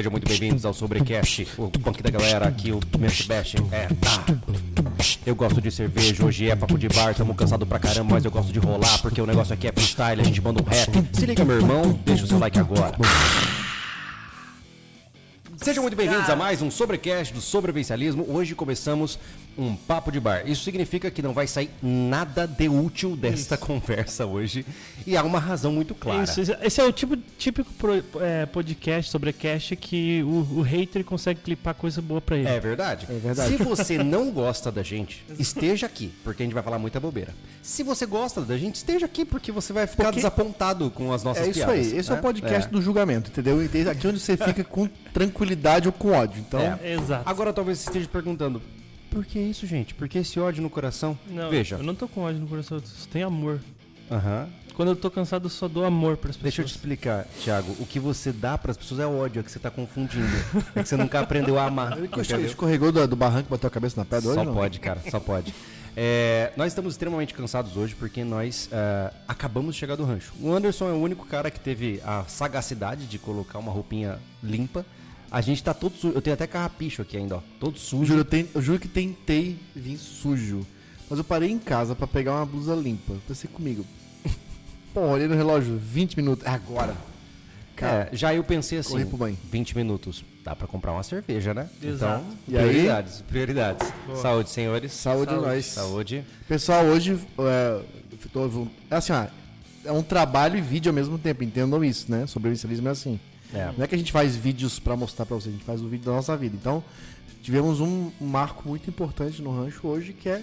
Sejam muito bem-vindos ao Sobrecast, o punk da galera aqui, o Mento Bash. É, tá. Eu gosto de cerveja, hoje é papo de bar, tamo cansado pra caramba, mas eu gosto de rolar, porque o negócio aqui é freestyle, a gente manda um rap. Se liga, meu irmão, deixa o seu like agora. Sejam muito bem-vindos a mais um Sobrecast do Sobrevivencialismo. Hoje começamos um papo de bar. Isso significa que não vai sair nada de útil desta conversa hoje. E há uma razão muito clara. Isso, esse- é o tipo, típico pro- é, podcast, sobrecast, que o, o hater consegue clipar coisa boa pra ele. É verdade? É verdade. Se você não gosta da gente, esteja aqui, porque a gente vai falar muita bobeira. Se você gosta da gente, esteja aqui, porque você vai ficar Porque- desapontado com as nossas É isso piadas. aí. Esse é, né? o podcast do julgamento, entendeu? E Aqui onde você fica com tranquilidade ou com ódio. Então, É. Exato. Agora talvez você esteja perguntando, por que isso, gente? Por que esse ódio no coração? Não, Veja. eu não tô com ódio no coração, eu só tenho amor. Aham. Quando eu tô cansado, eu só dou amor pras pessoas. Deixa eu te explicar, Thiago. O que você dá pras pessoas é ódio, é que você tá confundindo. É que você nunca aprendeu a amar. ele entendeu? escorregou do, do barranco e bateu a cabeça na pedra Só hoje, não? pode, cara, só pode. É, nós estamos extremamente cansados hoje porque nós ah, acabamos de chegar do rancho. O Anderson é o único cara que teve a sagacidade de colocar uma roupinha limpa. A gente tá todo sujo. Eu tenho até carrapicho aqui ainda, ó. Todo sujo. juro, eu, ten- eu juro que tentei vir sujo. Mas eu parei em casa pra pegar uma blusa limpa. Pensei comigo. Pô, olhei no relógio, 20 minutos. É agora. Cara, É, já eu pensei assim, corri pro banho. 20 minutos. Dá pra comprar uma cerveja, né? Exato. Então, E aí? prioridades, prioridades. Saúde, senhores. saúde, Saúde, nós. Saúde. Pessoal, hoje é, tô- é assim, ó, é um trabalho e vídeo ao mesmo tempo, entendam isso, né? Sobrevivencialismo é assim. É. Não é que a gente faz vídeos pra mostrar pra vocês, a gente faz o vídeo da nossa vida. Então, tivemos um marco muito importante no rancho hoje, que é,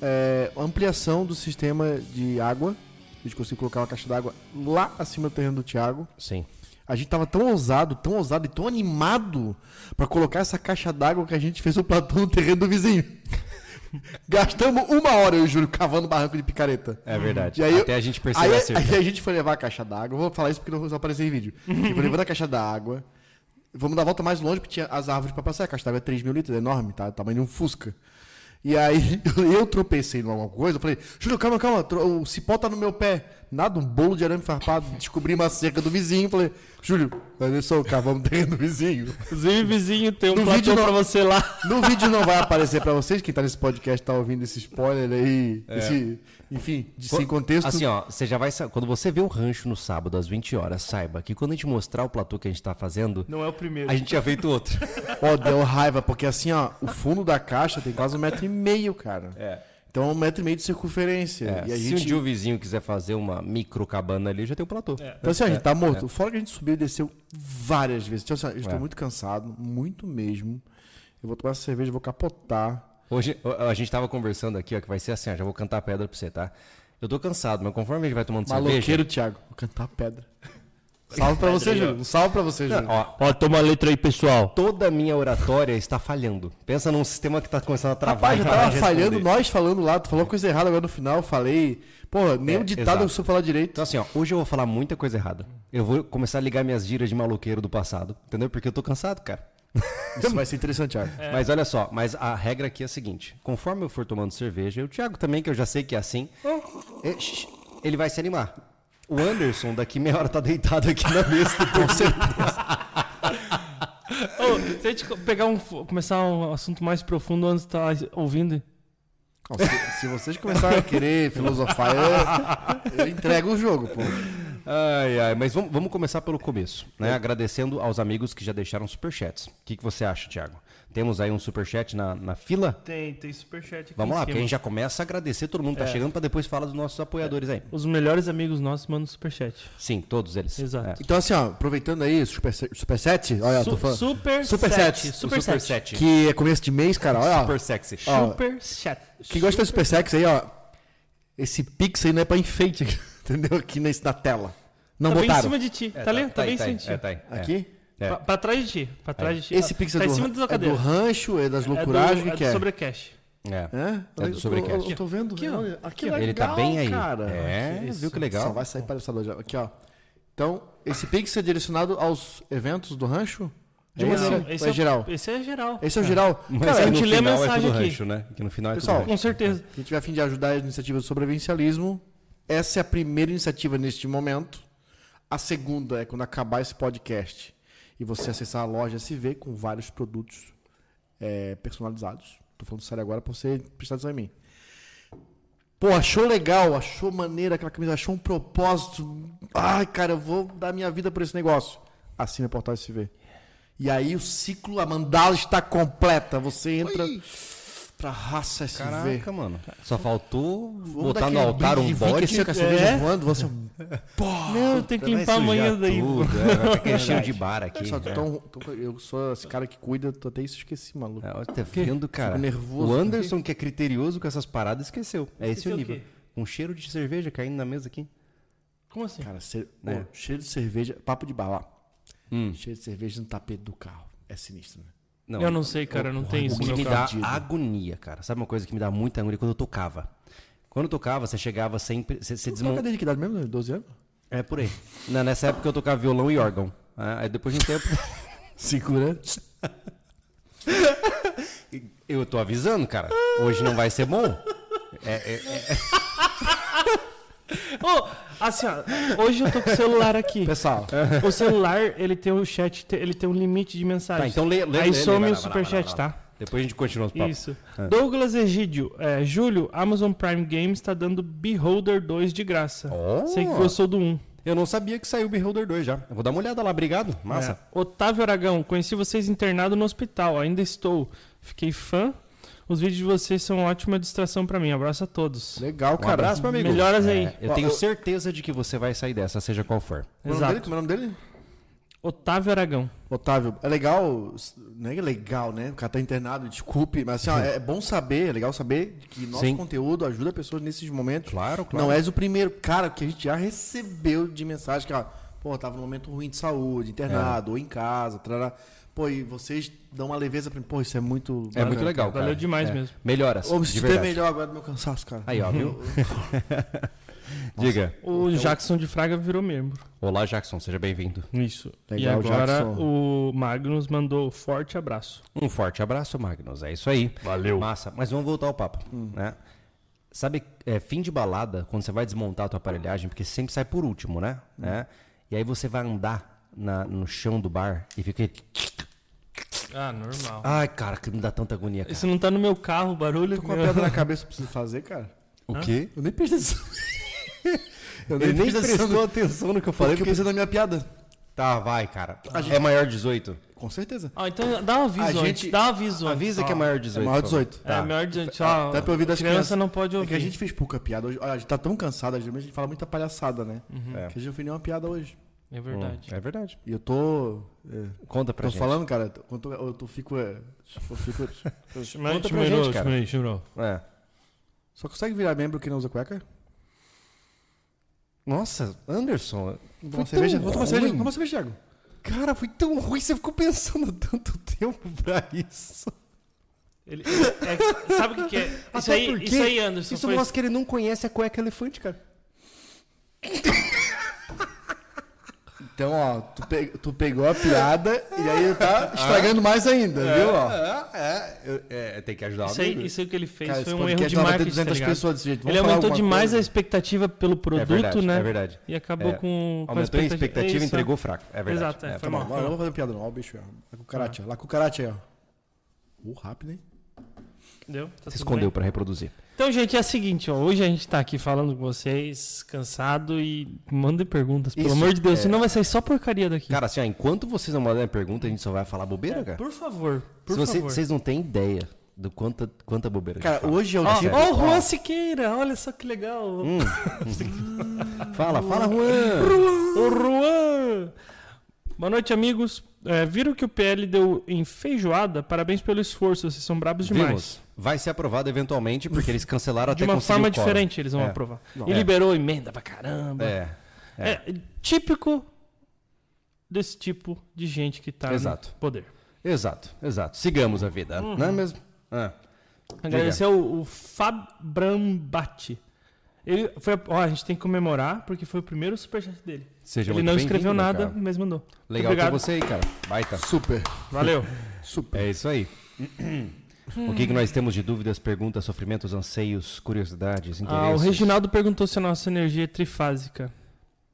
é, a ampliação do sistema de água. A gente conseguiu colocar uma caixa d'água lá acima do terreno do Thiago. Sim. A gente tava tão ousado, tão ousado e tão animado pra colocar essa caixa d'água que a gente fez o platô no terreno do vizinho. Gastamos uma hora, eu juro, cavando barranco de picareta. É verdade. E aí, Até a gente perceber aí, a aí a gente foi levar a caixa d'água. Eu vou falar isso porque não vai aparecer em vídeo. Foi levando a caixa d'água. Vamos dar a volta mais longe, porque tinha as árvores pra passar. A caixa d'água é 3 mil litros, é enorme, tá? Tamanho de um Fusca. E aí eu tropecei em alguma coisa. Eu falei, Júlio, calma, calma. O cipó tá no meu pé. Nada, um bolo de arame farpado. Descobri uma cerca do vizinho. Falei, Júlio, olha só, cavamos terreno do vizinho. Inclusive, vizinho, tem um No platô vídeo não- pra você lá. No vídeo não vai aparecer pra vocês, quem tá nesse podcast tá ouvindo esse spoiler aí, esse, enfim, de sem contexto. Assim, ó, você já vai Quando você vê o rancho no sábado às 20 horas, saiba que quando a gente mostrar o platô que a gente tá fazendo, Não é o primeiro. a gente tinha feito outro. Ó, deu raiva, porque assim, ó, o fundo da caixa tem quase um metro e meio, cara. É. Então, um metro e meio de circunferência. É, e a se gente... um dia o vizinho quiser fazer uma micro cabana ali, já tem o platô. Então, assim, a gente tá morto. Fora que a gente subiu e desceu várias vezes. Então, assim, eu estou É. muito cansado, muito mesmo. Eu vou tomar essa cerveja, vou capotar. Hoje a a gente tava conversando aqui, ó, que vai ser assim, ó, já vou cantar a pedra pra você, tá? Eu tô cansado, mas conforme a gente vai tomando cerveja... Maloqueiro, Thiago. Vou cantar pedra. Salve pra você, Júlio. Um salve pra você, Júlio. Ó, Ó, toma a letra aí, pessoal. toda a minha oratória está falhando. Pensa num sistema que tá começando a travar. Rapaz, eu tava falhando, nós falando lá, tu falou coisa errada agora no final, falei. Porra, nem É, o ditado exato. eu soube falar direito. Então assim, ó, hoje eu vou falar muita coisa errada. Eu vou começar a ligar minhas gírias de maloqueiro do passado, entendeu? Porque eu tô cansado, cara. Isso vai ser interessante, Thiago. Mas olha só, mas a regra aqui é a seguinte: conforme eu for tomando cerveja, e o Thiago também, que eu já sei que é assim, é, shh, ele vai se animar. O Anderson, daqui meia hora, tá deitado aqui na mesa. Com certeza. Ô, se a gente pegar um, começar um assunto mais profundo antes de tá ouvindo. Se, se vocês começarem a querer filosofar, eu, eu entrego o jogo, pô. Ai, ai, mas vamos, vamos começar pelo começo, né? Agradecendo aos amigos que já deixaram superchats. O que, que você acha, Thiago? Temos aí um superchat na, na fila? Tem, tem superchat aqui Vamos em lá, porque a gente já começa a agradecer todo mundo que tá É. chegando pra depois falar dos nossos apoiadores aí. Os melhores amigos nossos mandam superchat. Sim, todos eles. Exato. É. Então, assim, ó, aproveitando aí, Super, super 7, olha, eu tô Su- falando. super Super. Super, Super. Que é começo de mês, cara, olha. Super sexy. Ó, Super chat. Quem gosta de super sexy aí, ó. Esse pix aí não é pra enfeite, entendeu? Aqui nesse, na tela. Não tá bem em botaram. cima de ti. É, tá, ali? Tá, aí, bem em cima de ti. é, tá é. Aqui? É. Pra, pra trás de ti. Pra trás de ti. Esse pix é, tá do, em cima da é do rancho, é das É do- loucuragens, o é que do que é? sobrecash. É. É? É do Eu sobrecast. tô, eu tô vendo. Aqui, ó. olha, aqui ó. Ele tá bem aí. Cara. É, viu que legal? Só vai sair palhaçada já. Aqui, ó. Então, esse Pix é direcionado aos eventos do rancho? De É maneira, esse. ou é, geral? Esse é geral. Esse é o geral. Mas Cara, a no gente lê a final mensagem é aqui. rancho, né? Que no final é Pessoal. Com certeza. quem tiver a fim de ajudar a iniciativa do sobrevivencialismo, essa é a primeira iniciativa neste momento. A segunda é quando acabar esse podcast e você acessar a loja SV com vários produtos é, personalizados. Tô falando sério agora pra você prestar atenção em mim. Pô, achou legal, achou maneira aquela camisa, achou um propósito. Ai, cara, eu vou dar minha vida por esse negócio. Assina o portal SV. E aí o ciclo, a mandala está completa. Você entra pra raça SV. Caraca, mano. Só faltou Vamos botar no altar um bode. com a cerveja É? voando, você... Pô, Não, tem que limpar amanhã daí. Tudo, é, vai ficar cheio de bar aqui. Só tô tão- tô- eu sou esse cara que cuida, tô até isso esqueci, maluco. É, tá vendo, cara? nervoso. O Anderson, que é criterioso com essas paradas, esqueceu. É esse Esqueceu o nível. Com cheiro de cerveja caindo na mesa aqui. Como assim? Cara, ce- É. pô, cheiro de cerveja, papo de bar, ó. Hum. Cheiro de cerveja no tapete do carro. É sinistro, né? Não, eu não sei, cara, não tem o isso que no me dá agonia, cara. Sabe uma coisa que me dá muita agonia quando eu tocava? Quando eu tocava, você chegava sempre. Você, você Você desmon- toca desde que idade mesmo? 12 anos? É por aí. Na- nessa época eu tocava violão e órgão. Ah, Aí depois de um tempo. Segura. eu tô avisando, cara. Hoje não vai ser bom. É, é- é- Ô, assim, ó, hoje eu tô com o celular aqui. Pessoal, O celular, ele tem o chat, ele tem um limite de Tá, mensagens. então lê, lê, Aí lê, some vai o superchat, tá? Depois a gente continua os papos. Isso. Douglas Egídio, é, Júlio, Amazon Prime Games tá dando Beholder 2 de graça. Oh. Você que gostou do 1. Eu não sabia que saiu o Beholder 2 já. Eu vou dar uma olhada lá, obrigado. Massa. É. Otávio Aragão, conheci vocês internado no hospital, ainda estou. Fiquei fã. Os vídeos de vocês são ótima distração pra mim. Abraço a todos. legal, Um cara. abraço, meu amigo. Melhoras aí. É, eu Ó, tenho eu- certeza de que você vai sair dessa, seja qual for. Como é o nome dele? Como é o nome dele? Otávio Aragão. Otávio, é legal, não é legal, né? O cara tá internado, desculpe, mas assim, ó, é bom saber, é legal saber que nosso Sim. conteúdo ajuda pessoas nesses momentos. Claro, claro. Não és o primeiro cara que a gente já recebeu de mensagem que, ó, pô, tava num momento ruim de saúde, internado, É. ou em casa, trará. Pô, e vocês dão uma leveza pra mim. Pô, isso é muito. É muito legal, cara. Valeu demais É. mesmo. Melhoras. De sinto verdade. melhor agora do meu cansaço, cara. Aí, ó, viu? Diga. O Jackson de Fraga virou membro. Olá, Jackson, seja bem-vindo. Isso. Legal, e agora Jackson. o Magnus mandou forte abraço. Um forte abraço, Magnus. É isso aí. Valeu. Massa. Mas vamos voltar ao papo. Né? Sabe, é, fim de balada, quando você vai desmontar a tua aparelhagem, porque sempre sai por último, né? né? E aí você vai andar na- no chão do bar e fica. Ah, normal. Ai, cara, que me dá tanta agonia, cara. Isso não tá no meu carro, o barulho. Tô com uma pedra na cabeça, eu preciso fazer, cara. O quê? Eu nem prestei atenção. eu nem prestei atenção prestou no- atenção no que eu Falei falei. que eu pensei na minha piada. Tá, vai, cara. É maior de 18? Com certeza. Ah, então dá um aviso A gente- Dá um aviso. Avisa ó. que é maior de 18. É maior de por favor. 18. É, maior de antes. Ó, Até pra ouvir das criança crianças. não pode É ouvir. que a gente fez pouca piada hoje. Olha, a gente tá tão cansado, a gente fala muita palhaçada, né? É. Que a gente não fez nenhuma piada hoje. É verdade. É verdade. E eu tô. É, Conta pra tô gente. falando, cara, quando eu, tô, fico. É, eu fico Mas Conta pra gente, cara. É. só consegue virar membro que não usa cueca? Nossa, Anderson. Vou Foi tomar cerveja? tão Vou tomar cerveja, vamos Thiago. Cara, foi tão ruim, você ficou pensando tanto tempo pra isso. Ele, ele- é- sabe o que, que é? Isso Até aí, isso aí, Anderson. Isso foi- mostra que ele não conhece a cueca elefante, cara. Então, ó, tu, pe- tu pegou a piada e aí tá estragando mais ainda, viu? Ó. É, é, é, tem que ajudar o Isso aí, isso aí que ele fez Cara, foi um erro de marketing. tá 200 ligado? pessoas desse jeito. Vamos Ele aumentou demais coisa? a expectativa pelo produto, verdade, né? é verdade. E acabou É. com, com Aumentou a expectativa Isso, e entregou fraco. É verdade. Exato, é, foi tá mal. Não, não vou fazer piada não, ó o bicho aí, ó. La cucaracha, lá cucaracha aí, ó. Uh, rápido, hein? Entendeu? Tá Se escondeu bem? pra reproduzir. Então, gente, é o seguinte, ó. Hoje a gente tá aqui falando com vocês, cansado, e mandem perguntas, pelo Isso, amor de Deus, é. senão vai sair só porcaria daqui. Cara, assim, ó, enquanto vocês não mandarem pergunta, a gente só vai falar bobeira, cara. por favor, por Se você- favor. vocês não têm ideia do quanta, quanta bobeira a gente Cara, fala. hoje é o Ó, dia. ó o Juan Siqueira, olha só que legal. Hum. Fala, fala, Juan. O Juan! Boa noite, amigos. É, viram que o PL deu em feijoada? Parabéns pelo esforço, vocês são brabos demais. Vimos. Vai ser aprovado eventualmente, porque eles cancelaram De até uma conseguir forma diferente eles vão É. aprovar. Não. E É. liberou emenda pra caramba. É. É. É típico desse tipo de gente que tá Exato. no poder. Exato, exato. Sigamos a vida, Uhum. não é mesmo? Ah. Agradecer o, o Fabrambati. Ele foi, ó, a gente tem que comemorar porque foi o primeiro superchat dele. Seja Ele não escreveu nada, cara. mas mandou. Legal ter você aí, cara. Baita. Super, Valeu. super. É isso aí. O que, que nós temos de dúvidas, perguntas, sofrimentos, anseios, curiosidades, Ah, o interesses? Reginaldo perguntou se a nossa energia é trifásica.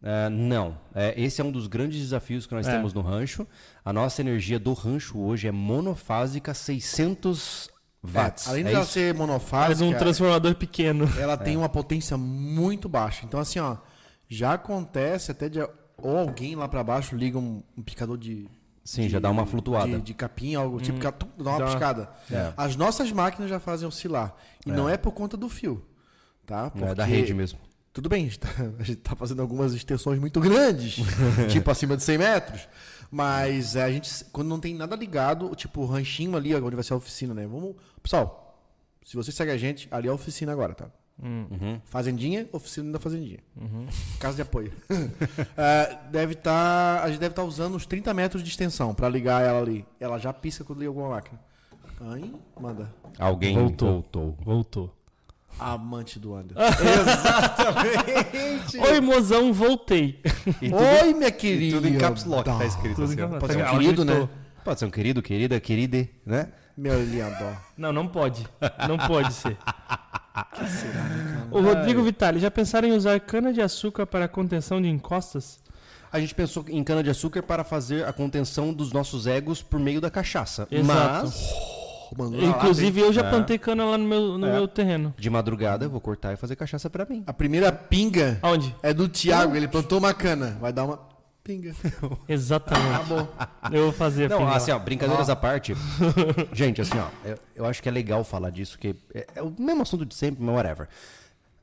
É, não. É, esse é um dos grandes desafios que nós É. temos no rancho. A nossa energia do rancho hoje é monofásica 600 watts. É, além de É ela isso? ser monofásica, um transformador pequeno. ela tem uma potência muito baixa. Então, assim, ó, já acontece até de ou alguém lá pra baixo liga um, um picador de. Sim, de- já dá uma flutuada. De, de capim, algo tipo, que ela, tum, dá uma Dá piscada. É. As nossas máquinas já fazem oscilar. E não é por conta do fio. Tá? É da rede mesmo. Tudo bem, a gente, tá, a gente tá fazendo algumas extensões muito grandes, tipo acima de 100 metros. Mas é, a gente, quando não tem nada ligado, tipo o ranchinho ali, onde vai ser a oficina, né? Vamos. Pessoal, se você segue a gente, ali é a oficina agora, tá? Uhum. Fazendinha, oficina da Fazendinha. Casa de apoio. É, deve estar. a gente deve estar usando uns 30 metros de extensão para ligar ela ali. Ela já pisca quando liga alguma máquina. Aí, manda. Alguém Voltou. voltou. Voltou. Amante do Anderson. Oi, mozão, voltei. Tudo, Oi, minha querida. tudo em caps lock tá escrito Tudo assim. Pode ser um querido, né? Pode ser um querido, querida, queride, né? Meu lindo. Não, não pode. Não pode ser. O Rodrigo Vitali, já pensaram em usar cana-de-açúcar para contenção de encostas? A gente pensou em cana-de-açúcar para fazer a contenção dos nossos egos por meio da cachaça. Exato. Mas, na lata, Inclusive, hein? eu já É. plantei cana lá no meu, no É. meu terreno. de madrugada, eu vou cortar e fazer cachaça pra mim. a primeira pinga Aonde? é do Thiago. Ele plantou uma cana. Vai dar uma pinga. Exatamente. Acabou. Eu vou fazer a Não, pinga assim, ó, brincadeiras à parte. gente, assim, ó, eu, eu acho que é legal falar disso, que é, é o mesmo assunto de sempre, mas whatever.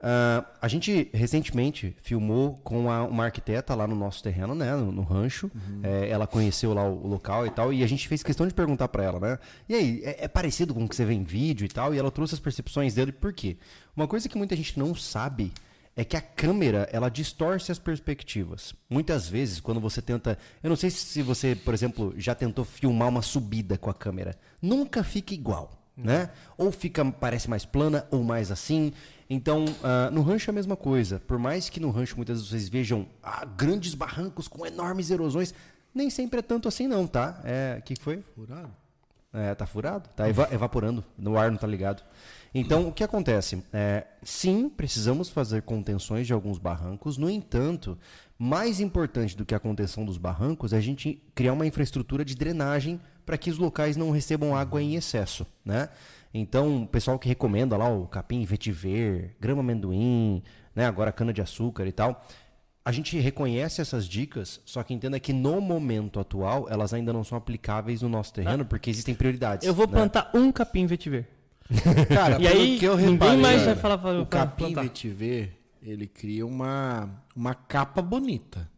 Ah, a gente recentemente filmou com a- uma arquiteta lá no nosso terreno, né, no, no rancho. É, ela conheceu lá o, o local e tal, e a gente fez questão de perguntar pra ela, né? E aí, é, é parecido com o que você vê em vídeo e tal? E ela trouxe as percepções dele. Por quê? Uma coisa que muita gente não sabe é que a câmera ela distorce as perspectivas. Muitas vezes, quando você tenta. Eu não sei se você, por exemplo, já tentou filmar uma subida com a câmera. Nunca fica igual. Né? Ou fica, parece mais plana, ou mais assim. Então, ah, no rancho é a mesma coisa. Por mais que no rancho muitas vezes vocês vejam ah, grandes barrancos com enormes erosões, nem sempre é tanto assim, não, tá? É. O que que foi? Furado. É, tá furado? Tá eva- evaporando. No ar não tá ligado. Então, o que acontece? É, sim, precisamos fazer contenções de alguns barrancos. No entanto, mais importante do que a contenção dos barrancos é a gente criar uma infraestrutura de drenagem para que os locais não recebam água em excesso, né? Então, o pessoal que recomenda lá o capim vetiver, grama amendoim, né, agora cana de açúcar e tal, a gente reconhece essas dicas, só que entenda que no momento atual elas ainda não são aplicáveis no nosso terreno, porque existem prioridades. Eu vou né? plantar um capim vetiver. Cara, E pelo aí, que eu ninguém reparei, mais cara, vai falar pra- o pra capim plantar. vetiver, ele cria uma, uma capa bonita.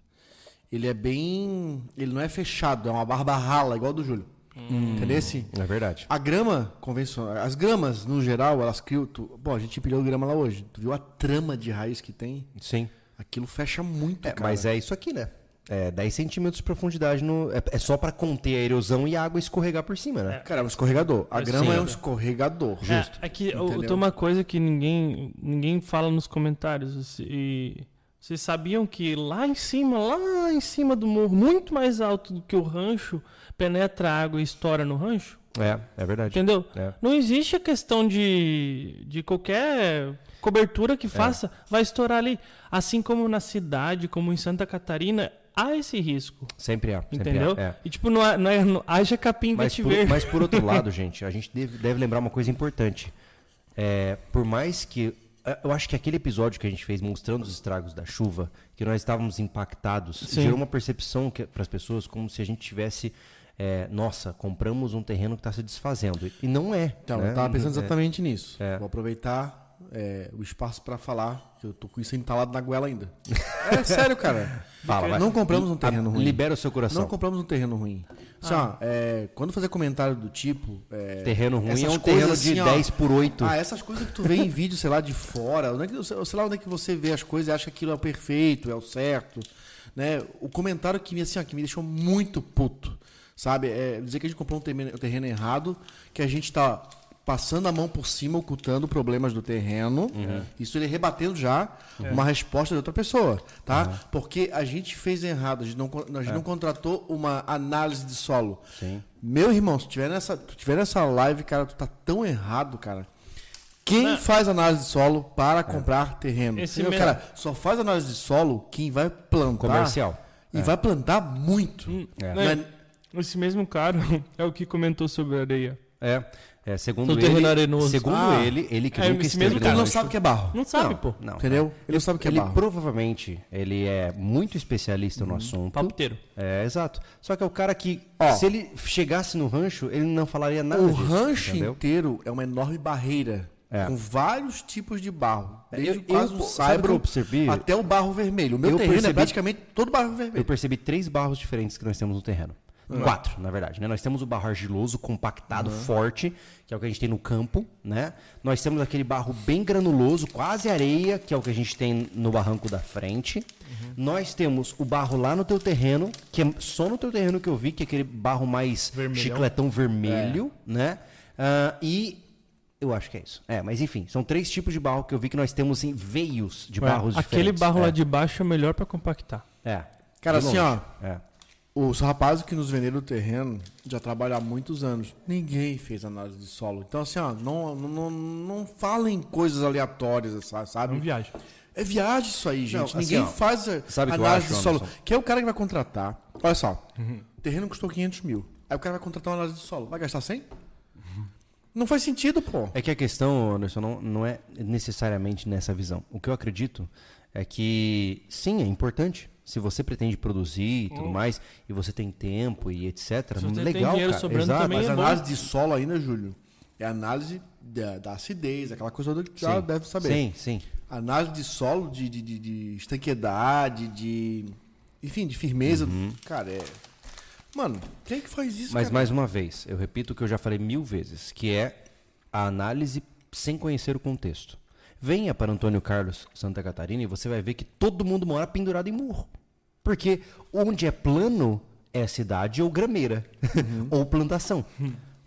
Ele é bem... Ele não é fechado, é uma barba rala, igual a do Júlio. Entendeu? Assim, É verdade. A grama convencional, as gramas, no geral, elas criam... Tu, bom, a gente empilhou grama lá hoje. Tu viu a trama de raiz que tem? Sim. Aquilo fecha muito, É, cara. mas é isso aqui, né? É 10 centímetros de profundidade no. É, é só pra conter a erosão e a água escorregar por cima, né? Cara, é um escorregador. A Sim. grama é um escorregador. É, é que eu- tem uma coisa que ninguém, ninguém fala nos comentários. E vocês sabiam que lá em cima, lá em cima do morro, muito mais alto do que o rancho, penetra a água e estoura no rancho? É, é verdade. Entendeu? É. Não existe a questão de, de qualquer cobertura que faça, vai estourar ali. Assim como na cidade, como em Santa Catarina, há esse risco. Sempre há. Sempre Entendeu? há, é. E tipo, não, é, não, é, não haja capim Mas por, vetiver. mas por outro lado, gente, a gente deve, deve lembrar uma coisa importante. É, por mais que. é, Eu acho que aquele episódio que a gente fez mostrando os estragos da chuva, que nós estávamos impactados, Sim. gerou uma percepção para as pessoas como se a gente tivesse. é, nossa, compramos um terreno que está se desfazendo. E não é. Então, né? eu tava pensando É. exatamente nisso. É. Vou aproveitar é, o espaço pra falar, que eu tô com isso entalado na goela ainda. É sério, cara. Fala, vai. Não compramos um terreno Ah, ruim. Libera o seu coração. Não compramos um terreno ruim. Assim, ó, é, quando fazer comentário do tipo. é, Terreno ruim é um terreno coisas de assim, ó, 10 por 8. Ah, essas coisas que tu vê em vídeo, sei lá, de fora, onde é que, sei lá onde é que você vê as coisas e acha que aquilo é o perfeito, é o certo. Né? O comentário que me, assim, ó, que me deixou muito puto, sabe? É dizer que a gente comprou um terreno, um terreno errado, que a gente tá passando a mão por cima, ocultando problemas do terreno. Isso ele rebatendo já uma resposta de outra pessoa, tá? Porque a gente fez errado, a gente não, a gente não contratou uma análise de solo. Sim. Meu irmão, se tiver nessa, tu tiver nessa live, cara, tu tá tão errado, cara. Quem Não. faz análise de solo para comprar terreno? Esse Entendeu? mesmo. Cara, só faz análise de solo quem vai plantar. Comercial. E vai plantar muito. É. Não é- Né? Esse mesmo cara é o que comentou sobre a areia. É, é, segundo No ele, terreno arenoso. segundo Ah. ele, ele que É, nunca esteve mesmo cara Ele não sabe o que é barro. Não sabe, Não, pô. não, Entendeu? não. Ele não sabe o que é Ele barro. provavelmente ele é muito especialista no assunto. Palpiteiro. É, exato. Só que é o cara que, Ó. se ele chegasse no rancho, ele não falaria nada O disso, rancho entendeu? inteiro é uma enorme barreira. É. Com vários tipos de barro. Desde Eu- quase eu- o eu saibro até o barro vermelho. O meu Eu terreno percebi- é praticamente todo barro Eu vermelho. percebi três barros diferentes que nós temos no terreno. Quatro, na verdade. Né? Nós temos o barro argiloso, compactado, forte, que é o que a gente tem no campo. Né? Nós temos aquele barro bem granuloso, quase areia, que é o que a gente tem no barranco da frente. Nós temos o barro lá no teu terreno, que é só no teu terreno que eu vi, que é aquele barro mais Vermelhão. chicletão vermelho. Né? Ah, e eu acho que é isso. É, mas enfim, são três tipos de barro que eu vi que nós temos em veios de barros É, Aquele diferentes. barro é. lá de baixo é melhor pra compactar. É. Cara, assim, ó. É. Os rapazes que nos venderam o terreno já trabalham há muitos anos. Ninguém fez análise de solo. Então, assim, ó, não, não, não, não falem coisas aleatórias, sa- Não sabe? viaja. É viagem isso aí, gente. Não, assim, Ninguém ó, faz sabe análise acho, de solo. Anderson? Que é o cara que vai contratar. Olha só, o terreno custou 500 mil. Aí o cara vai contratar uma análise de solo. Vai gastar 100? Não faz sentido, pô. É que a questão, Anderson, não, não é necessariamente nessa visão. O que eu acredito é que, sim, é importante. Se você pretende produzir e tudo mais, e você tem tempo e etc. Se você tem legal, dinheiro cara. sobrando Exato. também Mas é a bom. análise de solo ainda, Júlio, é análise da, da acidez, aquela coisa toda que já Sim. deve saber. Sim, sim. Análise de solo, de, de, de, de estanqueidade, de. Enfim, de firmeza. Cara, é. Mano, quem é que faz isso? Mas cara? mais uma vez, eu repito o que eu já falei mil vezes, que é a análise sem conhecer o contexto. Venha para Antônio Carlos, Santa Catarina, e você vai ver que todo mundo mora pendurado em morro. Porque onde é plano é cidade ou grameira, ou plantação.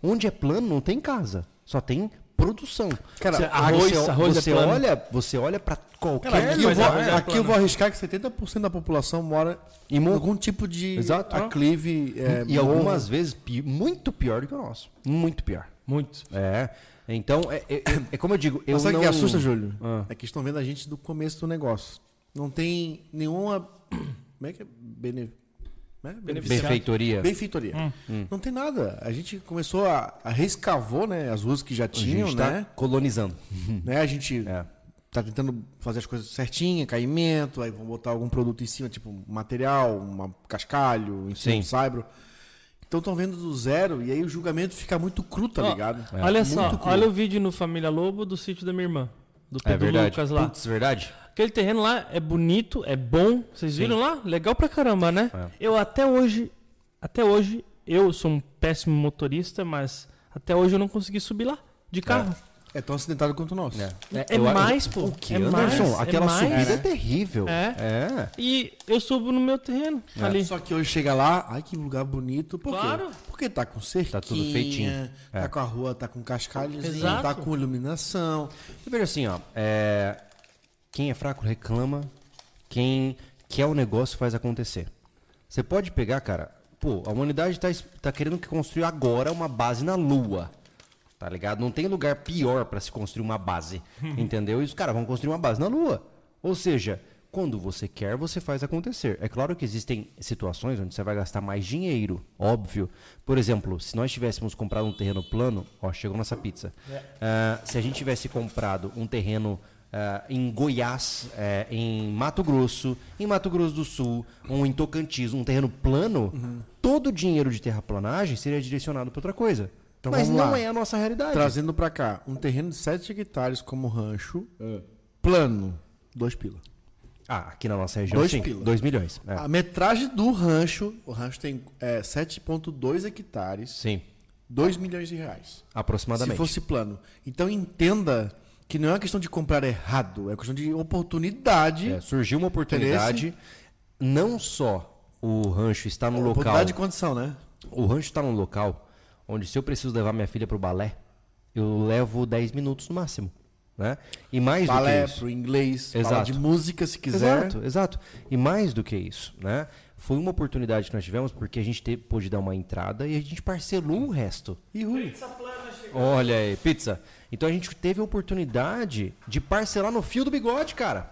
Onde é plano não tem casa, só tem produção. Cara, Você- arroz- você, arroz é você plano. olha, você olha para qualquer Cara, aqui, eu vou, é aqui eu vou arriscar que 70% da população mora Em morro. algum tipo de Exato. aclive. é, e morro. algumas vezes pi- muito pior do que o nosso. Muito pior. Muito. É. Então, é, é- é- é como eu digo, eu Mas sabe o não... que assusta, Júlio? Ah. É que estão vendo a gente do começo do negócio. Não tem nenhuma. Como é que é? Bene... né? Benfeitoria. Benfeitoria. Hum. Não tem nada. A gente começou a, a rescavou, né? As ruas que já A tinham, gente tá né? colonizando. né? A gente É. tá tentando fazer as coisas certinho, caimento, aí vamos botar algum produto em cima, tipo um material, uma cascalho, em cima Sim. do saibro. Então estão vendo do zero e aí o julgamento fica muito cru, tá ligado? É. Olha Muito só, cru. olha o vídeo no Família Lobo do sítio da minha irmã. Do É Pedro verdade. Lucas lá. Putz, verdade? Aquele terreno lá é bonito, é bom. Vocês viram lá? Legal pra caramba, né? É. Eu até hoje, até hoje, eu sou um péssimo motorista, mas até hoje eu não consegui subir lá de carro. É tão acidentado quanto o nosso. É Eu acho- mais, pô. O que, É Anderson? mais, é Aquela mais. subida É, é, terrível. É. É. E eu subo no meu terreno, É. ali. Só que hoje chega lá, ai que lugar bonito. Por Claro. quê? Porque tá com cerquinha, Tá tudo feitinho. tá É. com a rua, tá com cascalhozinho, tá com iluminação. Eu vejo assim, ó. é, Quem é fraco reclama. Quem quer o negócio faz acontecer. Você pode pegar, cara. Pô, a humanidade tá, tá querendo que construir agora uma base na Lua. Tá ligado? Não tem lugar pior pra se construir uma base. entendeu? E os caras vão construir uma base na Lua. Ou seja, quando você quer, você faz acontecer. É claro que existem situações onde você vai gastar mais dinheiro, óbvio. Por exemplo, se nós tivéssemos comprado um terreno plano, ó, chegou nossa pizza. Ah, se a gente tivesse comprado um terreno ah, em Goiás, eh, em Mato Grosso, em Mato Grosso do Sul, ou em Tocantins, um terreno plano, todo o dinheiro de terraplanagem seria direcionado para outra coisa. Então Mas não lá. é a nossa realidade. Trazendo pra cá, um terreno de 7 hectares como rancho, plano, dois pila. Ah, aqui na nossa região, Dois sim. pila. 2 milhões. é. A metragem do rancho, o rancho tem é, 7,2 hectares, Sim, 2 milhões de reais. aproximadamente. Se fosse plano. Então entenda que não é uma questão de comprar errado, é uma questão de oportunidade. É, surgiu uma oportunidade, não só o rancho está no local. Oportunidade de condição, né? O rancho está num local onde se eu preciso levar minha filha pro balé, eu levo 10 minutos no máximo, né? E mais Balé do que isso. pro inglês, fala Exato. de música se quiser. Exato, exato. E mais do que isso, né? Foi uma oportunidade que nós tivemos porque a gente teve, pôde dar uma entrada e a gente parcelou o resto. E Essa plana chegando. Olha aí, pizza. Então a gente teve a oportunidade de parcelar no fio do bigode, cara.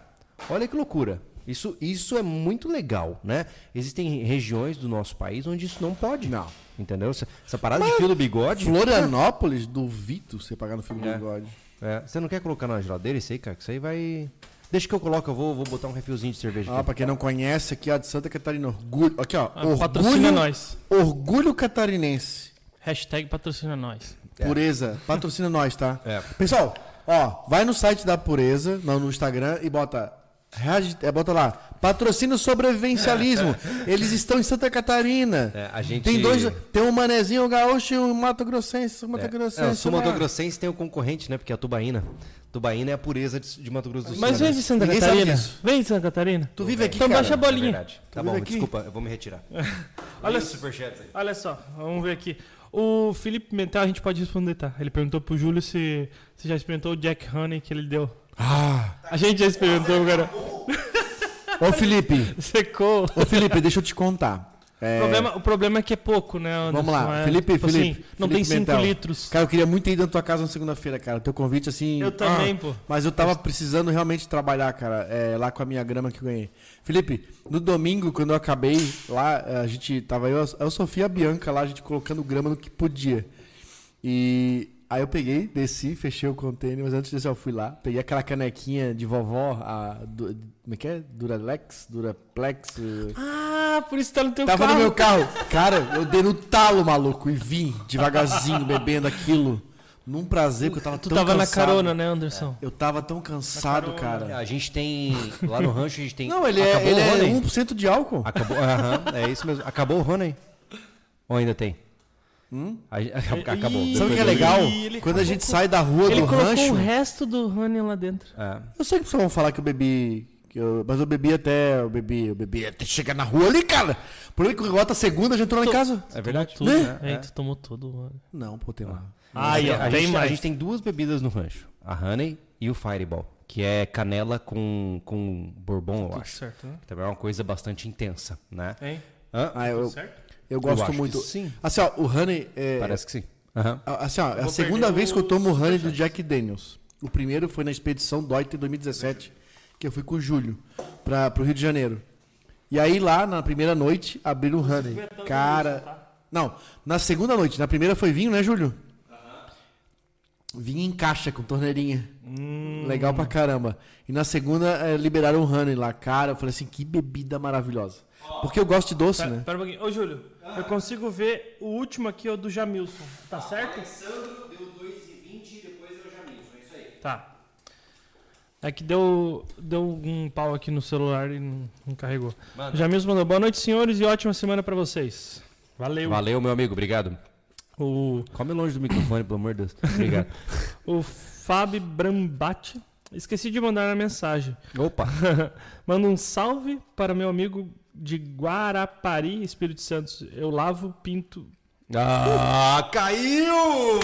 Olha que loucura. Isso, isso é muito legal, né? Existem regiões do nosso país onde isso não pode. Não. Entendeu? Essa, parada de fio do bigode. Florianópolis, duvido você pagar no fio do É. bigode. É, você não quer colocar na geladeira isso aí, cara? Que isso aí vai. Deixa que eu coloco, eu vou, vou botar um refilzinho de cerveja Ah, aqui. pra quem não conhece, aqui ó, de Santa Catarina, orgulho. Aqui, ó. Ah, patrocina orgulho, nós. orgulho catarinense. Hashtag patrocina nós. Pureza. Patrocina nós, tá? É. Pessoal, ó, vai no site da Pureza, no, no Instagram, e bota. É, bota lá. Patrocínio sobrevivencialismo. Eles estão em Santa Catarina. É, a gente- Tem dois. Tem um manezinho, um gaúcho e um Mato Grossense. Um Mato É, Grossense. o sul lá. Mato Grossense tem o concorrente, né? Porque é a Tubaína. Tubaína é a pureza de, de Mato Grosso do Sul. Mas né? vem de Santa Ninguém Catarina. Vem de Santa Catarina. Tu vive aqui, Então cara? baixa a É bolinha. verdade. Tá bom, aqui? desculpa, eu vou me retirar. Olha, Olha superchats aí. olha só, vamos ver aqui. O Felipe Mentel, a gente pode responder, tá? Ele perguntou pro Júlio se, se já experimentou o Jack Honey que ele deu. Ah. A gente já experimentou, cara. Ô, Felipe. Secou. Ô, Felipe, deixa eu te contar. É, O, problema, o problema é que é pouco, né, Anderson? Vamos lá, É, Felipe, tipo Felipe. assim, não Felipe tem 5 Mentel. litros. Cara, eu queria muito ido na tua casa na segunda-feira, cara. Teu convite, assim. Eu também, ah, pô. Mas eu tava precisando realmente trabalhar, cara, é, lá com a minha grama que eu ganhei. Felipe, no domingo, quando eu acabei lá, a gente tava eu, eu Sofia e a Bianca lá, a gente colocando grama no que podia. E aí eu peguei, desci, fechei o container, mas antes disso eu fui lá, peguei aquela canequinha de vovó, a. Du, como é que é? Duralex? Duraplex? Ah, por isso tá no teu Tava carro. no meu carro. Cara, eu dei no talo, maluco, e vim devagarzinho bebendo aquilo. Num prazer, porque eu tava Tu tão tava na cansado. carona, né, Anderson? Eu tava tão cansado, É, cara. A gente tem. Lá no rancho a gente tem. Não, ele é, Acabou ele o é Honey? 1% de álcool. Acabou. Aham, é isso mesmo. Acabou o Honey? Ou ainda tem? A gente- acabou. Ih, Sabe o que é legal? ele Quando a gente com- sai da rua Ele do rancho. o resto do honey lá dentro. É. Eu sei que vocês vão falar que eu bebi. que eu- mas eu bebi até. Eu bebi, eu bebi até chegar na rua ali, cara. Por aí que eu volto a segunda, já entrou lá em casa. É verdade. Tudo, Né? né? É. tu tomou tudo, mano. Não, pô, tem lá. Ah, e a, tem gente, a mais. gente tem duas bebidas no rancho: a Honey e o Fireball, que é canela com, com bourbon, eu acho. certo, né? Também é uma coisa bastante intensa, né? Hein? Ah, eu, certo? Eu gosto acho que muito. sim. Assim, ó, o Honey. É, Parece que sim. Aham. a- Assim, ó, é a segunda vez o que eu tomo o Honey do Jack Daniels. O primeiro foi na expedição Doit em 2017, que eu fui com o Júlio para pro Rio de Janeiro. E aí lá, na primeira noite, abriram o Honey. Cara. Não, na segunda noite. Na primeira foi vinho, né, Júlio? Vinho em caixa, com torneirinha. Hum. Legal pra caramba. E na segunda eh, liberaram o Honey lá. Cara, eu falei assim, que bebida maravilhosa. Porque eu gosto de doce, Pera, né? pera um pouquinho. Ô, Júlio, eu consigo ver o último aqui, é o do Jamilson. Tá certo? Alessandro deu 2,20 e depois deu Jamilson, é isso aí. Tá. É que deu, deu um pau aqui no celular e não, não carregou. Manda. O Jamilson mandou boa noite, senhores, e ótima semana pra vocês. Valeu. Valeu, meu amigo, obrigado. O, Come longe do microfone, pelo amor de Deus. Obrigado. o Fábio Brambate. Esqueci de mandar a mensagem. Opa! Manda um salve para meu amigo de Guarapari, Espírito Santo. Eu lavo, pinto. Ah, caiu!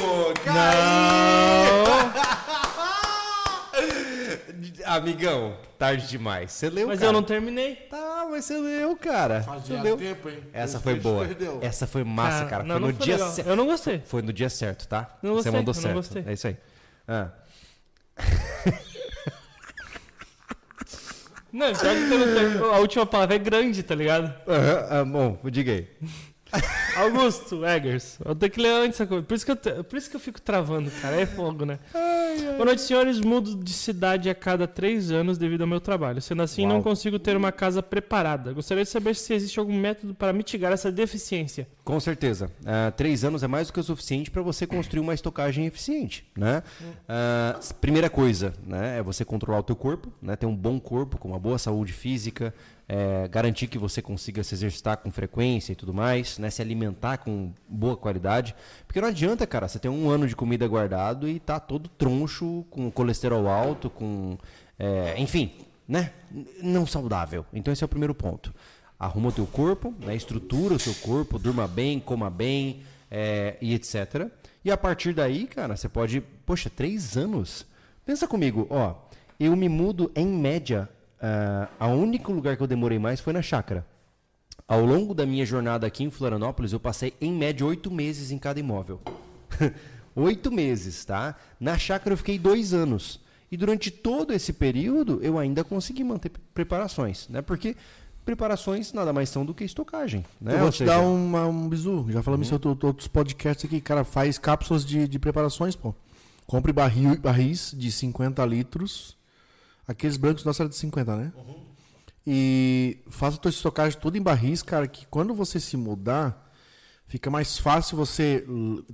Amigão, tarde demais. Você leu, Mas cara? eu não terminei. Tá, mas você leu, cara. Você leu. tempo, hein? Essa foi boa. Essa foi massa, cara. não, foi não no dia certo. Eu não gostei. Foi no dia certo, tá? Não Você gostei, mandou eu não certo. gostei. É isso aí. Ah. Não, pior que. A última palavra é grande, tá ligado? Aham, ah, bom, diga aí. Augusto Eggers. Eu tenho que ler antes essa coisa. Por isso que eu, por isso que eu fico travando, cara. É fogo, né? Boa noite, senhores. Mudo de cidade a cada três anos devido ao meu trabalho. Sendo assim, Uau. não consigo ter uma casa preparada. Gostaria de saber se existe algum método para mitigar essa deficiência. Com certeza. Ah, três anos é mais do que o suficiente para você construir uma estocagem eficiente, né? S- primeira coisa, né, é você controlar o teu corpo, né, ter um bom corpo, com uma boa saúde física, é, garantir que você consiga se exercitar com frequência e tudo mais, né, se alimentar com boa qualidade, porque não adianta, cara, você ter um ano de comida guardado e tá todo troncho, com colesterol alto, com, é, enfim, né, não saudável. Então esse é o primeiro ponto arruma o teu corpo, né, estrutura o seu corpo, durma bem, coma bem é, e etc. E a partir daí, cara, você pode, poxa, três anos. Pensa comigo, ó, eu me mudo em média. Ah, a único lugar que eu demorei mais foi na chácara. Ao longo da minha jornada aqui em Florianópolis, eu passei em média oito meses em cada imóvel. Oito meses, tá? Na chácara eu fiquei dois anos. E durante todo esse período eu ainda consegui manter preparações, né? Porque preparações nada mais são do que estocagem. Né? Eu vou Ou te seja, dar uma, um bizu. Já falamos isso em outro- outros podcasts aqui. Cara, faz cápsulas de, de preparações, pô. Compre barril, barris de 50 litros. Aqueles brancos nossa era de 50, né? E faça a tua estocagem tudo em barris, cara, que quando você se mudar, fica mais fácil você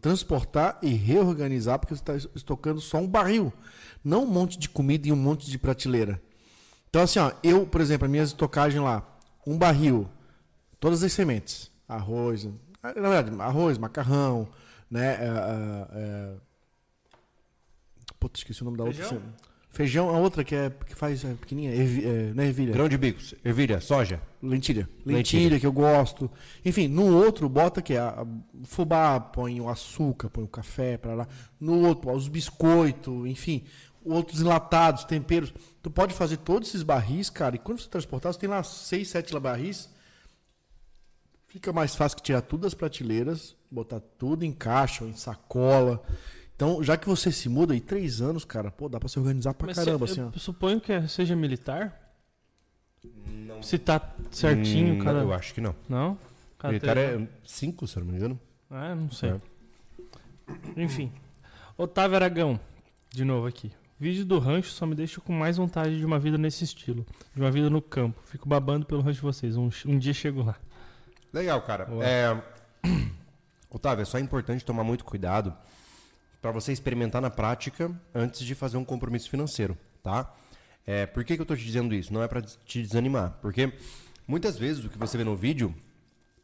transportar e reorganizar, porque você está estocando só um barril, não um monte de comida e um monte de prateleira. Então, assim, ó, eu, por exemplo, a minha estocagem lá, um barril, todas as sementes, arroz, na verdade, arroz, macarrão, né? É, é, é... Puta, esqueci o nome da outra. Feijão? A outra que, é, que faz é, pequenininha, ervi, é, não é ervilha. grão de bicos, ervilha, soja. Lentilha. Lentilha. Lentilha. que eu gosto. Enfim, no outro, bota que a, a fubá, põe o açúcar, põe o café para lá. No outro, os biscoitos, enfim, outros enlatados, temperos. Tu pode fazer todos esses barris, cara, e quando você transportar, você tem lá seis, sete barris. Fica mais fácil que tirar tudo das prateleiras, botar tudo em caixa ou em sacola. Então, já que você se muda aí três anos, cara, pô, dá pra se organizar pra Mas caramba, se- assim, ó. eu suponho que é- seja militar. Se tá certinho, Hum, cada. Eu acho que não. Não? Cada Militar é 5, se eu não me engano. Ah, não sei. É. Enfim. Otávio Aragão, de novo aqui. Vídeo do rancho só me deixa com mais vontade de uma vida nesse estilo. De uma vida no campo. Fico babando pelo rancho de vocês. Um, um dia chego lá. Legal, cara. É... Otávio, é só importante tomar muito cuidado para você experimentar na prática antes de fazer um compromisso financeiro, tá? É, por que, que eu tô te dizendo isso? Não é para te desanimar, porque muitas vezes o que você vê no vídeo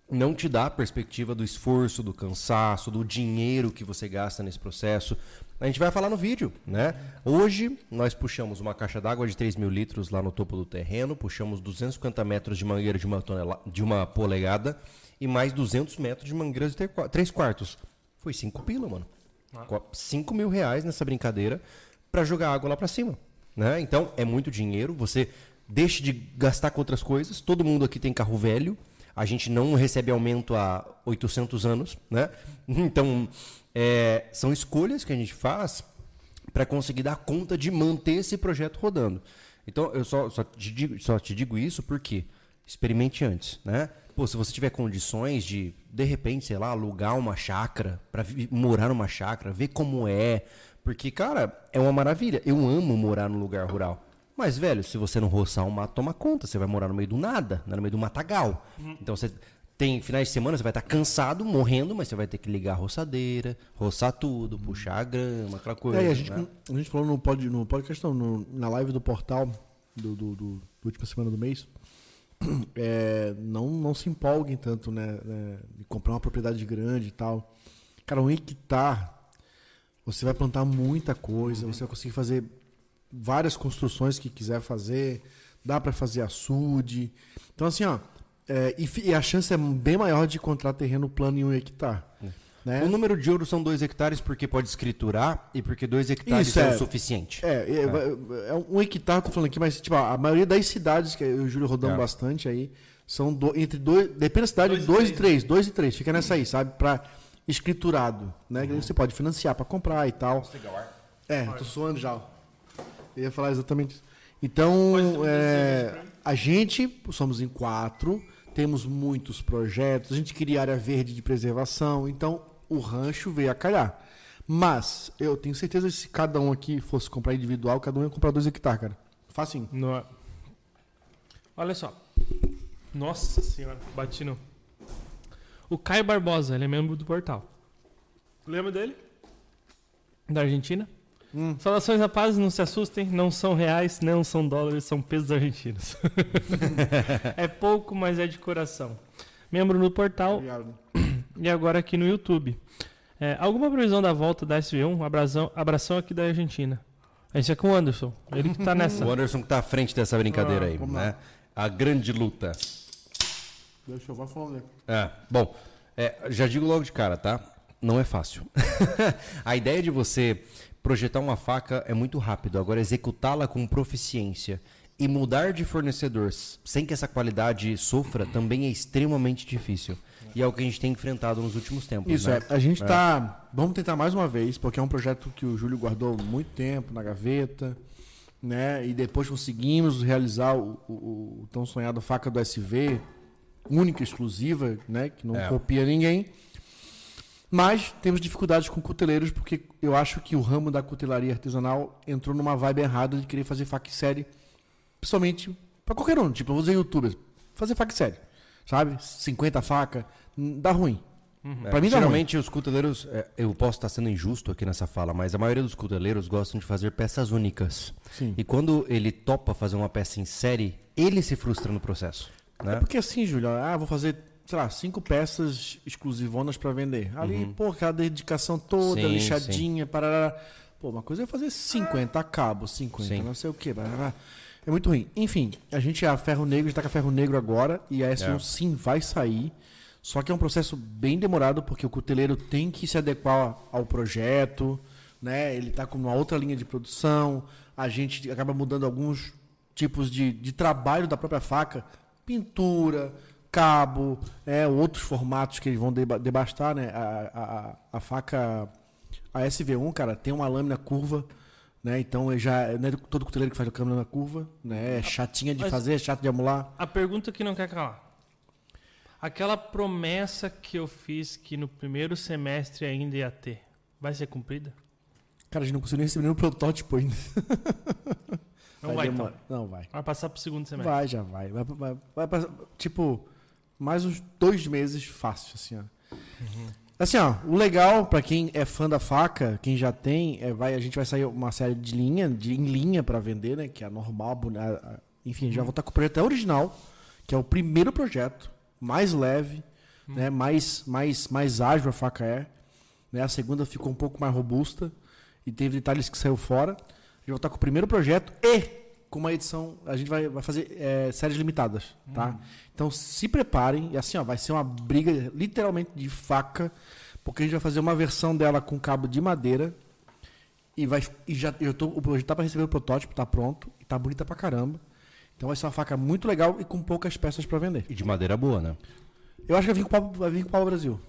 não te dá a perspectiva do esforço, do cansaço, do dinheiro que você gasta nesse processo. A gente vai falar no vídeo, né? Hoje nós puxamos uma caixa d'água de 3 mil litros lá no topo do terreno, puxamos 250 metros de mangueira de uma, tonela, de uma polegada e mais 200 metros de mangueira de 3 quartos. Foi 5 pila, mano. 5 mil reais nessa brincadeira para jogar água lá para cima. Né? Então é muito dinheiro. Você deixa de gastar com outras coisas. Todo mundo aqui tem carro velho. A gente não recebe aumento há 800 anos. Né? Então é, são escolhas que a gente faz para conseguir dar conta de manter esse projeto rodando. Então eu só, só, te, digo, só te digo isso porque experimente antes, né? Pô, se você tiver condições de, de repente, sei lá, alugar uma chácara, para morar numa chácara, ver como é. Porque, cara, é uma maravilha. Eu amo morar no lugar rural. Mas, velho, se você não roçar um mato, toma conta. Você vai morar no meio do nada, né? no meio do matagal. Então você tem finais de semana, você vai estar cansado, morrendo, mas você vai ter que ligar a roçadeira, roçar tudo, puxar a grama, aquela coisa. É, a gente, né? a gente falou no, pod, no podcast, não, no- na live do portal do, do, do- do última semana do mês. é, não, não se empolguem tanto, né, né, de comprar uma propriedade grande e tal. Cara, um hectare, você vai plantar muita coisa, você vai conseguir fazer várias construções que quiser fazer, dá para fazer açude. Então, assim, ó, é, e, e a chance é bem maior de encontrar terreno plano em um hectare. Né? O número de ouro são dois hectares porque pode escriturar e porque dois hectares Isso, é, é. o suficiente. É, é, é um hectare, tô falando aqui, mas tipo, a maioria das cidades que eu e o Júlio rodamos É. bastante aí, são do- entre dois, depende da cidade, Dois e dois e três, três, dois e três, fica nessa aí, sabe? Pra escriturado, né? Uhum. Que Você pode financiar pra comprar e tal. É, tô suando já. ó. Eu ia falar exatamente isso. Então, é, a gente, somos em quatro, temos muitos projetos, a gente queria área verde de preservação, então o rancho veio a calhar. Mas eu tenho certeza que se cada um aqui fosse comprar individual, cada um ia comprar dois hectares, cara. Facinho. No- Olha só. Nossa senhora, bati no. O Caio Barbosa, ele é membro do portal. Lembra dele? Da Argentina? Saudações rapazes, não se assustem, não são reais, não são dólares, são pesos argentinos. é pouco, mas é de coração. Membro do portal Obrigado. E agora aqui no YouTube. É, alguma previsão da volta da SV1? Abração, abração aqui da Argentina. Esse é com o Anderson. Ele que tá nessa. O Anderson que tá à frente dessa brincadeira Ah, aí, né? A grande luta. Deixa eu vou falando. É, bom, é, já digo logo de cara, tá? Não é fácil. a ideia de você projetar uma faca é muito rápido, agora executá-la com proficiência E mudar de fornecedor sem que essa qualidade sofra também é extremamente difícil. E é o que a gente tem enfrentado nos últimos tempos. Isso, né? é. A gente tá. Vamos tentar mais uma vez, porque é um projeto que o Júlio guardou muito tempo na gaveta, né? E depois conseguimos realizar o, o, o tão sonhado faca do SV, única, exclusiva, né? Que não É. copia ninguém. Mas temos dificuldades com cuteleiros, porque eu acho que o ramo da cutelaria artesanal entrou numa vibe errada de querer fazer faca em série, principalmente para qualquer um. Tipo, eu vou dizer youtuber, fazer faca em série, sabe? 50 faca, dá ruim. É, Pra mim dá ruim. geralmente os cuteleiros, é, eu posso estar sendo injusto aqui nessa fala, mas a maioria dos cuteleiros gostam de fazer peças únicas. Sim. E quando ele topa fazer uma peça em série, ele se frustra no processo. É Né? porque assim, Júlio, ah, vou fazer, sei lá, cinco peças exclusivonas pra vender. Ali, pô, aquela dedicação toda, Uhum. Sim, lixadinha, parará. Pô, uma coisa é fazer 50 cabos, 50, Sim. não sei o quê. parará. É muito ruim. Enfim, a gente é a Ferro Negro, a gente tá com a Ferro Negro agora, e a S1 É. sim vai sair. Só que é um processo bem demorado, porque o cuteleiro tem que se adequar ao projeto, né? Ele tá com uma outra linha de produção, a gente acaba mudando alguns tipos de, de trabalho da própria faca, pintura, cabo, é, outros formatos que eles vão deba- debastar, né? A, a, a faca, a SV1, cara, tem uma lâmina curva, né? Então já não é todo cuteleiro que faz a lâmina curva, né? É chatinha de Mas- fazer, é chato de amular. A pergunta que não quer calar. Aquela promessa que eu fiz que no primeiro semestre ainda ia ter, vai ser cumprida? Cara, a gente não conseguiu nem receber nenhum protótipo ainda. Não vai, demorar. então. Não vai. Vai passar pro segundo semestre. Vai, já vai. Vai, vai, vai passar, tipo, mais uns dois meses fácil, assim, ó. Assim, ó, o legal pra quem é fã da faca, quem já tem, é, vai, a gente vai sair uma série de linha, de, em linha pra vender, né? Que é a normal, a- a- enfim, já vou estar com o projeto original, que é o primeiro projeto, mais leve, né? Mais, mais, mais ágil a faca é. Né? A segunda ficou um pouco mais robusta e teve detalhes que saiu fora. Gente vai estar com o primeiro projeto e com uma edição. A gente vai, vai fazer é, séries limitadas, tá? Então se preparem. E assim, ó, vai ser uma briga literalmente de faca, porque a gente vai fazer uma versão dela com cabo de madeira. E vai. E já, eu tô, o projeto tá para receber o protótipo, tá pronto. E tá bonita pra caramba. Então vai ser uma faca muito legal e com poucas peças para vender. E de madeira boa, né? Eu acho que vai vir com o pau, vai vir com o pau Brasil.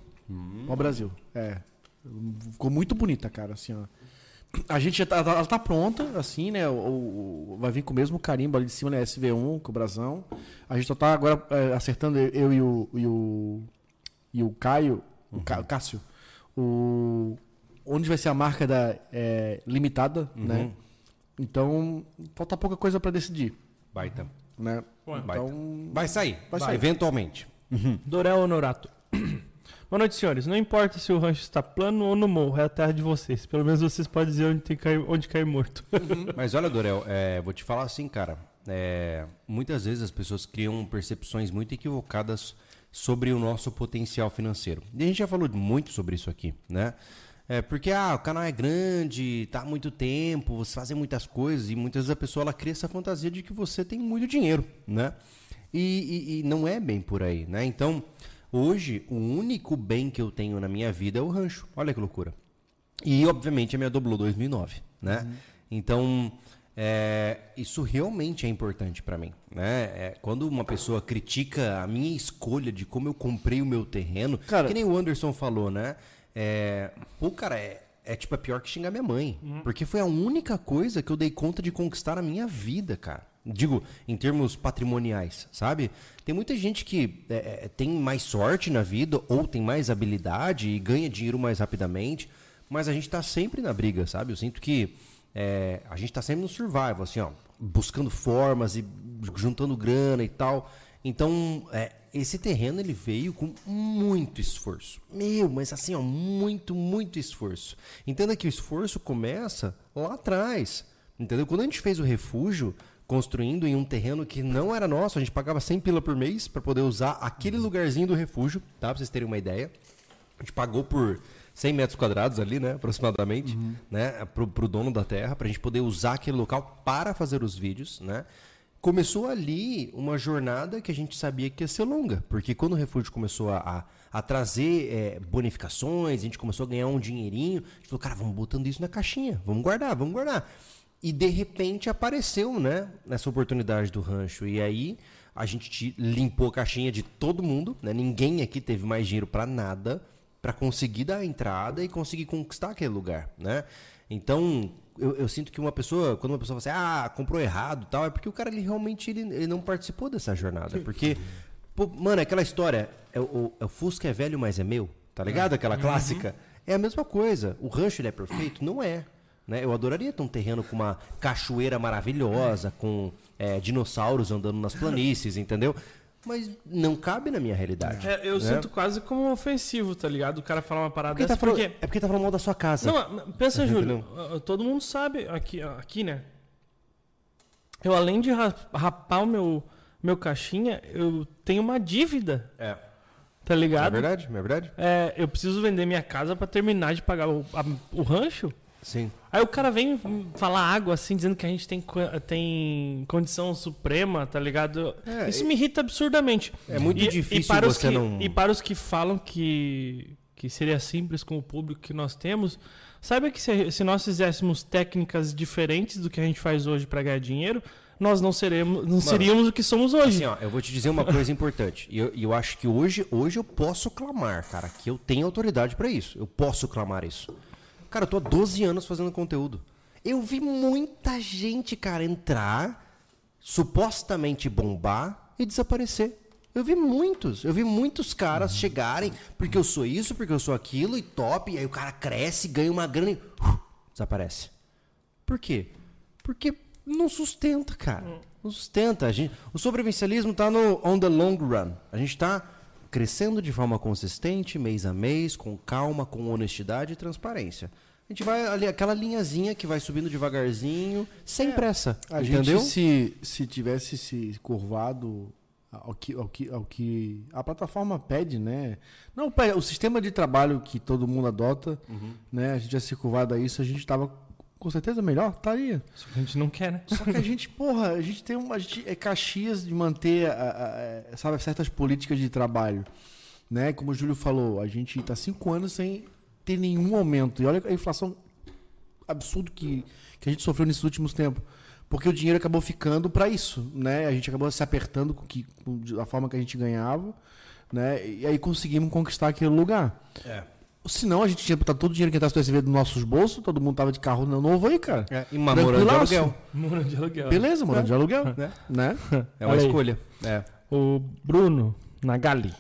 Pau Brasil. É. Ficou muito bonita, cara, assim, ó. A gente já tá, ela tá pronta, assim, né? O, o- vai vir com o mesmo carimbo ali de cima, né? SV1, com o brasão. A gente só tá agora é, acertando, eu e o, e o, e o Caio, o Ca- Cássio, o, onde vai ser a marca da é, limitada, né? Então, falta pouca coisa para decidir, Baita. né? Ué, Então, Vai sair. Vai sair. Eventualmente. Dorel Honorato. Boa noite, senhores. Não importa se o rancho está plano ou no morro, é a terra de vocês. Pelo menos vocês podem dizer onde, tem cair, onde cair morto. Mas olha, Dorel, é, vou te falar assim, cara. é, muitas vezes as pessoas criam percepções muito equivocadas sobre o nosso potencial financeiro. E a gente já falou muito sobre isso aqui, né? É, porque ah, o canal é grande, tá há muito tempo, você faz muitas coisas, e muitas vezes a pessoa ela cria essa fantasia de que você tem muito dinheiro, né? E, e- e não é bem por aí, né? Então, hoje, o único bem que eu tenho na minha vida é o rancho. Olha que loucura. E, obviamente, a minha Doblô 2009, né? Então, é, isso realmente é importante pra mim, né? É, quando uma pessoa critica a minha escolha de como eu comprei o meu terreno, Cara- que nem o Anderson falou, né? É, pô, cara, é, é tipo, é pior que xingar minha mãe. Porque foi a única coisa que eu dei conta de conquistar na minha vida, cara. Digo, em termos patrimoniais, sabe? Tem muita gente que é, é, tem mais sorte na vida ou tem mais habilidade e ganha dinheiro mais rapidamente, mas a gente tá sempre na briga, sabe? Eu sinto que é, a gente tá sempre no survival, assim, ó, buscando formas e juntando grana e tal. Então, é, esse terreno ele veio com muito esforço. Meu, mas assim, ó, muito, muito esforço. Entenda que o esforço começa lá atrás. Entendeu? Quando a gente fez o refúgio, construindo em um terreno que não era nosso, a gente pagava 100 pila por mês para poder usar aquele lugarzinho do refúgio, tá? Pra vocês terem uma ideia. A gente pagou por 100 metros quadrados ali, né? Aproximadamente, né? Pro, pro dono da terra, pra gente poder usar aquele local para fazer os vídeos, né? Começou ali uma jornada que a gente sabia que ia ser longa, porque quando o refúgio começou a, a, a trazer é, bonificações, a gente começou a ganhar um dinheirinho, a gente falou, cara, vamos botando isso na caixinha, vamos guardar, vamos guardar. E de repente apareceu, né, essa oportunidade do rancho. E aí a gente te- limpou a caixinha de todo mundo, né? Ninguém aqui teve mais dinheiro pra nada pra conseguir dar a entrada e conseguir conquistar aquele lugar, né? Então, eu, eu sinto que uma pessoa, quando uma pessoa fala assim, ah, comprou errado e tal, é porque o cara ele realmente ele, ele não participou dessa jornada. Porque, pô, mano, é aquela história, é, o, é o Fusca é velho, mas é meu, tá ligado? Aquela clássica. É a mesma coisa. O rancho ele é perfeito? Não é. Né? Eu adoraria ter um terreno com uma cachoeira maravilhosa, com é, dinossauros andando nas planícies, entendeu? Mas não cabe na minha realidade. É, eu né? sinto quase como ofensivo, tá ligado? O cara falar uma parada Porque dessa, tá falando- porque... É porque tá falando mal da sua casa. Não, pensa, Júlio, todo mundo sabe aqui, aqui, né? Eu, além de ra- rapar o meu, meu caixinha, eu tenho uma dívida, É. tá É ligado? verdade? É verdade? É, eu preciso vender minha casa pra terminar de pagar o, a- o rancho. Sim. Aí o cara vem falar água assim, dizendo que a gente tem, tem condição suprema, tá ligado? É, Isso e- me irrita absurdamente. É muito difícil para os você que, não- E para os que falam que, que seria simples com o público que nós temos, saiba que se, se nós fizéssemos técnicas diferentes do que a gente faz hoje para ganhar dinheiro, nós não, seremos, não seríamos o que somos hoje. Assim, ó, eu vou te dizer uma coisa importante. E eu, e eu acho que hoje, hoje eu posso clamar, cara, que eu tenho autoridade pra isso. Eu posso clamar isso. Cara, eu tô há 12 anos fazendo conteúdo. Eu vi muita gente, cara, entrar, supostamente bombar e desaparecer. Eu vi muitos, eu vi muitos caras chegarem porque eu sou isso, porque eu sou aquilo e top, e aí o cara cresce, ganha uma grana e uh, desaparece. Por quê? Porque não sustenta, cara. Não sustenta. A gente, o sobrevivencialismo tá no on the long run. A gente tá crescendo de forma consistente, mês a mês, com calma, com honestidade e transparência. A gente vai ali, aquela linhazinha que vai subindo devagarzinho, sem pressa. A entendeu? gente, se, se tivesse se curvado ao que, ao, que, ao que a plataforma pede, né? Não, o sistema de trabalho que todo mundo adota, né? A gente já se curvado a isso, a gente tava com certeza melhor, estaria. Só que a gente não quer, né? Só que a gente, porra, a gente tem uma. A gente é Caxias de manter, a- a- a- sabe, certas políticas de trabalho. Né? Como o Júlio falou, a gente está cinco anos sem ter nenhum aumento. E olha a inflação absurdo que, que a gente sofreu nesses últimos tempos. Porque o dinheiro acabou ficando para isso, né? A gente acabou se apertando com que, com a forma que a gente ganhava, né? E aí conseguimos conquistar aquele lugar. É. Senão a gente tinha botado todo o dinheiro que entrasse no SV dos nossos bolsos, todo mundo tava de carro novo aí, cara. É, e uma morando de aluguel. Muro de aluguel. Beleza, morando de aluguel, Né? né? É uma Olha escolha. É. O Bruno Nagali.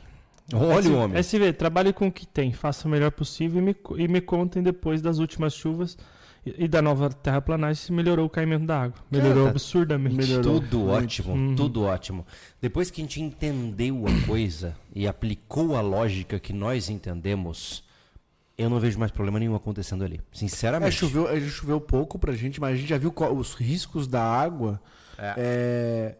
Olha o homem. SV, trabalhe com o que tem, faça o melhor possível e me, e me contem depois das últimas chuvas e, e da nova terraplanagem se melhorou o caimento da água. Melhorou tá- absurdamente. melhorou. Tudo ótimo, Uhum. tudo ótimo. Depois que a gente entendeu a coisa e aplicou a lógica que nós entendemos, eu não vejo mais problema nenhum acontecendo ali. É, Sinceramente. choveu, é, choveu pouco pra gente, mas a gente já viu os riscos da água é,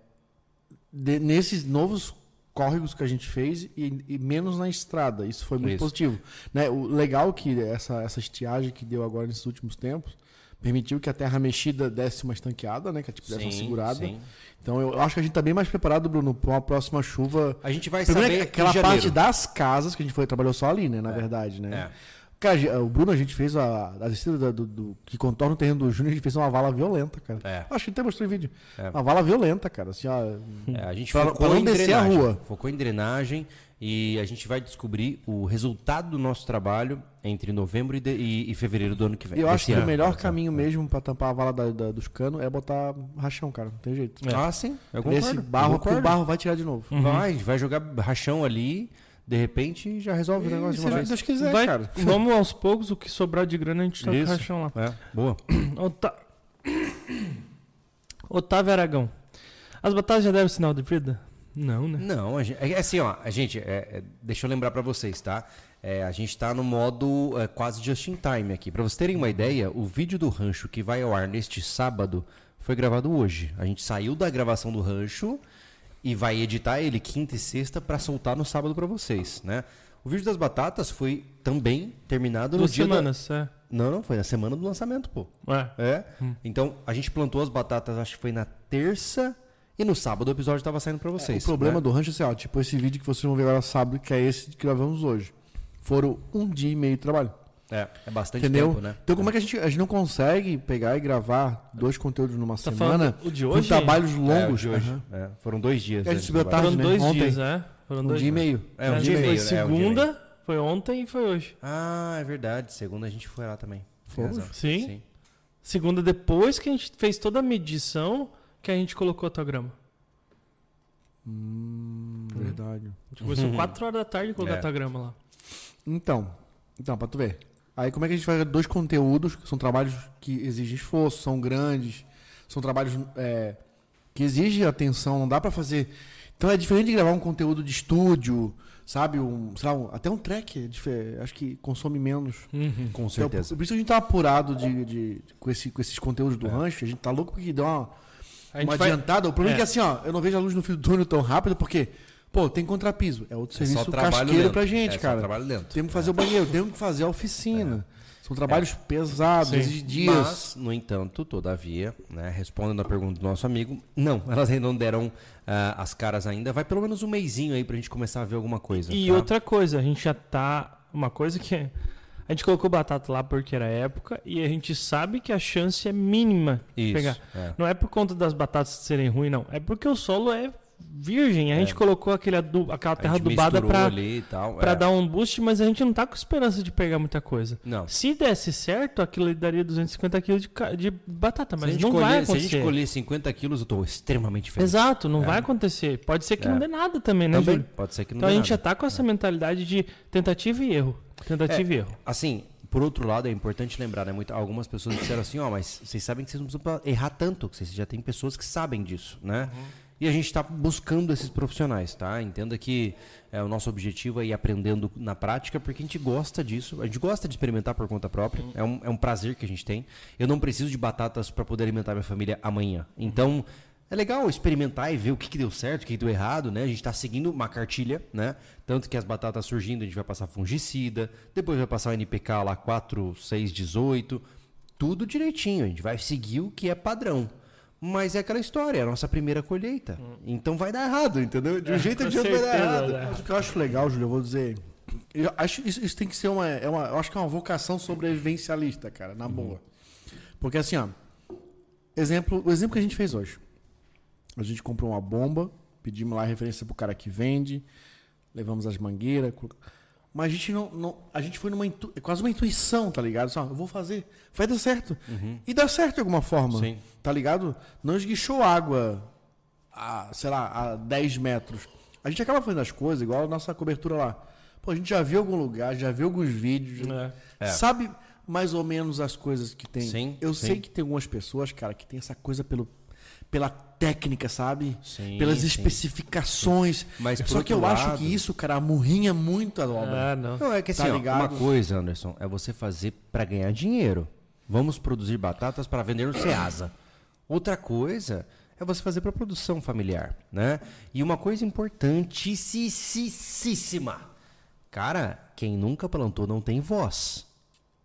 de- nesses novos córregos que a gente fez e, e menos na estrada. Isso foi muito Isso. positivo. Né? O legal que essa, essa estiagem que deu agora nesses últimos tempos permitiu que a terra mexida desse uma estanqueada, né? Que tipo, desse uma segurada. sim. Então eu acho que a gente tá bem mais preparado, Bruno, para uma próxima chuva. A gente vai Primeiro, saber aquela parte das casas que a gente foi trabalhou só ali, né? Na verdade, né? É. Cara, a- o Bruno, a gente fez a, a descida da- do, do- que contorna o terreno do Júnior, a gente fez uma vala violenta, cara. É. Acho que até mostrei em vídeo. É. Uma vala violenta, cara. Assim, ó, É, a gente Pra- focou pra não em descer a drenagem. rua. Focou em drenagem e a gente vai descobrir o resultado do nosso trabalho entre novembro e, de- e- e fevereiro do ano que vem. eu acho que o ano. melhor caminho mesmo pra tampar a vala da- da- dos canos é botar rachão, cara. Não tem jeito. Ah, sim. Eu concordo. Nesse barro, eu que o concordo. barro vai tirar de novo. Vai, vai jogar rachão ali, de repente já resolve o negócio de uma Se vez. Deus quiser, Vai- cara. Vamos aos poucos, o que sobrar de grana a gente tá com o Isso. caixão lá. É, boa. Ota- Otávio Aragão. As batalhas já deram sinal de vida? Não, né? Não, a gente, é assim, ó, a gente, é, é, deixa eu lembrar pra vocês, tá? É, a gente tá no modo é, quase just in time aqui. Pra vocês terem uma ideia, o vídeo do rancho que vai ao ar neste sábado foi gravado hoje. A gente saiu da gravação do rancho e vai editar ele quinta e sexta pra soltar no sábado pra vocês, né? O vídeo das batatas foi também terminado Duas no dia da... semanas, é. Não, não, foi na semana do lançamento, pô. É. É. Então, a gente plantou as batatas, acho que foi na terça e no sábado o episódio tava saindo pra vocês. o problema né? do rancho é assim, ó, tipo esse vídeo que vocês vão ver agora sábado, que é esse que gravamos hoje. Foram um dia e meio de trabalho. É, é bastante Entendeu? tempo, né? Então como é que a gente, a gente não consegue pegar e gravar dois conteúdos numa Tá semana o de com hoje? trabalhos É, o longos? de hoje. Aham. É, foram dois dias. A gente antes subiu tarde, Foram né? dois Ontem. dias, é? Foram Um dois dia e meio. É, um dia e gente meio, foi né? É, um e segunda, foi ontem e foi hoje. Ah, é verdade. Segunda a gente foi lá também. Fomos? razão. Sim. Segunda, depois que a gente fez toda a medição, que a gente colocou a tua grama. Hum, verdade. A gente começou 4 horas da tarde a colocar É. a tua grama lá. Então, então, pra tu ver. Aí como é que a gente faz dois conteúdos, que são trabalhos que exigem esforço, são grandes, são trabalhos é, que exigem atenção, não dá pra fazer. Então é diferente de gravar um conteúdo de estúdio, sabe? Um, sei lá, um- até um track, é acho que consome menos. Com Então, certeza. por isso que a gente tá apurado de, de- com, esse- com esses conteúdos do rancho, a gente tá louco porque dá uma, uma vai- adiantada. O problema é. É. que assim, ó, eu não vejo a luz no fio do túnel tão rápido porque, pô, tem contrapiso. É outro É só serviço trabalho casqueiro lento. pra gente, É só cara. trabalho lento. Temos que fazer o banheiro, temos que fazer a oficina. São trabalhos pesados, Sim. exigem dias. Mas, no entanto, todavia, né, respondendo a pergunta do nosso amigo, não, elas ainda não deram ah, as caras ainda. Vai pelo menos um mêsinho aí pra gente começar a ver alguma coisa. E tá? outra coisa, a gente já tá. Uma coisa que. A gente colocou batata lá porque era época e a gente sabe que a chance é mínima de Isso, pegar. é. Não é por conta das batatas serem ruins, não. É porque o solo é virgem. A gente colocou aquele adu- aquela terra adubada pra é. dar um boost, mas a gente não tá com esperança de pegar muita coisa. Não. Se desse certo, aquilo daria 250 quilos de, de batata, mas não colher- vai Se a acontecer. gente colher 50 quilos, eu tô extremamente feliz. Exato, não vai acontecer. Pode ser que É. não dê nada também, né, Também, Júlio? pode ser que não Então a gente já nada. tá com essa mentalidade de tentativa e erro. Tentativa É. e erro. Assim, por outro lado, é importante lembrar, né? Muito, algumas pessoas disseram assim, ó, mas vocês sabem que vocês não precisam errar tanto, que vocês já tem pessoas que sabem disso, né? E a gente está buscando esses profissionais, tá? Entenda que é, o nosso objetivo é ir aprendendo na prática, porque a gente gosta disso, a gente gosta de experimentar por conta própria, é, um, é um prazer que a gente tem. Eu não preciso de batatas para poder alimentar minha família amanhã. Então, é legal experimentar e ver o que, que deu certo, o que, que deu errado, né? A gente está seguindo uma cartilha, né? Tanto que as batatas surgindo, a gente vai passar fungicida, depois vai passar o NPK lá 4, 6, 18, tudo direitinho, a gente vai seguir o que é padrão. Mas é aquela história, é a nossa primeira colheita. Então vai dar errado, entendeu? De um jeito ou de outro vai dar errado. né? Mas o que eu acho legal, Júlio, eu vou dizer. Eu acho isso, isso tem que ser uma, é uma. Eu acho que é uma vocação sobrevivencialista, cara, na boa. Porque assim, ó. Exemplo, o exemplo que a gente fez hoje. A gente comprou uma bomba, pedimos lá a referência pro cara que vende, levamos as mangueiras. Mas a gente não. não- a gente foi numa. intu- é quase uma intuição, tá ligado? Só, eu vou fazer. Vai dar certo. E dá certo de alguma forma. Sim. Tá ligado? Não esguichou água a, sei lá, a 10 metros. A gente acaba fazendo as coisas igual a nossa cobertura lá. Pô, a gente já viu algum lugar, já viu alguns vídeos, É. É. sabe mais ou menos as coisas que tem. Sim, Eu sim. sei que tem algumas pessoas, cara, que tem essa coisa pelo, pela técnica, sabe? Sim, Pelas sim. especificações. Mas, por Só que eu outro acho lado- que isso, cara, amurrinha muito a obra. Ah, não. Não, é que assim, Tá ó, ligado? uma coisa, Anderson, é você fazer para ganhar dinheiro. Vamos produzir batatas para vender no Ceasa. Outra coisa é você fazer para produção familiar, né? E uma coisa importantíssima. Cara, quem nunca plantou não tem voz.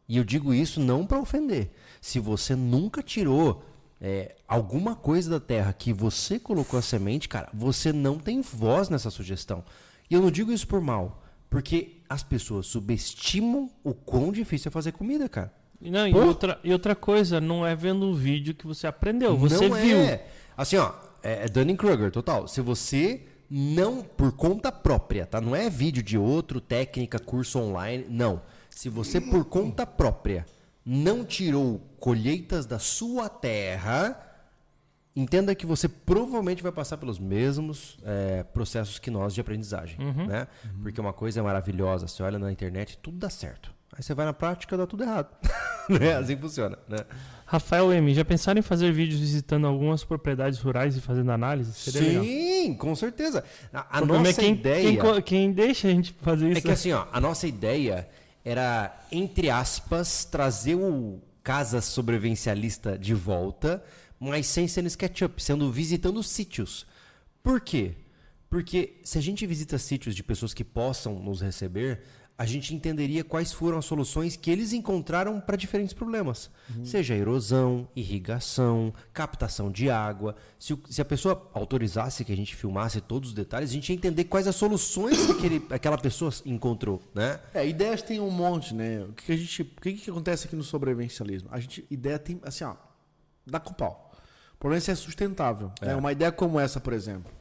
E eu digo isso não para ofender. Se você nunca tirou é, alguma coisa da terra que você colocou a semente, cara, você não tem voz nessa sugestão. E eu não digo isso por mal, porque as pessoas subestimam o quão difícil é fazer comida, cara. E Não, e outra, e outra coisa, não é vendo o vídeo que você aprendeu, você não viu. É. Assim, ó, é, é Dunning-Kruger, total. Se você não, por conta própria, tá? Não é vídeo de outro, técnica, curso online, não. Se você, por conta própria, não tirou colheitas da sua terra, entenda que você provavelmente vai passar pelos mesmos é, processos que nós de aprendizagem, né? Porque uma coisa é maravilhosa, você olha na internet, tudo dá certo. Aí você vai na prática, dá tudo errado. né? Assim funciona, né? Rafael M, já pensaram em fazer vídeos visitando algumas propriedades rurais e fazendo análise? Seria legal. Sim, com certeza. A, a problema nossa é quem, ideia quem, quem deixa a gente fazer isso. é que assim, ó, a nossa ideia era, entre aspas, trazer o casa sobrevivencialista de volta, mas sem ser no SketchUp, sendo visitando sítios. Por quê? Porque se a gente visita sítios de pessoas que possam nos receber, a gente entenderia quais foram as soluções que eles encontraram para diferentes problemas. Seja erosão, irrigação, captação de água. Se, o- se a pessoa autorizasse que a gente filmasse todos os detalhes, a gente ia entender quais as soluções que aquele, aquela pessoa encontrou, né? É, ideias tem um monte, né? O que, que a gente, o que, que acontece aqui no sobrevivencialismo? A gente, ideia tem, assim, ó, dá com pau. O problema é se é sustentável. né? Uma ideia como essa, por exemplo.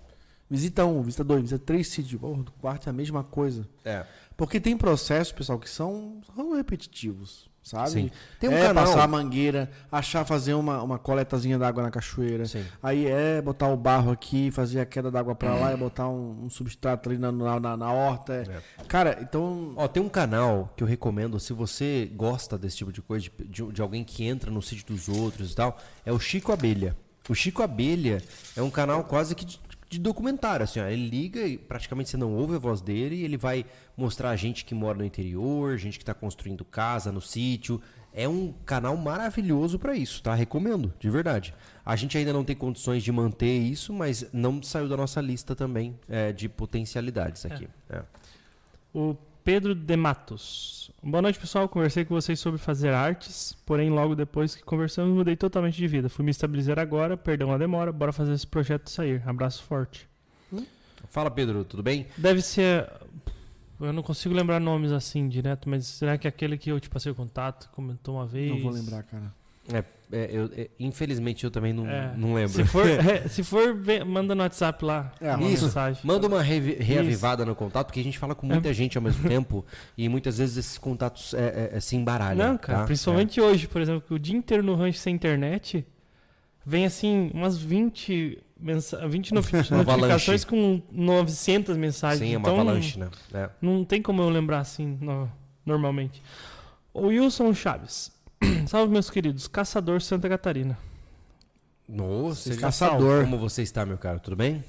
Visita um, visita dois, visita três sítios. Porra, do quarto é a mesma coisa. É. Porque tem processos, pessoal, que são, são repetitivos, sabe? Sim. Tem um é canal- passar a mangueira, achar, fazer uma, uma coletazinha d'água na cachoeira. Sim. Aí é botar o barro aqui, fazer a queda d'água pra lá e botar um, um substrato ali na, na, na- na horta. É. Cara, então... Ó, tem um canal que eu recomendo, se você gosta desse tipo de coisa, de, de- de alguém que entra no sítio dos outros e tal, é o Chico Abelha. O Chico Abelha é um canal quase que de, documentário, assim, ó. Ele liga e praticamente você não ouve a voz dele, e ele vai mostrar a gente que mora no interior, gente que está construindo casa no sítio. É um canal maravilhoso para isso, tá? Recomendo, de verdade. A gente ainda não tem condições de manter isso, mas não saiu da nossa lista também é, de potencialidades aqui. É. O Pedro de Matos. Boa noite, pessoal. Conversei com vocês sobre fazer artes, porém, logo depois que conversamos, mudei totalmente de vida. Fui me estabilizar agora, perdão a demora, bora fazer esse projeto sair. Abraço forte. Fala, Pedro, tudo bem? Deve ser. Eu não consigo lembrar nomes assim direto, mas será que é aquele que eu te passei o contato, comentou uma vez? Não vou lembrar, cara. É, é, eu- é, infelizmente eu também não, É. não lembro. Se for, é, se for vê- manda no WhatsApp lá. É, uma isso. mensagem. Manda uma revi- reavivada no contato, porque a gente fala com muita gente ao mesmo tempo e muitas vezes esses contatos é, é, é, se embaralham. Não, cara, tá? principalmente hoje, por exemplo, que o dia inteiro no rancho sem internet, vem assim, umas 20, mensa 20 nofi- Uma notificações com 900 É. mensagens. Sim, é uma então, avalanche, né? É. Não tem como eu lembrar assim, no- normalmente. O Wilson Chaves. Salve, meus queridos. Caçador Santa Catarina. Nossa, caçador. sabe Como você está, meu caro? Tudo bem?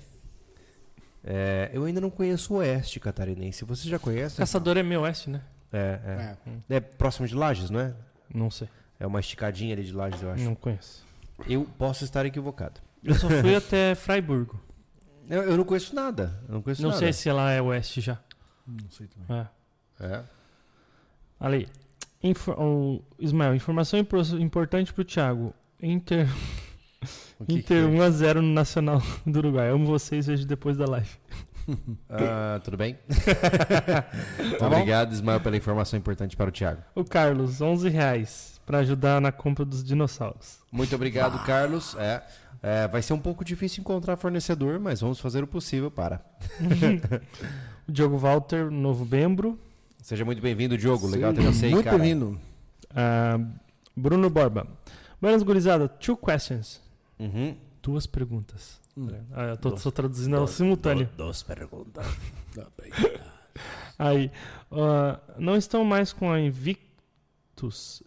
É, eu ainda não conheço o Oeste Catarinense. Você já conhece? Caçador é meu oeste, né? É, é. É próximo de Lages, não é? Não sei. É uma esticadinha ali de Lages, eu acho. Não conheço. Eu posso estar equivocado. Eu só fui até Freiburgo. Eu, eu não conheço nada. Eu não conheço Não nada. sei se lá é oeste já. Não sei também. É. É. Ali. Info- o Ismael, informação impor- importante pro Thiago. Inter, O que que Inter foi? 1x0 no Nacional do Uruguai. Amo vocês, vejo depois da live. Ah, tudo bem? Tá bom? Obrigado, Ismael, pela informação importante para o Thiago. O Carlos, 11 reais pra ajudar na compra dos dinossauros. Muito obrigado, Carlos. É, é, vai ser um pouco difícil encontrar fornecedor, mas vamos fazer o possível para. O Diogo Walter, novo membro. Seja muito bem-vindo, Diogo. Legal ter você aí, Muito bem-vindo. Ah, Bruno Borba. Buenas, gurizada. Two questions. Uhum. Duas perguntas. Hum. Ah, eu tô só traduzindo ao simultâneo. Dos perguntas. Tá. Aí, ah, não estão mais com a Invictus.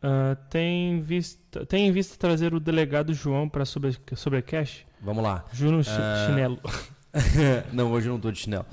Ah, tem, vista, tem em vista trazer o delegado João para sobre, sobre cash? Vamos lá. Juno Chi- Ah. Chinelo. não, hoje eu não tô de chinelo.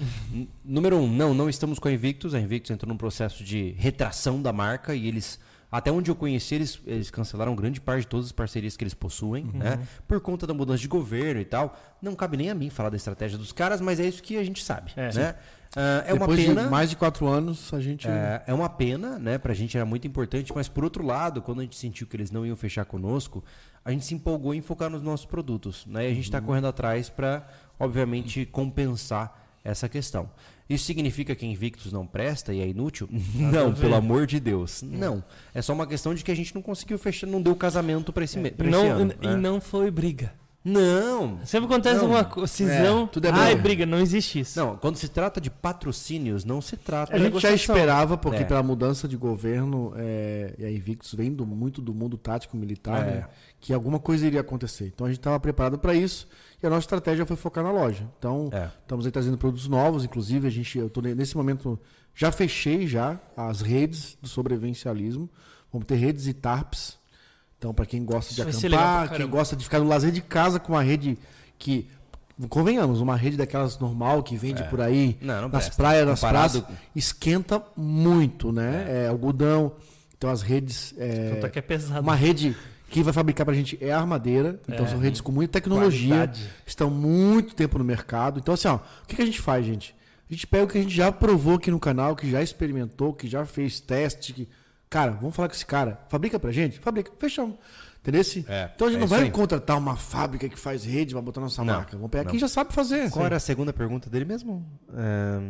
Número um, não, não estamos com a Invictus. A Invictus entrou num processo de retração da marca e eles, até onde eu conheci, eles, eles cancelaram grande parte de todas as parcerias que eles possuem, né? Por conta da mudança de governo e tal. Não cabe nem a mim falar da estratégia dos caras, mas é isso que a gente sabe, É. né? Ah, é uma Depois pena. de mais de quatro anos, a gente. É, é uma pena, né? Pra gente era muito importante, mas por outro lado, quando a gente sentiu que eles não iam fechar conosco, a gente se empolgou em focar nos nossos produtos, né? E a gente está correndo atrás para, obviamente, compensar essa questão. Isso significa que Invictus não presta e é inútil? Não, pelo amor de Deus. Não. É só uma questão de que a gente não conseguiu fechar, não deu casamento para esse, me- E esse ano. e né? não foi briga. Não. Sempre acontece Não. alguma co- cisão. É, tudo é Ai, briga. briga, não existe isso. Não, quando se trata de patrocínios, não se trata A gente já esperava, porque É. pela mudança de governo, é, e a Invictus vem do, muito do mundo tático militar, É. né, que alguma coisa iria acontecer. Então a gente estava preparado para isso e a nossa estratégia foi focar na loja. Então É. estamos aí trazendo produtos novos, inclusive a gente, eu tô ne- nesse momento já fechei já as redes do sobrevivencialismo. Vamos ter redes e tarps. Então para quem gosta de Isso pra acampar, quem gosta de ficar no lazer de casa com uma rede que convenhamos, uma rede daquelas normal que vende por aí Não, não nas presta. praias, nas Comparado- praças, esquenta muito, né? É, algodão. Então as redes. é, Tanto é que é pesado. uma rede que vai fabricar pra gente é a armadeira. Então É. são redes com muita tecnologia. Qualidade. Estão muito tempo no mercado. Então, assim, ó, o que, que a gente faz, gente? A gente pega o que a gente já provou aqui no canal, que já experimentou, que já fez teste. Que... Cara, vamos falar com esse cara. Fabrica pra gente? Fabrica. Fechamos. Entendeu? É, então a gente é não vai aí. contratar uma fábrica que faz rede pra botar nossa Não, marca. Vamos pegar não. quem já sabe fazer. Qual era a segunda pergunta dele mesmo? É,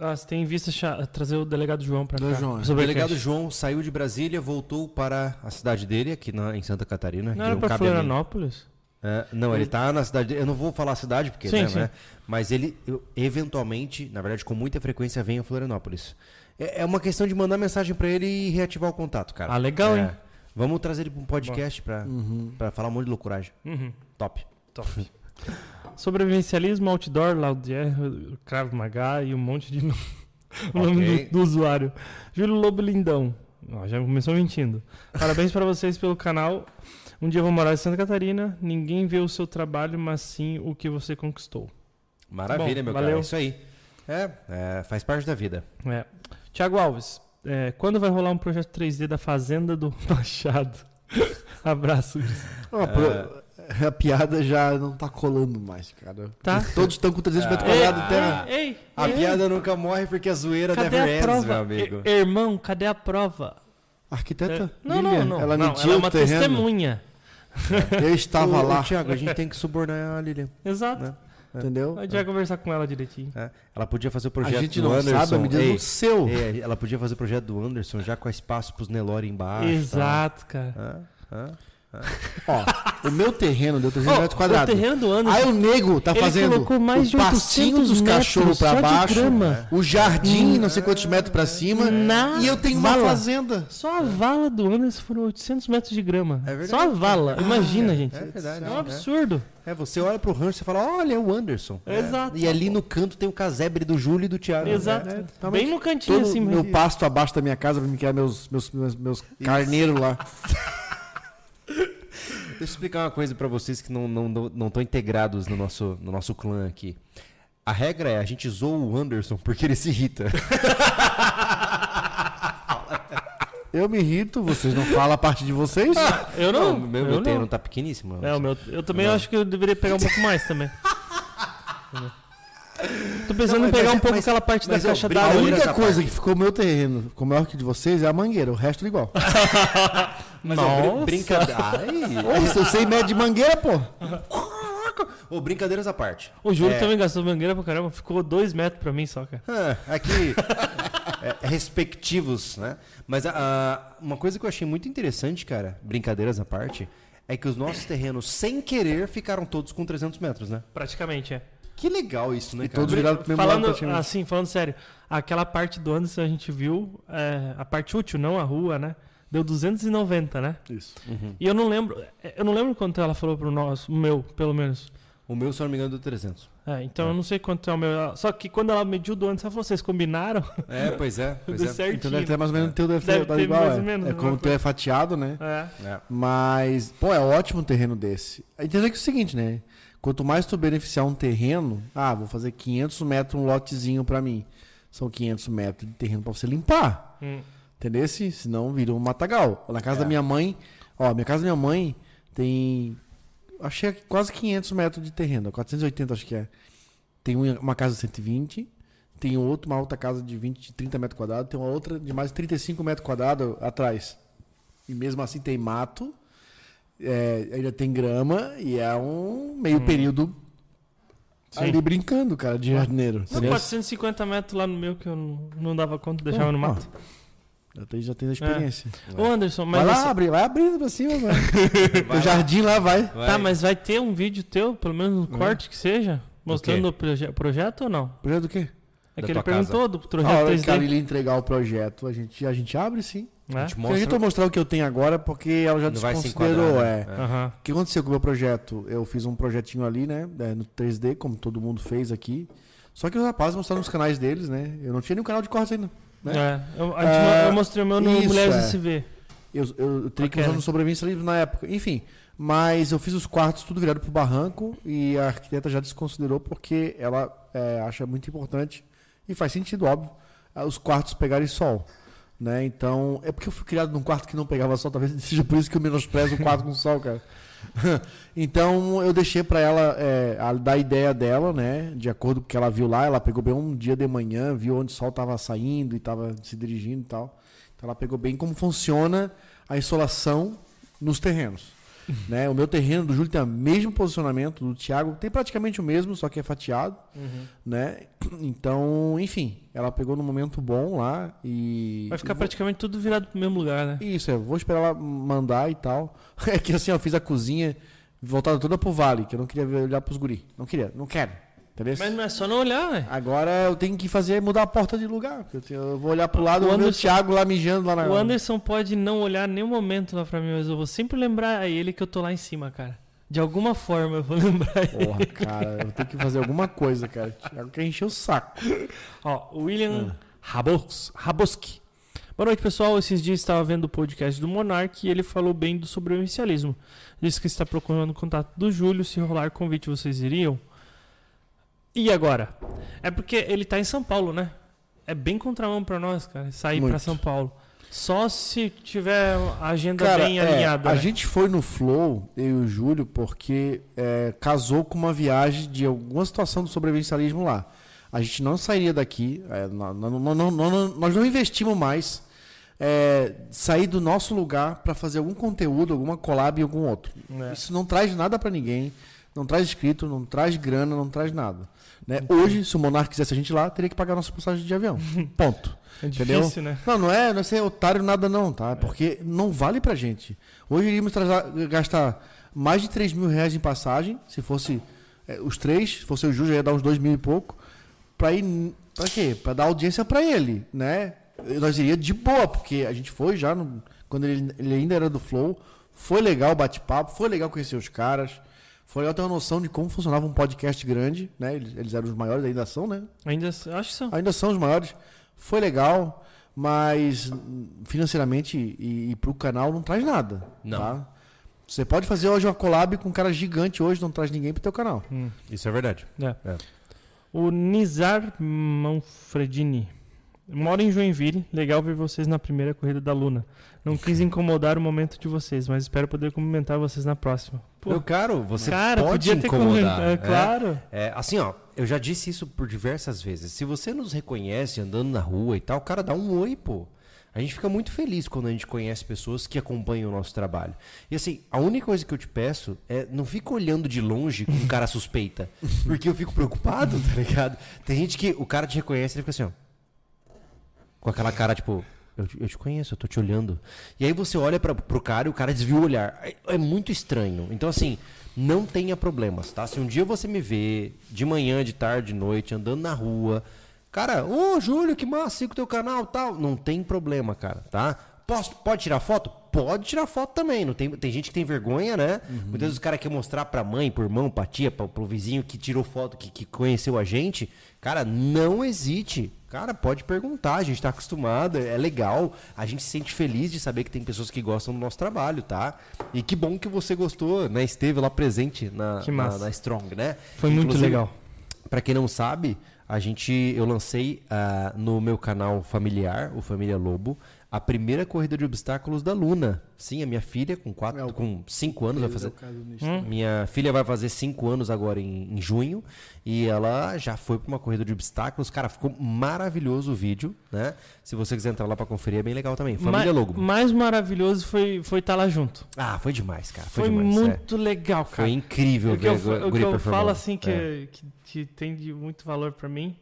Ah, você tem em vista trazer o delegado João pra Do cá. João, é. O delegado. João saiu de Brasília, voltou para a cidade dele, aqui na- em Santa Catarina. Não era não pra cabe a mim. Florianópolis? É, não, ele tá na cidade. dele. Eu não vou falar a cidade, porque, Sim, né, sim. né, Mas ele, eu, eventualmente, na verdade, com muita frequência, vem a Florianópolis. É, é uma questão de mandar mensagem pra ele e reativar o contato, cara. Ah, legal, É. hein? Vamos trazer ele pra um podcast pra, pra falar um monte de loucuragem. Uhum. Top. Top. Sobrevivencialismo, outdoor, Laudier, Cravo Magá e um monte de nome, o nome Ok. do, do usuário. Júlio Lobo Lindão. Ó, já começou mentindo. Parabéns para vocês pelo canal. Um dia eu vou morar em Santa Catarina. Ninguém vê o seu trabalho, mas sim o que você conquistou. Maravilha, Bom, meu valeu. cara. É isso aí. É, é, faz parte da vida. É. Tiago Alves, é, quando vai rolar um projeto 3D da Fazenda do Machado? Abraço. Ó, pro- A piada já não tá colando mais, cara. Tá. Todos estão com 300 metros quadrados terra. ei, ei, A ei. piada nunca morre porque a zoeira Cadê never a ends, prova? meu amigo. I- Irmão, cadê a prova? Arquiteta? É, Não, Lilian, não, não. Ela não, mediu é o uma terreno. testemunha. Eu estava ô, lá, Thiago, a gente tem que subornar a Lilian. Exato. Né? Entendeu? A gente vai conversar com ela direitinho. É, Ela podia fazer o A projeto gente do não Anderson. sabe a medida Ei, do seu. ei, ela podia fazer o projeto do Anderson já com espaço pros Nelore embaixo. Exato, cara. Tá? Hã? Hã? Ó, o meu terreno deu 300 Ó, metros o quadrados. terreno do Anderson. Aí o nego tá ele fazendo colocou mais de o passinho 800 dos cachorros pra metros só de baixo, grama. o jardim, não sei quantos metros pra cima, Na e eu tenho uma vala. fazenda. Só a vala do Anderson foram 800 metros de grama. É verdade. Só a vala. Imagina, gente. é verdade, É um é. absurdo. É, você olha pro rancho e fala, olha, é o Anderson. É. Exato. E ali no canto tem o casebre do Júlio e do Thiago. Exato. É, tá Bem no cantinho, Todo assim. meu mas- pasto abaixo da minha casa pra me criar meus, meus, meus, meus carneiros lá. Deixa eu explicar uma coisa pra vocês que não estão não, não, tão integrados no nosso, no nosso clã aqui. A regra é, a gente zoa o Anderson porque ele se irrita. Eu me irrito, vocês não falam a parte de vocês? Eu não. o meu, eu meu não. terreno tá pequeníssimo. É, o meu, eu também acho que eu deveria pegar um pouco mais também. Tô pensando Não, em pegar mas- um pouco mas- aquela parte da mas, caixa A d'água. única essa coisa parte. que ficou meu terreno, ficou maior que de vocês, é a mangueira, o resto é igual. Mas, Nossa. brin- brincadeira. Se eu sei média de mangueira, pô. Ô, brincadeiras à parte. O Júlio É. também gastou mangueira pra caramba. Ficou dois metros pra mim só, cara. Ah, aqui, é, respectivos, né? Mas ah, uma coisa que eu achei muito interessante, cara, brincadeiras à parte, é que os nossos terrenos, sem querer, ficaram todos com 300 metros, né? Praticamente, é. Que legal isso, né, E cara? todos viraram pro mesmo lado Falando praticamente. assim, falando sério, aquela parte do Anderson a gente viu, é, a parte útil, não a rua, né? Deu 290, né? Isso. E eu não lembro, é, eu não lembro quanto ela falou pro nosso, o meu, pelo menos. O meu, se eu não me engano, deu 300. É, então eu não sei quanto é o meu. Só que quando ela mediu do Anderson, ela falou, vocês combinaram? É, pois é, pois Deu é. certinho. Então deve ter mais ou menos o teu deve, Deve ter, ter igual. mais é. ou menos, é a como o teu é fatiado, né? É. É. Mas, pô, é ótimo um terreno desse. Entender que é o seguinte, né? Quanto mais tu beneficiar um terreno, ah, vou fazer 500 metros um lotezinho pra mim. São 500 metros de terreno pra você limpar. Hum. Entendeu? Se- Senão vira um matagal. Na casa É. da minha mãe, ó, minha casa da minha mãe tem. Achei aqui quase 500 metros de terreno, 480 acho que é. Tem uma casa de 120, tem outro, uma outra casa de 20, 30 metros quadrados, tem uma outra de mais de 35 metros quadrados atrás. E mesmo assim tem mato, é, ainda tem grama e é um meio período Sim. ali brincando, cara, de jardineiro. Não, entendeu? 450 metros lá no meu que eu não, não dava conta, deixava no mato. Já tem, já tem a experiência. Ô Anderson, mas Vai lá, você- abre, vai abrindo pra cima, mano. o jardim lá vai. Vai. Tá, mas vai ter um vídeo teu, pelo menos um Hum. corte que seja, mostrando o proje- projeto ou não? Projeto do quê? É Da que ele tua casa. perguntou do projeto hora que a 3D. Lili entregar o projeto, a gente, a gente abre sim. né? A gente Porque a gente mostra... vai mostrar o que eu tenho agora, porque ela já Não vai se desconsiderou. enquadrar, é. né? Aham. O que aconteceu com o meu projeto? Eu fiz um projetinho ali, né? é, no 3D, como todo mundo fez aqui. Só que os rapazes mostraram nos canais deles, né? Eu não tinha nenhum canal de cortes ainda. Né? É, eu, gente- Ah, eu mostrei o meu no isso, Mulheres é. SV. Eu, eu, eu teria que usar no sobrevivência livre na época. Enfim. Mas eu fiz os quartos tudo virado pro barranco e a arquiteta já desconsiderou porque ela é, acha muito importante e faz sentido, óbvio, ah, os quartos pegarem sol. Né? Então, é porque eu fui criado num quarto que não pegava sol, talvez seja por isso que eu menosprezo o quarto com sol, cara. então, eu deixei para ela é, a, dar a ideia dela, né? De acordo com o que ela viu lá. Ela pegou bem um dia de manhã, viu onde o sol estava saindo e estava se dirigindo e tal. Então, ela pegou bem como funciona a insolação nos terrenos. né? O meu terreno do Júlio tem o mesmo posicionamento do Thiago, tem praticamente o mesmo, só que é fatiado, Uhum. né? Então, enfim, ela pegou num momento bom lá e Vai ficar praticamente tudo virado pro mesmo lugar, né? Isso, eu vou esperar ela mandar e tal. É que assim, eu fiz a cozinha voltada toda pro vale, que eu não queria olhar pros guri. Não queria, não quero. Entendeu? Mas não é só não olhar, né? Agora eu tenho que fazer mudar a porta de lugar. Eu, vou olhar pro lado O ver o Anderson- Thiago lá mijando lá na. O Anderson pode não olhar nenhum momento lá pra mim, mas eu vou sempre lembrar a ele que eu tô lá em cima, cara. De alguma forma eu vou lembrar ele. Porra, cara, eu tenho que fazer alguma coisa, cara. Thiago quer encher o saco. Ó, o William Ah. Rabos, Raboski. Boa noite, pessoal. Esses dias estava vendo o podcast do Monark e ele falou bem do sobrevivencialismo. Disse que está procurando o contato do Júlio. Se rolar convite, vocês iriam? E agora? É porque ele tá em São Paulo, né? É bem contramão pra nós, cara, sair pra São Paulo. Só se tiver a agenda Cara, bem é, alinhada. a né? gente foi no Flow, eu e o Júlio, porque é, casou com uma viagem de alguma situação do sobrevivencialismo lá. A gente não sairia daqui, é, nó- nó- nó- nós não investimos mais é, sair do nosso lugar para fazer algum conteúdo, alguma collab em algum outro. É. Isso não traz nada para ninguém, não traz inscrito, não traz grana, não traz nada. Né? Hoje, se o Monark quisesse a gente lá, teria que pagar nossa passagem de avião. Ponto. É entendeu? difícil, né? Não, não é, não é ser otário nada não, tá? É Porque não vale pra gente. Hoje iríamos gastar mais de 3 mil reais em passagem, se fosse é, os três, se fosse o Ju, já ia dar uns 2 mil e pouco, pra ir, pra quê? Pra dar audiência pra ele, né? Nós iríamos de boa, porque a gente foi já, no- quando ele, ele ainda era do Flow, foi legal o bate-papo, foi legal conhecer os caras, foi legal ter uma noção de como funcionava um podcast grande, né? Eles, eles eram os maiores, ainda são, né? Ainda acho que são. Ainda são os maiores. Foi legal, mas financeiramente e, e pro canal não traz nada. Não. Tá? Você pode fazer hoje uma collab com um cara gigante hoje, não traz ninguém pro teu canal. Hum. Isso é verdade. É. É. O Nizar Manfredini. Moro em Joinville. Legal ver vocês na primeira corrida da Luna. Não quis incomodar o momento de vocês, mas espero poder cumprimentar vocês na próxima. Pô, Meu caro, você cara, pode incomodar. comentado. é. Claro. É, assim, ó, eu já disse isso por diversas vezes. Se você nos reconhece andando na rua e tal, cara, dá um oi, pô. A gente fica muito feliz quando a gente conhece pessoas que acompanham o nosso trabalho. E assim, a única coisa que eu te peço é não fica olhando de longe com cara suspeita. Porque eu fico preocupado, tá ligado? Tem gente que o cara te reconhece e ele fica assim, ó. Com aquela cara, tipo, eu, te- eu te conheço, eu tô te olhando. E aí você olha pra, pro cara e o cara desvia o olhar. É, é muito estranho. Então, assim, não tenha problemas, tá? Se um dia você me vê de manhã, de tarde, de noite, andando na rua, cara, ô Júlio, que massa, siga o teu canal tal. Não tem problema, cara, tá? Posso, pode tirar foto? Pode tirar foto também. Não tem, tem gente que tem vergonha, né? Muitas vezes o cara quer mostrar pra mãe, pro irmão, pra tia, pra, pro vizinho que tirou foto, que, que conheceu a gente. Cara, não hesite. Cara, pode perguntar, a gente tá acostumado, é legal. A gente se sente feliz de saber que tem pessoas que gostam do nosso trabalho, tá? E que bom que você gostou, né? Esteve lá presente na, na, na Strong, né? Foi muito Inclusive, legal. Pra quem não sabe, a gente, eu lancei ah, no meu canal familiar, o Família Lobo, a primeira corrida de obstáculos da Luna. Sim, a minha filha, com quatro, É, o- com cinco anos, vai fazer. Hum? Minha filha vai fazer cinco anos agora em, em junho e ela já foi para uma corrida de obstáculos. Cara, ficou maravilhoso o vídeo, né? Se você quiser entrar lá para conferir, é bem legal também. Família Ma- Logo. Mais maravilhoso foi estar foi tá lá junto. Ah, foi demais, cara. Foi, Foi, demais. é. muito legal, cara. Foi incrível o que eu, o que eu falo assim que, É. que, que tem de muito valor pra mim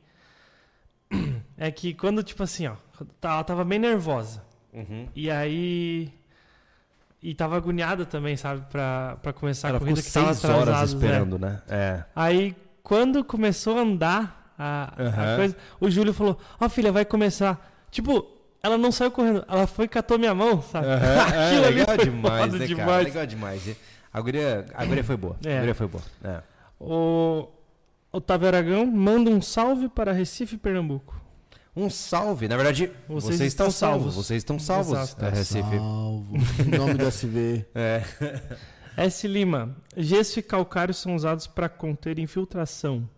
é que quando, tipo assim, ó, tá- ela tava bem nervosa. Uhum. E aí. E tava agoniada também, sabe? Pra, pra começar Ela a ficou corrida que tava seis horas atrasado. esperando, né? É. Aí, quando começou a andar a, a Aham. coisa, o Júlio falou: Ó, filha, vai começar. Tipo, ela não saiu correndo, ela foi e catou minha mão, sabe? é, Aquilo ali legal demais, né, cara? demais. Legal demais. A guria, a guria foi boa. É. A guria foi boa. É. O Otávio Aragão manda um salve para Recife, Pernambuco. Um salve. Na verdade, Vocês vocês, estão estão salvos. salvos. Vocês estão salvos, Exato. é, Recife. Salvo. Em nome do SV. É. S. Lima. Gesso e calcário são usados para conter infiltração.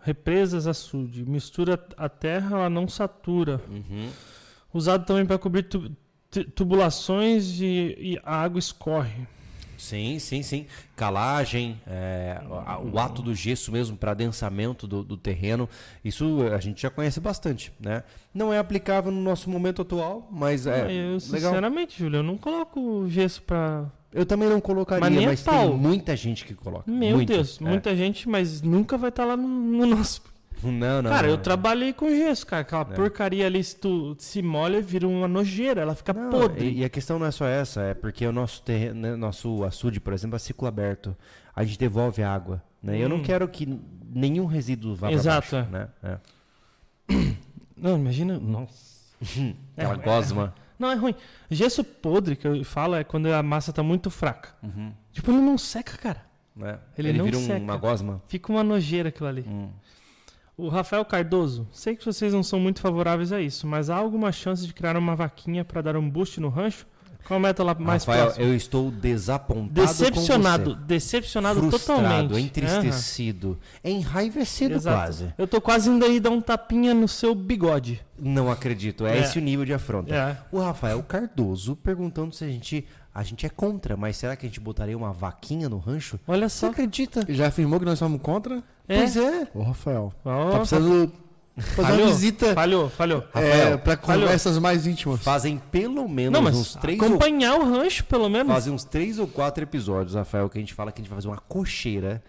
Represas açude. Mistura a terra, ela não satura. Uhum. Usado também para cobrir tu- tu- tubulações e, e a água escorre. Sim, sim, sim. Calagem, é, o ato do gesso mesmo para adensamento do, do terreno, isso a gente já conhece bastante, né? Não é aplicável no nosso momento atual, mas é eu, sinceramente, Júlio, eu não coloco gesso pra. Eu também não colocaria, Mas mas tem muita gente que coloca. Meu Muita, Deus, é. muita gente, mas nunca vai estar lá no, no nosso. Não, não. cara, não, eu não. trabalhei com gesso, cara. Aquela É. porcaria ali, se tu se molha, vira uma nojeira, ela fica Não, podre. E, e a questão não é só essa, é porque o nosso terreno, né, nosso açude, por exemplo, é ciclo aberto. A gente devolve a água. Né? Eu não Hum. quero que nenhum resíduo vá Exato, para é. baixo. Né? É. Não, imagina. Nossa. Aquela É, gosma. Não, é ruim. Gesso podre que eu falo é quando a massa tá muito fraca. Uhum. Tipo, ele não seca, cara. Né? Ele Ele, não vira um- seca. uma gosma. Fica uma nojeira aquilo ali. Hum. O Rafael Cardoso, sei que vocês não são muito favoráveis a isso, mas há alguma chance de criar uma vaquinha para dar um boost no rancho? Qual a meta lá mais Rafael, próxima? eu estou desapontado Decepcionado, com você. decepcionado Frustrado, totalmente. entristecido, enraivecido Exato. quase. Eu tô quase indo aí dar um tapinha no seu bigode. Não acredito, é, É. esse o nível de afronta. É. O Rafael Cardoso perguntando se a gente... A gente é contra, mas será que a gente botaria uma vaquinha no rancho? Olha Você só. acredita? Ele já afirmou que nós somos contra? É. Pois é. Ô, Rafael. Ó, Tá precisando fazer falhou, uma visita Falhou, falhou. é, Rafael, pra falhou. conversas mais íntimas. Fazem pelo menos Não, mas uns três ou acompanhar o rancho, pelo menos. Fazem uns três ou quatro episódios, Rafael, que a gente fala que a gente vai fazer uma cocheira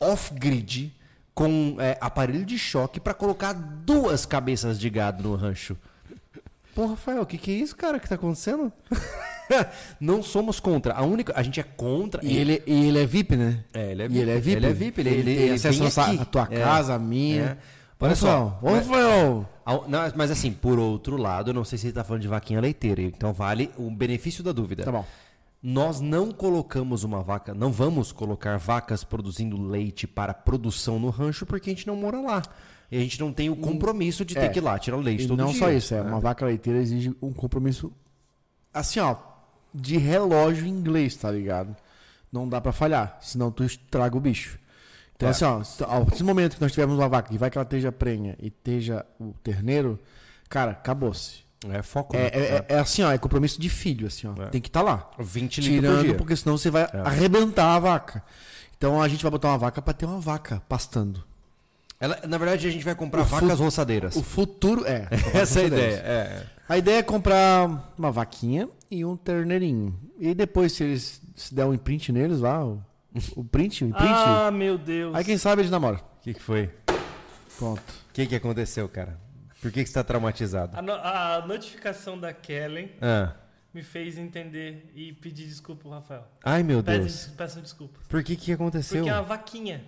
off-grid com é, aparelho de choque pra colocar duas cabeças de gado no rancho. Pô, Rafael, o que, que é isso, cara, que tá acontecendo? Não somos contra. A única. A gente é contra. E ele, e ele é VIP, né? É, ele é E ele é VIP. Ele é VIP. Ele, Ele, ele, tem acesso à tua É. casa, a minha. É. Olha só. Ao- não, mas assim, por outro lado, eu não sei se ele tá falando de vaquinha leiteira. Então vale o benefício da dúvida. Tá bom. Nós não colocamos uma vaca, não vamos colocar vacas produzindo leite para produção no rancho porque a gente não mora lá. E a gente não tem o compromisso de ter é. que ir lá tirar o leite E todo não dia. só isso, é né? uma vaca leiteira exige um compromisso assim, ó, de relógio inglês, tá ligado? Não dá pra falhar, senão tu estraga o bicho. Então É. assim, ó, partir do momento que nós tivermos uma vaca que vai que ela esteja prenha e esteja o terneiro, cara, acabou-se. É foco. É, né? é, é- é assim, ó, é compromisso de filho, assim, ó. É. Tem que estar lá. 20 litros por Tirando, dia. porque senão você vai arrebentar a vaca. Então a gente vai botar uma vaca pra ter uma vaca pastando. Ela- na verdade, a gente vai comprar O vacas roçadeiras. O futuro é. Essa é a ideia. É. A ideia é comprar uma vaquinha e um terneirinho. E depois, se eles se der um print neles lá, o, o print, o print, Ah, meu Deus. aí quem sabe eles namoram. O que, que foi? Pronto. O que, que aconteceu, cara? Por que, que você tá traumatizado? A, no- a notificação da Kellen Ah. me fez entender e pedir desculpa ao Rafael. Ai, meu Deus. peço desculpa. Por que, que aconteceu? Porque é uma vaquinha.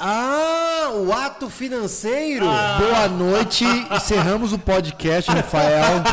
Ah, o ato financeiro! Boa noite, encerramos o podcast, Rafael.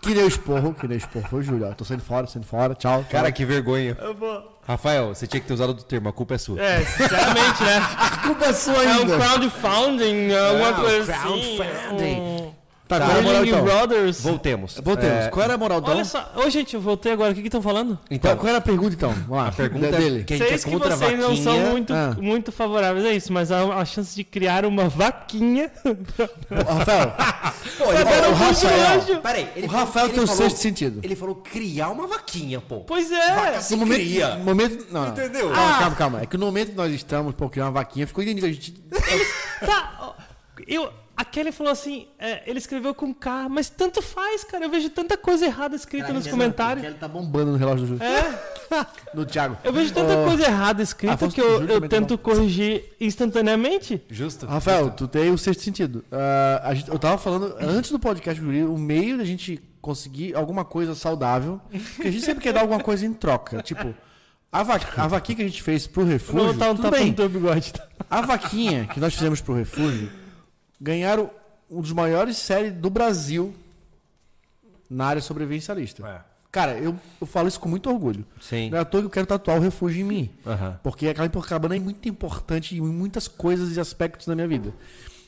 Que deu esporro, que deu esporro foi o Júlio. ó. Tô saindo fora, saindo fora, tchau. Cara, que vergonha. Eu vou. Rafael, você tinha que ter usado outro termo, a culpa é sua. É, sinceramente, né? a culpa é sua É um ainda. crowdfunding, alguma Não, coisa crowdfunding. assim. Tá, Tá, qual é a moral então? Brothers. Voltemos. Voltemos. É, Qual era a moral então? Olha só. Ô, gente, eu voltei agora. O que que estão falando? então, Qual, qual era a pergunta então? Vamos lá. a pergunta Da- é que a gente Sei é que vocês não são vaquinha. muito, Ah. muito favoráveis a isso, mas há a chance de criar uma vaquinha. Ô, Rafael, Pô, Tá ele falou, o Rafael-. Peraí, ele o falou- Rafael ele tem o falou- sexto sentido. Ele falou criar uma vaquinha, pô. Pois é. Vaca se No momento, cria. no momento, não. Entendeu? Calma, Ah. calma, calma. É que no momento que nós estamos, pô, criar uma vaquinha, ficou entendido. A gente. Tá. ó, Eu, a Kelly falou assim, é, ele escreveu com K, mas tanto faz, cara. Eu vejo tanta coisa errada escrita nos comentários. Ele tá bombando no relógio do Júlio. É, No Thiago. eu vejo tanta coisa errada escrita Afonso, que eu, eu tá tento corrigir instantaneamente. Justo. Rafael, tu tem o sexto sentido. A gente- eu tava falando antes do podcast do Júlio, o meio da gente conseguir alguma coisa saudável, porque a gente sempre quer dar alguma coisa em troca. Tipo, a, va a vaquinha que a gente fez pro refúgio. botar um tudo tapa bem. teu bigode. tá? A vaquinha que nós fizemos pro refúgio ganharam um dos maiores séries do Brasil na área sobrevivencialista. É. Cara, eu, eu falo isso com muito orgulho. Sim. Não é à toa que eu quero tatuar o refúgio em mim. Aham. Porque a Copacabana é muito importante em muitas coisas e aspectos da minha vida.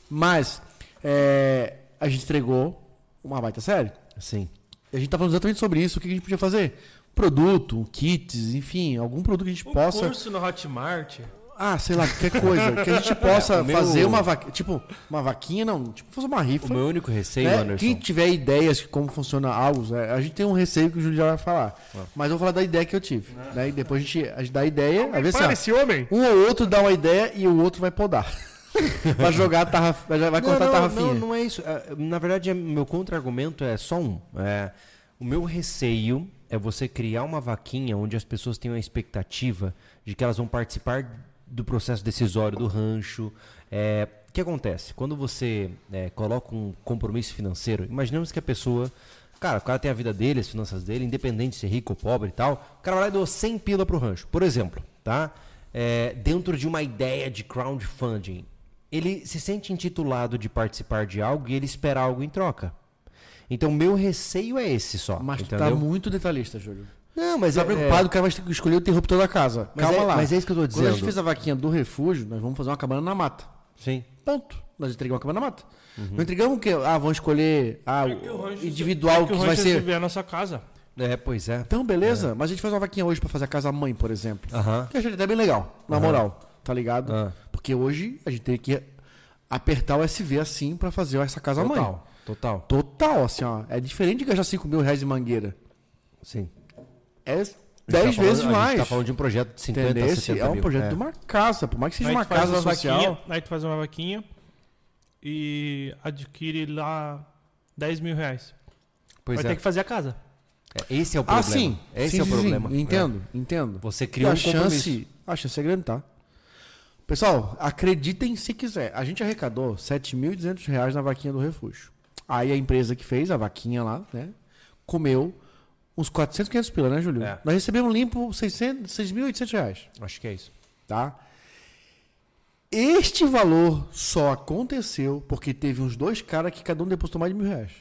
Mas é, a gente entregou uma baita série. Sim. E a gente tá falando exatamente sobre isso. O que a gente podia fazer? Produto, kits, enfim, algum produto que a gente O possa. curso no Hotmart. Ah, sei lá, qualquer coisa. que a gente possa É, o meu- fazer uma vaquinha. Tipo, uma vaquinha, não. Tipo, fazer uma O rifa. meu único receio, né? Anderson. Quem tiver ideias de como funciona algo, é, a gente tem um receio que o Júlio já vai falar. Mas eu vou falar da ideia que eu tive. Né? E depois a gente, a gente dá a ideia. Às vezes, assim, ó, homem! um ou outro dá uma ideia e o outro vai podar. vai jogar a tarraf... vai cortar a tarrafinha. Não, não é isso. É, Na verdade, é- meu contra-argumento é só um. É, o meu receio é você criar uma vaquinha onde as pessoas tenham a expectativa de que elas vão participar do processo decisório do rancho. É, o que acontece? Quando você é, coloca um compromisso financeiro, imaginamos que a pessoa. Cara, o cara tem a vida dele, as finanças dele, independente de ser rico ou pobre e tal. O cara vai lá e doa 100 pila pro rancho, por exemplo, tá? É, dentro de uma ideia de crowdfunding ele se sente intitulado de participar de algo e ele espera algo em troca. Então, meu receio é esse só. Mas tu entendeu? tá muito detalhista, Júlio. Não, mas Você tá é- preocupado, o cara vai ter que escolher o interruptor da casa. Mas Calma é- lá. mas é isso que eu tô Quando a gente dizendo. fez a vaquinha do refúgio, nós vamos fazer uma cabana na mata. Sim. Ponto. Nós entregamos uma cabana na mata. Uhum. Não entregamos o quê? Ah, vamos escolher ah, o individual que, o vai rancho ser. a nossa casa. É, pois é. Então, beleza. Mas a gente faz uma vaquinha hoje pra fazer a casa mãe, por exemplo. Aham. Que eu achei até bem legal, na moral. Tá ligado? Ah. Porque hoje a gente tem que apertar o SV assim pra fazer essa casa mãe. Total. Total. Total, assim, ó. É diferente de gastar 5 mil reais em mangueira. Sim. É A gente 10 tá vezes falando- A mais. gente tá falando de um projeto de 50, Entendeu? 60 Esse é um mil. projeto de uma casa, por mais que seja Aí uma casa uma social. vaquinha, aí tu faz uma vaquinha e adquire lá 10 mil reais. Pois Vai é. ter que fazer a casa. É, Esse é o Ah, problema. sim. Esse Sim, é o sim, problema. sim. Entendo, entendo. Você E criou a um compromisso. chance, a chance é grande, tá? Pessoal, acreditem se quiser. A gente arrecadou 7.200 reais na vaquinha do refúgio. Aí a empresa que fez a vaquinha lá, né, comeu uns 400, 500 pila, né, Júlio? É. Nós recebemos limpo 600, 6.800 reais, Acho que é isso. tá? Este valor só aconteceu porque teve uns dois caras que cada um depositou mais de mil reais.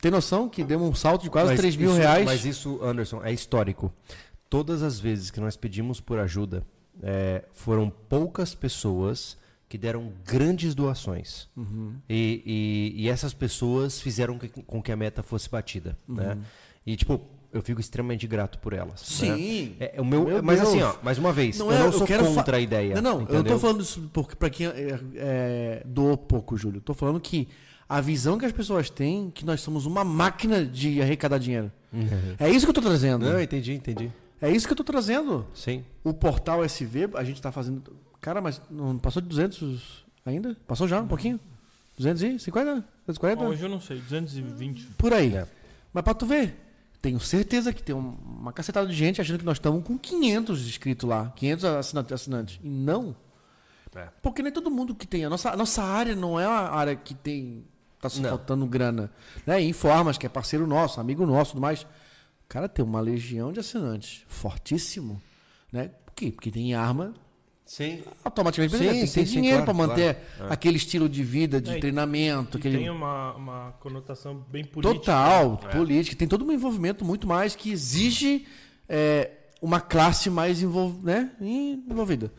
Tem noção que deu um salto de quase Uhum. Mas 3 mil isso- reais? Mas isso, Anderson, é histórico. Todas as vezes que nós pedimos por ajuda, é, foram poucas pessoas que deram grandes doações. Uhum. E, e- e essas pessoas fizeram que- com que a meta fosse batida. Né? Uhum. E, tipo, eu fico extremamente grato por elas. né? Sim. É, é o meu, Meu mas Deus. assim, ó, mais uma vez, Não eu é, não eu sou quero fa- contra a ideia. Não, não, eu não entendeu? tô falando isso porque pra quem é, é, doou pouco, Júlio. Tô falando que a visão que as pessoas têm que nós somos uma máquina de arrecadar dinheiro. É isso que eu tô trazendo. Não, entendi, entendi. É isso que eu tô trazendo. Sim. O portal SV, a gente tá fazendo. Cara, mas não passou de 200 ainda? Passou já um pouquinho? 250? 240? Hoje eu não sei, 220. Por aí. É. Mas pra tu ver, tenho certeza que tem um- uma cacetada de gente achando que nós estamos com 500 inscritos lá, 500 assinantes. assinantes. E não. É. Porque nem todo mundo que tem. A nossa, a nossa área não é uma área que tem. Tá só Não. faltando grana. Né? Informas, que é parceiro nosso, amigo nosso tudo mais. Cara, tem uma legião de assinantes. Fortíssimo. Né? Por quê? Porque tem arma. Sim. Automaticamente Sim, tem que ter dinheiro claro, para manter claro. aquele estilo de vida, de É, treinamento. E aquele... tem uma, uma conotação bem política. Total, né? política. Tem todo um envolvimento muito mais que exige é, uma classe mais envol... né? envolvida.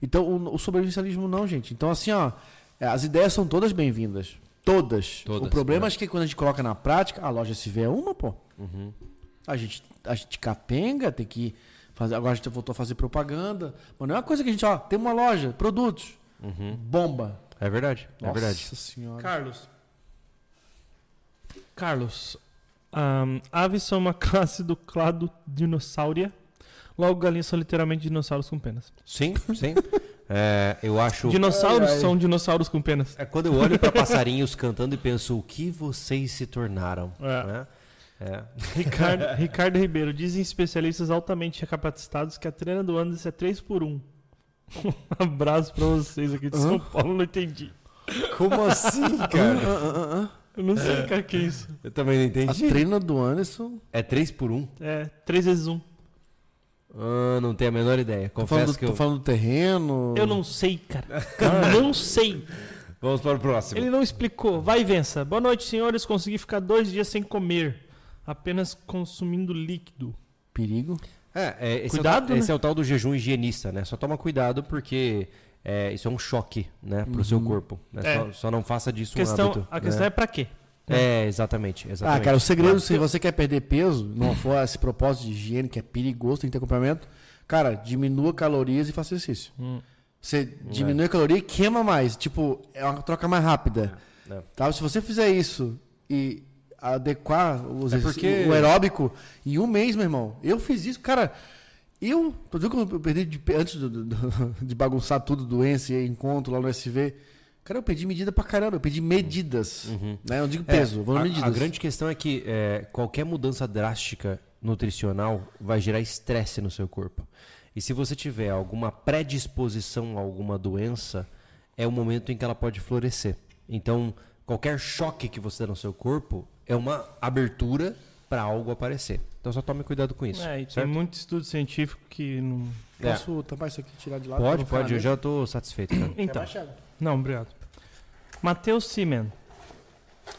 Então, o, o sobrevivencialismo não, gente. Então, assim, ó, é, as ideias são todas bem-vindas. Todas. Todas, O problema é. é que quando a gente coloca na prática, a loja SV é uma, pô. Uhum. A gente, a gente capenga, tem que fazer. Agora a gente voltou a fazer propaganda. Mas não é uma coisa que a gente, ó, tem uma loja, produtos. Bomba. É verdade, é verdade. Nossa senhora. Carlos. Carlos. ahn, aves são uma classe do clado dinossauria. Logo, galinhas são literalmente dinossauros com penas. Sim, sim. É, eu acho. Dinossauros Ai, ai. são dinossauros com penas. É quando eu olho para passarinhos cantando e penso o que vocês se tornaram. É. né? É. Ricardo, Ricardo Ribeiro. Dizem especialistas altamente capacitados que a treina do Anderson é 3 por 1 Um abraço pra vocês aqui de São Paulo, não entendi. Como assim, cara? Ah, ah, ah. Eu não sei o que é que é isso. Eu também não A entendi. treina do Anderson. É 3 por 1? É 3 vezes 1. Ah, não tenho a menor ideia. Tô falando, Confesso do, que tô eu. falando do terreno. Eu não sei, cara. Eu não sei. Vamos para o próximo. Ele não explicou. Vai, vença. Boa noite, senhores. Consegui ficar dois dias sem comer. Apenas consumindo líquido. Perigo. É, é, esse, Cuidado, é o, tal- né? esse é o tal do jejum higienista, né? Só toma cuidado porque é, isso é um choque, né, pro seu corpo. né? É. Só, só não faça disso A questão, um hábito. a questão é pra quê? é... é, exatamente, exatamente. Ah, cara, o segredo, se você quer perder peso, não for esse propósito de higiene que é perigoso, tem que ter acompanhamento, Cara, diminua calorias e faça exercício. Hum. Você diminui a caloria e queima mais. Tipo, é uma troca mais rápida. É. Tá? Se você fizer isso e adequar os É porque- o aeróbico em um mês, meu irmão. Eu fiz isso, cara. Eu, viu como eu perdi de, antes do- do- de bagunçar tudo, doença e encontro lá no SV. Cara, eu perdi medida pra caramba, eu perdi medidas. Né? Eu não digo peso, vou É, na a, medidas. a grande questão é que é, qualquer mudança drástica nutricional vai gerar estresse no seu corpo. E se você tiver alguma predisposição a alguma doença, é o momento em que ela pode florescer. Então, qualquer choque que você dá no seu corpo é uma abertura para algo aparecer. Então, só tome cuidado com isso. É, e tem muito estudo científico que não. É. Posso tampar isso aqui e tirar de lado? Pode, pode, eu já estou satisfeito. Cara. Então. Não, obrigado. Matheus Simen.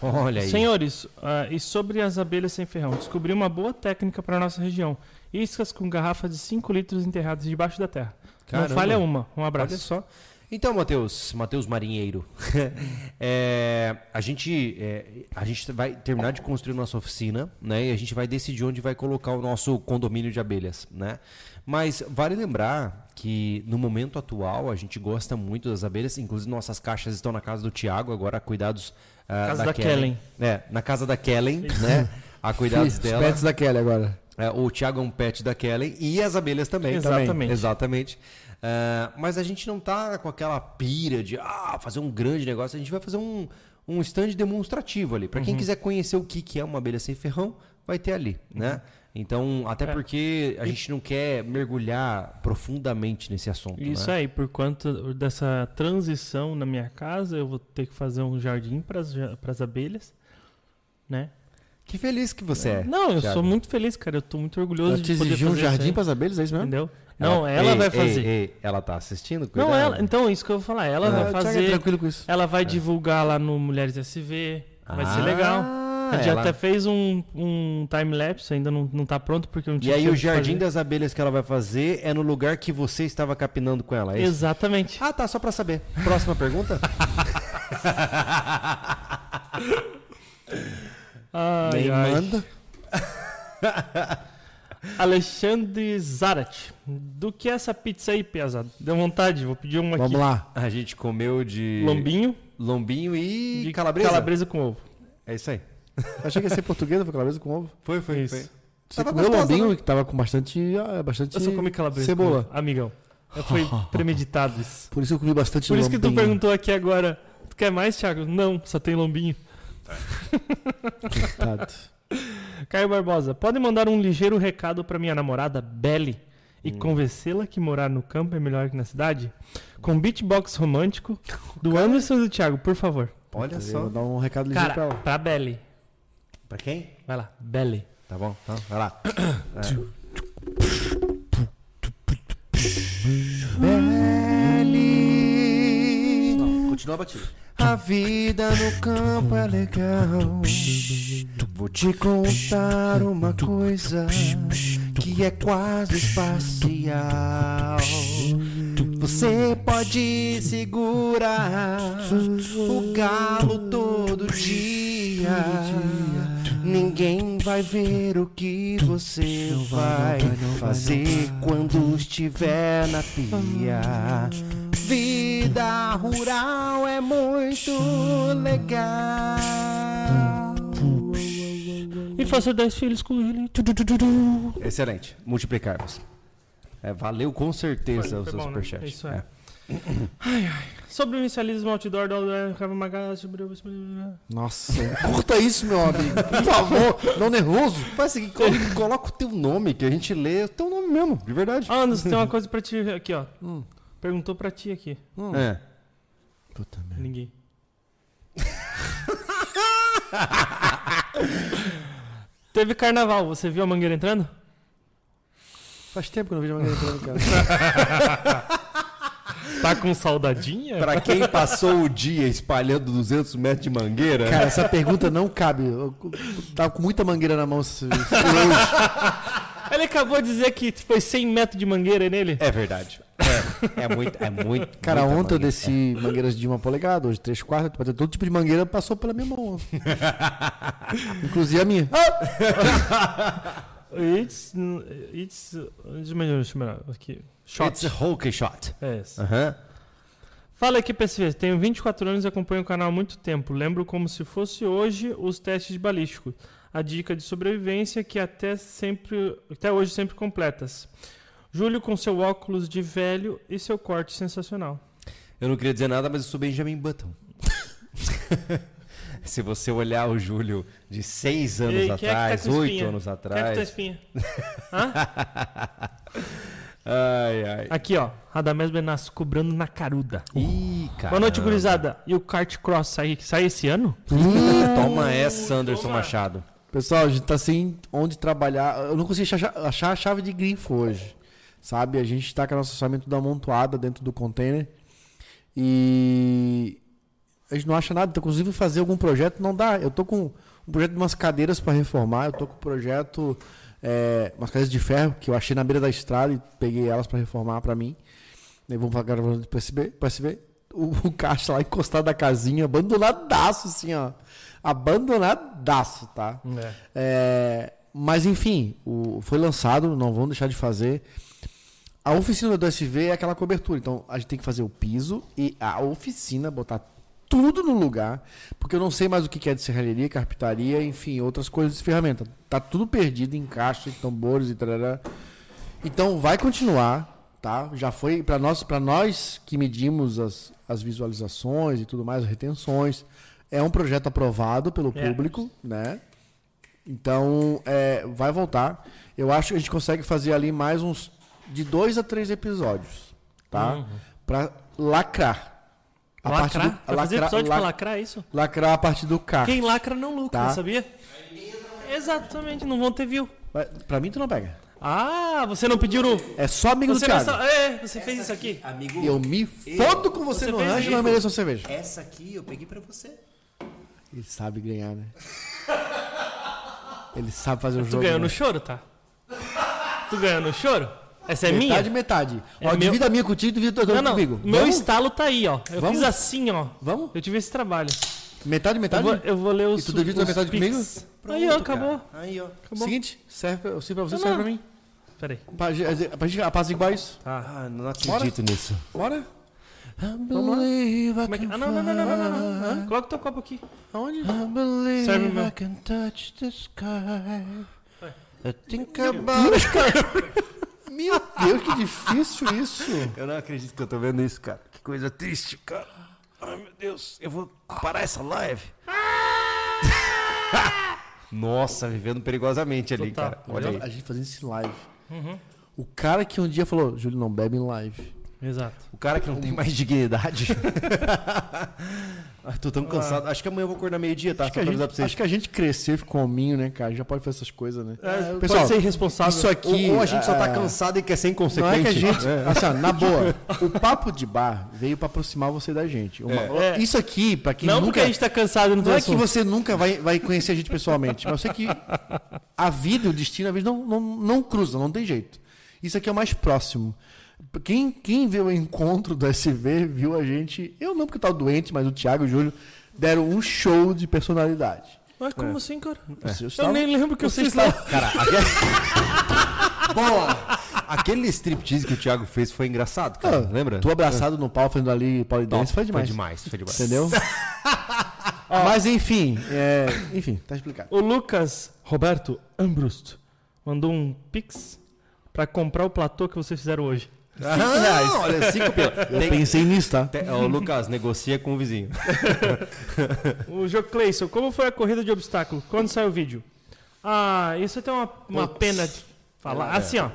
Olha aí. Senhores, ah, e sobre as abelhas sem ferrão? Descobri uma boa técnica para nossa região. Iscas com garrafas de 5 litros enterradas debaixo da terra. Caramba. Não falha uma. Um abraço. Olha só. Então, Matheus, Matheus Marinheiro, é, a, gente, é, a gente vai terminar de construir nossa oficina, né? E a gente vai decidir onde vai colocar o nosso condomínio de abelhas, né? Mas vale lembrar que no momento atual a gente gosta muito das abelhas, inclusive nossas caixas estão na casa do Tiago, agora cuidados ah, Casa da Kellen. É, na casa da Kellen, né? A cuidados Fiz, dela. Pets da Kelly agora. É, o Thiago é um pet da Kellen e as abelhas também. Exatamente. Também. Exatamente. Ah, mas a gente não tá com aquela pira de ah, fazer um grande negócio. A gente vai fazer um, um stand demonstrativo ali. Para quem Uhum. quiser conhecer o que, que é uma abelha sem ferrão, vai ter ali, né? Então, até É. porque a gente não quer mergulhar profundamente nesse assunto. Isso né? aí, por conta dessa transição na minha casa, eu vou ter que fazer um jardim para as abelhas, né? Que feliz que você é. Não, eu Thiago. sou muito feliz, cara. Eu tô muito orgulhoso te de poder um fazer isso jardim para as abelhas, é isso mesmo? Entendeu? Não, ela Ei, vai ei, fazer. ei, ela tá assistindo? Não, Cuidado. ela. Então, isso que eu vou falar. Ela Ah, vai é fazer. tranquilo com isso. Ela vai divulgar lá no Mulheres SV. Vai ser legal. Ah, A gente ela- até fez um, um time-lapse, ainda não, não tá pronto porque não E tinha aí tempo o jardim fazer. das abelhas que ela vai fazer é no lugar que você estava capinando com ela, é isso? Exatamente. Ah, tá, só pra saber. Próxima pergunta? Ai, Nem ai. manda. Alexandre Zarat. Do que é essa pizza aí, pesado? Deu vontade, vou pedir uma Vamos aqui. lá. A gente comeu de Lombinho lombinho e de calabresa. calabresa com ovo. É isso aí. Achei que ia ser portuguesa, foi calabresa com ovo. Foi, foi, Isso. foi. Você Tava comeu gostosa, lombinho né? que tava com bastante, ah, bastante Eu só comi calabresa. cebola. com ovo. Amigão. Foi premeditado isso. Por isso eu comi bastante Por isso que tu lombinho. perguntou aqui agora. Tu quer mais, Thiago? Não, só tem lombinho. Coitado. Caio Barbosa, pode mandar um ligeiro recado pra minha namorada, Belly, e Hum. convencê-la que morar no campo é melhor que na cidade? Com beatbox romântico do Anderson e do Thiago, por favor. Olha só. Vou dar um recado ligeiro pra Cara, ela. pra Belly. Pra quem? Vai lá, Belly. Tá bom, tá. Vai lá. Beli, Continua a batida. A vida no campo é legal. Vou te contar uma coisa que é quase espacial. Você pode segurar o galo todo dia. Ninguém vai ver o que você vai fazer quando estiver na pia. Vida rural é muito legal. E faça 10 filhos com ele. Excelente. Multiplicarmos. É, valeu com certeza Foi- o seu bom, né? superchat. É isso aí. Sobre o inicialismo outdoor da sobre o- Nossa, curta isso, meu amigo. Por favor, não nervoso. Faz o seguinte, coloca, o teu nome, que a gente lê o teu nome mesmo, de verdade. Anderson, tem uma coisa pra ti aqui, ó. Perguntou pra ti aqui. É. Puta merda. Ninguém. Teve carnaval, você viu a mangueira entrando? Faz tempo que eu não vejo uma mangueira entrando, cara. Tá com saudadinha? Pra quem passou o dia espalhando 200 metros de mangueira, Cara, essa pergunta não cabe. Eu tava com muita mangueira na mão hoje. Ele acabou de dizer que foi 100 metros de mangueira nele. é verdade. É, é muito, é muito. Cara, ontem eu mangueira. desci mangueiras de uma polegada, hoje três quartos, todo tipo de mangueira passou pela minha mão. Inclusive a minha. It's. It's. Deixa eu aqui. Shot. It's a hockey shot. É esse. Aham. Fala aqui, PSV. Tenho 24 anos e acompanho o canal há muito tempo. Lembro como se fosse hoje os testes de balístico. A dica de sobrevivência que até sempre, até hoje sempre completas. Júlio com seu óculos de velho e seu corte sensacional. Eu não queria dizer nada, mas eu sou Benjamin Button. Se você olhar o Júlio de seis anos Ei, quem é tá atrás, oito anos Quer que tá atrás. espinha? Hã? Ai, ai. Aqui, ó. Radamés Benassi cobrando na caruda. Ih, cara. Boa noite, gurizada. E o kart cross sai, sai esse ano? Toma essa, Anderson Toma. Machado. Pessoal, a gente tá sem onde trabalhar. Eu não consegui achar, a chave de grifo hoje. Sabe? A gente tá com a nossa orçamento tudo amontoada dentro do container. E a gente não acha nada. Então, inclusive, fazer algum projeto não dá. Eu tô com um projeto de umas cadeiras para reformar. Eu tô com um projeto, é, umas cadeiras de ferro que eu achei na beira da estrada e peguei elas para reformar para mim. Daí vamos gravando para pra SB. O, o caixa lá encostado da casinha, abandonadaço, assim, ó. Abandonadaço, tá? É, mas enfim, o- foi lançado, não vão deixar de fazer. A oficina do SV é aquela cobertura, então a gente tem que fazer o piso e a oficina, botar tudo no lugar, porque eu não sei mais o que é de serralheria, carpintaria, enfim, outras coisas de ferramenta. Tá tudo perdido em caixa, em tambores e tarará. Então vai continuar, tá? Já foi para nós, para nós que medimos as, as visualizações e tudo mais, as retenções. É um projeto aprovado pelo É. público, né? Então, é, vai voltar. Eu acho que a gente consegue fazer ali mais uns de dois a três episódios, tá? Uhum. Pra lacrar. A parte lacrar? do- Vai fazer lacrar- episódio la- pra lacrar, é isso? lacrar a parte do carro. Quem lacra não lucra, Tá. sabia? Exatamente, não vão ter view. Pra mim, tu não pega. Ah, você não pediu no... É só amigo Você do Thiago. sa- É, você fez isso aqui. Amigo, Eu me fodo com você, Você no rancho e não mereço cerveja. essa aqui eu peguei pra você. Ele sabe ganhar, né? Ele sabe fazer o Tu jogo. ganhou né? no choro, tá? Tu ganhou no choro? Essa é Metade, minha? metade. É ó, meu- divida a minha contigo, divida a tua Não, não. comigo. Meu Vamos? estalo tá aí, ó. Eu Vamos? fiz assim, ó. Vamos? Eu tive esse trabalho. Metade, Eu metade? vou, eu vou ler os. tu divide a metade pics. comigo? Aí, ó, acabou. Aí, ó. acabou. Seguinte, serve, pra- serve pra você, Não, serve não. pra mim. Peraí. Pra, pra gente apaziguar isso. Tá. Ah, não acredito nisso. Bora? Vamos lá. Como é que... Ah, não, não, não, não, não, não, não. Hã? Coloca teu copo aqui. Aonde? Serve o meu. can touch the sky. I think cara. Meu Deus, que difícil isso. Eu não acredito que eu tô vendo isso, cara. Que coisa triste, cara. Ai, meu Deus. Eu vou parar essa live. Nossa, vivendo perigosamente ali, Total. cara. Olha aí. A gente fazendo isso em live. Uhum. O cara que um dia falou, Júlio, não bebe em live. Exato. O cara que não tem mais dignidade. Ai, tô tão cansado. Acho que amanhã eu vou acordar meio-dia, tá? Acho que, Só a pra gente, avisar pra vocês. acho que a gente cresceu e ficou hominho, né, cara? Já pode fazer essas coisas, né? É, Pessoal, pode ser irresponsável. Isso aqui. Ou, ou a gente só tá é, cansado e quer ser Não inconsequente. é que a gente. Assim, ó, na boa, o papo de bar veio pra aproximar você da gente. Uma- É. Isso aqui, pra quem Não nunca. porque a gente tá cansado no Não é que assunto. você nunca vai, vai conhecer a gente pessoalmente, mas eu sei que a vida e o destino, às vezes, não, não, não cruzam, não tem jeito. Isso aqui é o mais próximo. Quem, quem viu o encontro do SV viu a gente. Eu não, porque eu tava doente, mas o Thiago e o Júlio deram um show de personalidade. Mas como assim, cara? Vocês Eu estavam- nem lembro que eu vocês lá. Cara, aquele... Boa! Aquele striptease que o Thiago fez foi engraçado, cara. Ah, Lembra? Tu abraçado no pau fazendo ali polidense foi demais. Foi demais, foi demais. Entendeu? Mas enfim, é, enfim, tá explicado. O Lucas Roberto Ambrust mandou um pix pra comprar o platô que vocês fizeram hoje. Ah, olha, cinco pila. Eu Tem- pensei nisso, tá? Te- Ô, Lucas, negocia com o vizinho. O Jô Cleison, como foi a corrida de obstáculo? Quando saiu o vídeo? Ah, isso tem uma, uma pena de falar. É. Assim, ó.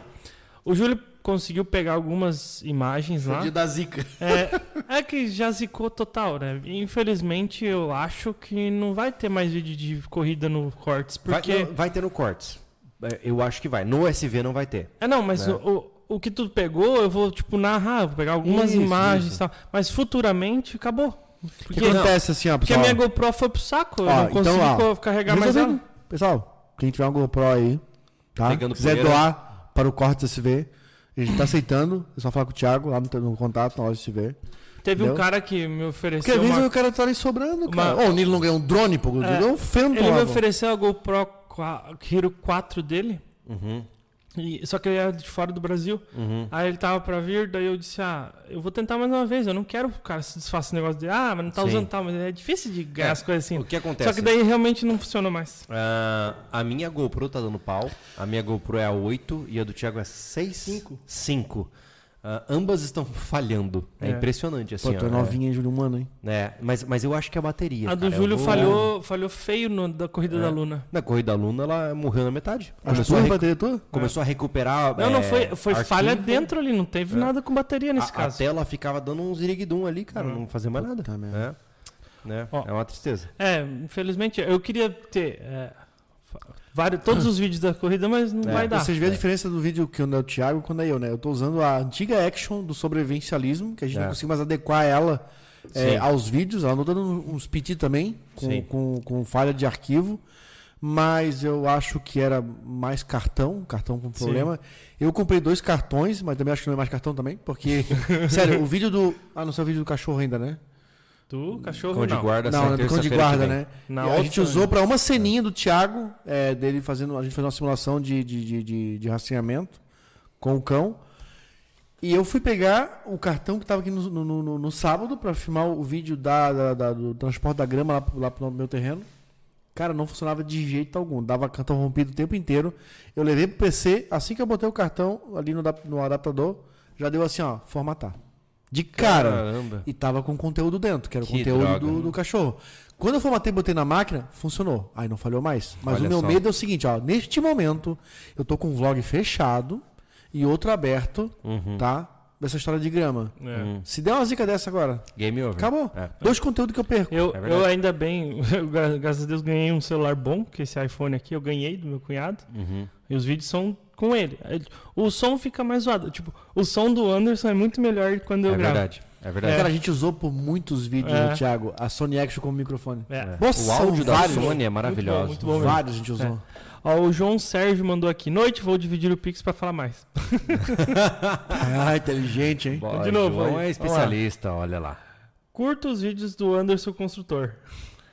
O Júlio conseguiu pegar algumas imagens lá. Dia da zica. É, é que já zicou total, né? Infelizmente, eu acho que não vai ter mais vídeo de corrida no Cortes, porque... Vai, vai ter no cortes. É, Eu acho que vai. No SV não vai ter. É, não, mas Né? o, o, que tu pegou, eu vou, tipo, narrar, vou pegar algumas Isso, imagens isso. e tal. Mas futuramente, acabou. O Porque, que acontece assim, ó, porque a pessoal? minha GoPro foi pro saco, eu Ó, não então, consegui ó, carregar mais ela. Pessoal, quem tiver uma GoPro aí, tá? Pegando quiser poeira. doar para o Corte SV, a gente tá aceitando. É só falar com o Thiago lá no, no contato na loja SV. Teve um Entendeu? cara que me Porque ofereceu às vezes o cara tá ali sobrando, uma- cara. Ô, o Nilo não ganhou um drone, pô. Ele É, ganhou um Phantom Ele lá, me ofereceu a GoPro Hero 4 dele. E, só que ele era de fora do Brasil. Uhum. Aí ele tava pra vir, daí eu disse, ah, eu vou tentar mais uma vez. Eu não quero que o cara se desfaça esse negócio de, ah, mas não tá Sim. usando tal, mas é difícil de ganhar É, as coisas assim. O que acontece? Só que daí realmente não funciona mais. Ah, a minha GoPro tá dando pau. A minha GoPro é a 8 e a do Thiago é 6? Cinco. 5. Ambas estão falhando. É, É. impressionante, assim. Pô, tu ó, é novinha, hein, Júlio Humano, hein? é, é, mas, mas eu acho que é a bateria. A do cara. Eu Júlio vou- falhou, falhou feio no, da corrida É. da Luna. Na corrida da Luna, ela morreu na metade. Começou, a, tuas recu- bateria tua? começou a recuperar. Não, não, é, foi, foi arquivo. falha dentro ali, não teve É. nada com bateria nesse a, caso. A tela ficava dando uns iriguidum ali, cara. Não fazia mais nada. Puta merda. É, né? Ó. é uma tristeza. É, infelizmente, eu queria ter é, vários, todos os vídeos da corrida, mas não É, vai dar. Vocês veem a diferença do vídeo que é o Thiago e quando é eu, né? Eu tô usando a antiga action do sobrevivencialismo, que a gente É. não consegue mais adequar ela é, Sim. aos vídeos. Ela não dando uns PT também, Sim. com, com, com falha de arquivo. Mas eu acho que era mais cartão, cartão com Sim. problema. Eu comprei dois cartões, mas também acho que não é mais cartão também, porque. sério, o vídeo do. Ah, não sei o vídeo do cachorro ainda, né? Do cachorro, Cão de não. guarda não, não do cão de guarda, né? Na E a outra, gente usou para uma ceninha do Thiago, é, dele fazendo. A gente fez uma simulação de, de, de, de, de rastreamento com o cão. E eu fui pegar o cartão que estava aqui no, no, no- no sábado para filmar o vídeo da, da- da- do transporte da grama lá, pro- lá pro meu terreno. Cara, não funcionava de jeito algum. Dava cartão rompido o tempo inteiro. Eu levei pro PC, assim que eu botei o cartão ali no, no adaptador, já deu assim, ó, formatar. De cara. Caramba. E tava com conteúdo dentro, que era o Que conteúdo droga. do, do cachorro. Quando eu formatei e botei na máquina, funcionou. Aí não falhou mais. Mas Olha o meu só. medo é o seguinte, ó. Neste momento, eu tô com um vlog fechado e outro aberto, Uhum. tá? Dessa história de grama. É. Hum. Se der uma zica dessa agora, Game over. acabou. É. Dois conteúdos que eu perco. Eu, É eu ainda bem, eu, gra- graças a Deus, ganhei um celular bom, que esse iPhone aqui eu ganhei do meu cunhado. Uhum. E os vídeos são com ele. O som fica mais zoado. Tipo, o som do Anderson é muito melhor quando eu É gravo. verdade. É verdade. Cara, a gente usou por muitos vídeos, É. Thiago, a Sony Action como microfone. É. É. Nossa, o áudio da vários. Sony é maravilhoso. muito bom mesmo. Vários a gente usou. Ó, o João Sérgio mandou aqui. Noite, vou dividir o Pix pra falar mais. Ah, inteligente, hein? Boa, De novo, João aí. é especialista, olha lá. Curta os vídeos do Anderson Construtor.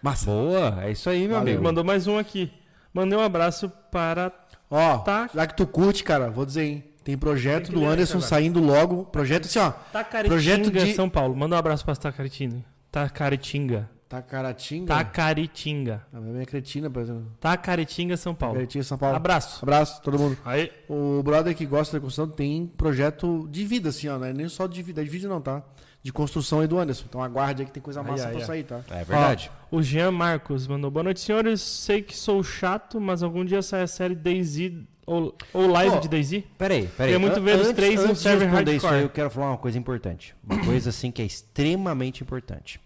Massa. Boa, é isso aí, meu Valeu. amigo. Mandou mais um aqui. Mandei um abraço para. Ó, Tá. já que tu curte, cara, vou dizer, hein? Tem projeto do Anderson agora. saindo logo. Projeto assim, ó. Tacaritinga, Projeto de- São Paulo. Manda um abraço pra Tacaritinga. Tacaritinga. Tacaratinga. Tacaritinga. A minha cretina, por exemplo. Tacaritinga, São Paulo. Tacaratinga, São Paulo. Abraço. Abraço, todo mundo. Aí. O brother que gosta da construção tem projeto de vida, assim, ó. Não é nem só de vida, de vídeo não, tá? De construção aí do Anderson. Então aguarde aí que tem coisa massa ai, pra ai. sair, tá? É verdade. O Jean Marcos mandou boa noite, senhores. Sei que sou chato, mas algum dia sai a série Daisy ou, ou live Ó, de Daisy. Peraí, peraí. Queria muito An- ver os antes- três em um antes de server isso hardcore. aí, eu quero falar uma coisa importante. Uma coisa assim que é extremamente importante.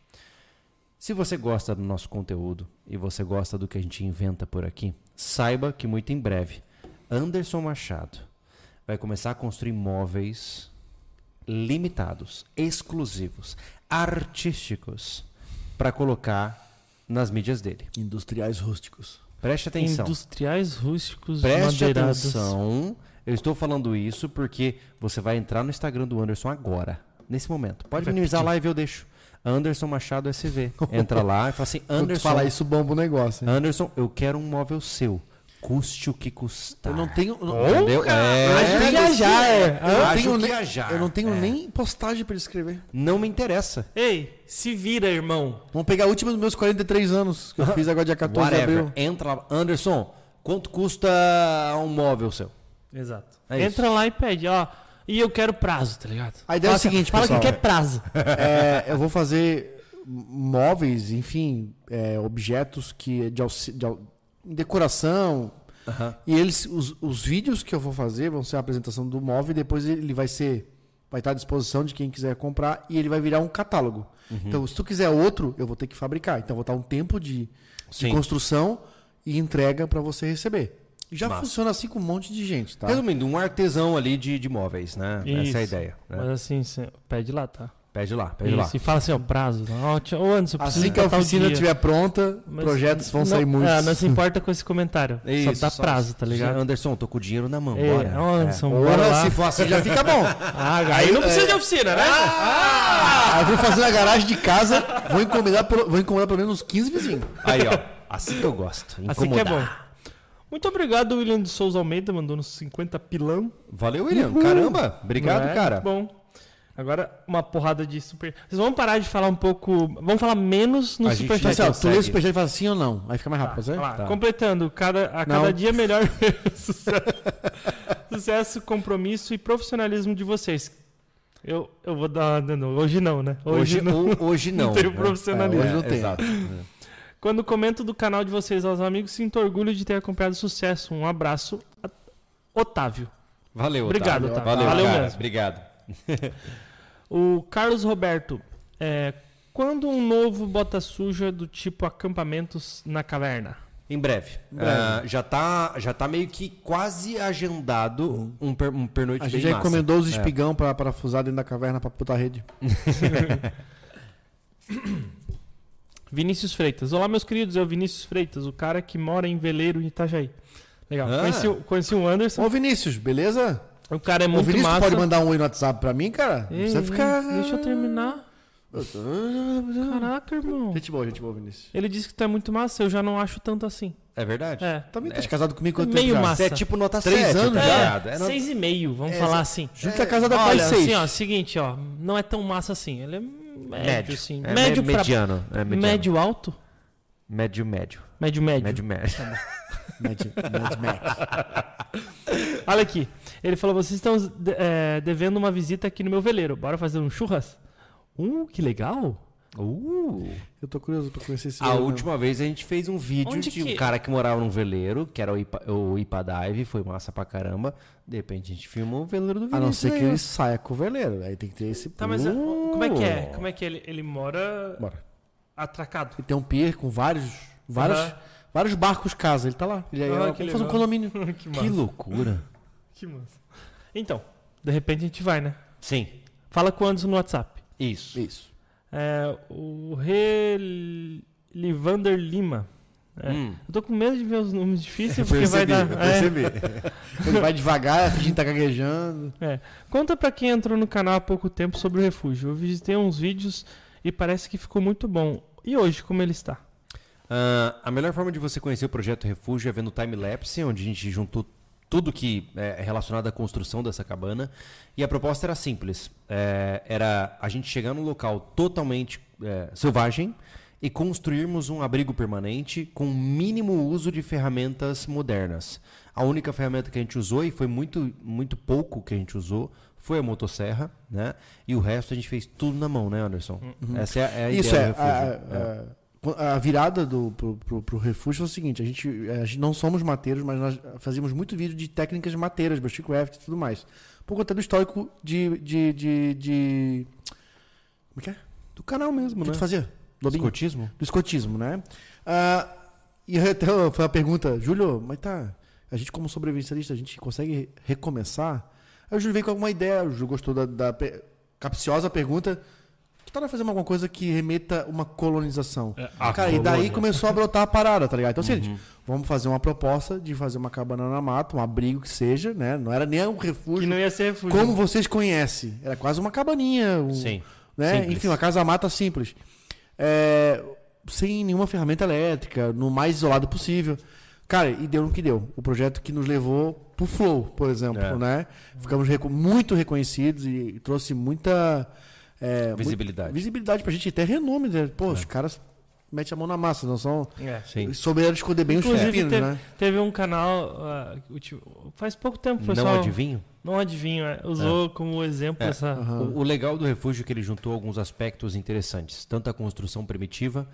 Se você gosta do nosso conteúdo e você gosta do que a gente inventa por aqui, saiba que muito em breve Anderson Machado vai começar a construir móveis limitados, exclusivos, artísticos para colocar nas mídias dele. Industriais rústicos. Preste atenção. Industriais rústicos Preste madeirados. atenção. Eu estou falando isso porque você vai entrar no Instagram do Anderson agora, nesse momento. Pode Vai minimizar a pedir. live, eu deixo. Anderson Machado SV. Entra lá e fala assim: Quando Anderson, fala isso, bomba o negócio, hein? Anderson, eu quero um móvel seu. Custe o que custar. Eu não tenho. eu não- Entendeu? É, é, viajar, é. Eu tenho nem- viajar. Eu não tenho É. nem postagem pra ele escrever. Não me interessa. Ei, se vira, irmão. Vamos pegar a última dos meus 43 anos, que eu fiz agora dia 14 de Whatever. abril. Entra lá. Anderson, quanto custa um móvel seu? Exato. É Entra lá e pede, ó. E eu quero prazo, tá ligado? A ideia é o seguinte, fala pessoal. que quer prazo. É, eu vou fazer móveis, enfim, é, objetos que de, auxi- de au- decoração. Aham. E eles, os, os vídeos que eu vou fazer vão ser a apresentação do móvel e depois ele vai ser, vai estar à disposição de quem quiser comprar e ele vai virar um catálogo. Uhum. Então, se tu quiser outro, eu vou ter que fabricar. Então, vou estar um tempo de, de construção e entrega para você receber. E já Massa. funciona assim com um monte de gente, tá? Resumindo, um artesão ali de, de móveis, né? Essa é a Isso. ideia. né? Mas assim, pede lá, tá? Pede lá, pede Isso, lá. e fala assim, ó, prazo. Ó, ô, Anderson, Assim que a oficina estiver pronta, Mas projetos vão não- sair muitos. É, não se importa com esse comentário. Isso, só dá prazo, tá ligado? Anderson, tô com o dinheiro na mão, É, bora. ó, Anderson, Ora, bora lá. se for assim já fica bom. Ah, aí não precisa de oficina, né? Ah, eu vou fazer na garagem de casa, vou incomodar pelo, vou incomodar pelo menos uns 15 vizinhos. É. Aí, ó. Assim que eu gosto. Assim que é bom. incomodar. Muito obrigado, William de Souza Almeida, mandou nos 50 pilão. Valeu, William. Caramba. Obrigado, é? cara. Muito Bom. Agora, uma porrada de super. Vocês vão parar de falar um pouco. Vamos falar menos no A gente superchat. já Marcelo, tu lê o superchat e fala sim ou não. Aí fica mais rápido, Tá, Tá. Completando, cada, a Não. cada dia melhor sucesso, sucesso, compromisso e profissionalismo de vocês. Eu, eu vou dar. Não, hoje não, né? Hoje, não. ho- hoje não. Não tem o né? profissionalismo. É, hoje não tem. Exato. Quando comento do canal de vocês aos amigos, sinto orgulho de ter acompanhado o sucesso. Um abraço, Otávio. Valeu, Obrigado, Otávio. Otávio. Valeu, Valeu cara. mesmo. Obrigado. O Carlos Roberto. É, quando um novo bota suja do tipo acampamentos na caverna? Em breve. breve. Ah, já, tá, já tá meio que quase agendado um, per, um pernoite A bem gente já massa. encomendou os É. espigão pra parafusar dentro da caverna pra putar a rede. Vinícius Freitas. Olá, meus queridos. É o Vinícius Freitas, o cara que mora em Veleiro, em Itajaí. Legal. Ah. Conheci, o- conheci o Anderson. Ô Vinícius, beleza? O cara é Ô muito Vinícius, tu massa. pode mandar um oi no WhatsApp pra mim, cara? Não precisa ficar... Deixa eu terminar. Caraca, irmão. Gente boa, gente boa, Vinícius. Ele disse que tu é muito massa, eu já não acho tanto assim. É verdade? É. Também tá casado comigo quanto Meio tempo já? massa. Você é tipo nota Três 7, anos tá já? ligado? É nota- seis e meio, vamos É, falar assim. Junto tá casado há Olha, quase seis. assim, ó, seguinte, ó, não é tão massa assim. Ele é médio, Médio. assim. É médio pra mediano. É mediano. médio alto? Médio, médio. Médio médio. Médio, médio. Mad, Mad Max. Olha aqui. Ele falou: vocês estão é, devendo uma visita aqui no meu veleiro. Bora fazer um churras? Uh, que legal! Uh. Eu tô curioso pra conhecer esse A veleiro, última vez a gente fez um vídeo Onde de um que- cara que morava num veleiro, que era o Ipa, o Ipa Dive, foi massa pra caramba. De repente a gente filmou o veleiro do não. A não ser que aí, ó. ele saia com o veleiro. Aí tem que ter esse... Tá, mas Uh, como é que é? Como é que ele, ele mora Bora. atracado? Ele tem um pier com vários... Vários, Aham. vários barcos casa. Ele tá lá. Ele, Ah, é, que fazer um condomínio. que Que loucura. Que massa. Então, de repente a gente vai, né? Sim, Fala com o Anderson no WhatsApp. isso. Isso. É, o Relivander Lima. É. Hum. Eu tô com medo de ver os nomes difíceis, Eu porque vai percebi, dar. eu é. percebi. Ele vai devagar, fingindo que tá gaguejando. Conta pra quem entrou no canal há pouco tempo sobre o refúgio. Eu visitei uns vídeos e parece que ficou muito bom. E hoje, como ele está? Ah, a melhor forma de você conhecer o projeto Refúgio é vendo o time-lapse, onde a gente juntou tudo que é relacionado à construção dessa cabana. E a proposta era simples. É, era a gente chegar num local totalmente é, selvagem e construirmos um abrigo permanente com o mínimo uso de ferramentas modernas. A única ferramenta que a gente usou, e foi muito, muito pouco que a gente usou, foi a motosserra, né? E o resto a gente fez tudo na mão, né, Anderson? Essa é, a- é a Isso ideia é. refúgio. É. a- virada do, pro, pro, pro refúgio foi o seguinte: a gente, a gente não somos mateiros, mas nós fazíamos muito vídeo de técnicas mateiras, bushcraft e tudo mais. Por conta do histórico de. de, de, de- como é que é? Do canal mesmo, O que né? tu fazia? Lobinho? Escotismo? do escotismo, né? Ah, e até foi a pergunta, Júlio, mas tá, a gente como sobrevivencialista, a gente consegue recomeçar? Aí o Júlio veio com alguma ideia, o Júlio gostou da, da capciosa pergunta, que nós fazermos alguma coisa que remeta uma colonização? a Cara, e daí colônia. começou a brotar a parada, tá ligado? Então, assim, gente, vamos fazer uma proposta de fazer uma cabana na mata, um abrigo que seja, né? Não era nem um Que refúgio não ia ser refúgio. como vocês conhecem. Era quase uma cabaninha, um, Sim. né? Simples. Enfim, uma casa-mata simples. É, sem nenhuma ferramenta elétrica, no mais isolado possível. Cara, e deu no que deu. O projeto que nos levou pro Flow, por exemplo, É. né? Ficamos reco- muito reconhecidos e trouxe muita é, Visibilidade. muito- visibilidade pra gente, até renome. Né? Pô, os caras metem a mão na massa, não são. É. Sim. Souberam esconder bem Inclusive, os teve, né? teve um canal. tio- faz pouco tempo, o Não pessoal. adivinho? Não adivinho, é, usou como exemplo É. essa. Aham. O, o legal do refúgio é que ele juntou alguns aspectos interessantes, tanto a construção primitiva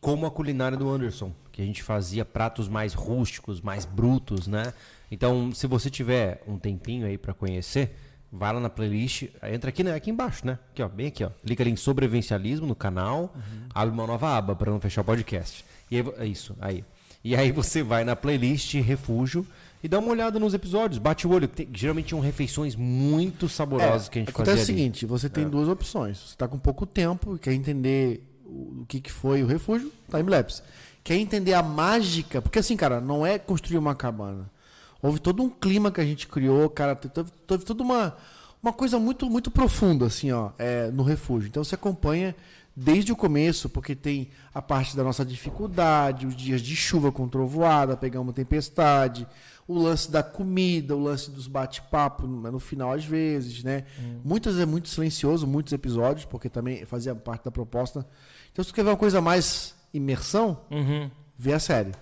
como a culinária do Anderson, que a gente fazia pratos mais rústicos, mais brutos, né? Então, se você tiver um tempinho aí pra conhecer, vai lá na playlist, entra aqui, né, aqui embaixo, né? Aqui, ó, bem aqui, ó. Clica ali em sobrevivencialismo no canal, abre uma nova aba para não fechar o podcast. E aí, é isso, aí. E aí você vai na playlist Refúgio e dá uma olhada nos episódios, bate o olho. Tem, geralmente tinham refeições muito saborosas que a gente É, acontece fazia o ali. seguinte, você tem duas opções. Você está com pouco tempo e quer entender o, o que, que foi o refúgio, timelapse. Quer entender a mágica, porque assim, cara, não é construir uma cabana. Houve todo um clima que a gente criou, cara, teve, teve toda uma, uma coisa muito muito profunda, assim, ó, é, no refúgio. Então você acompanha desde o começo, porque tem a parte da nossa dificuldade, os dias de chuva com trovoada, pegar uma tempestade, o lance da comida, o lance dos bate-papo no no final às vezes, né? Muitas é muito silencioso, muitos episódios, porque também fazia parte da proposta. Então, se tu quer ver uma coisa mais imersão, Uhum. vê a série.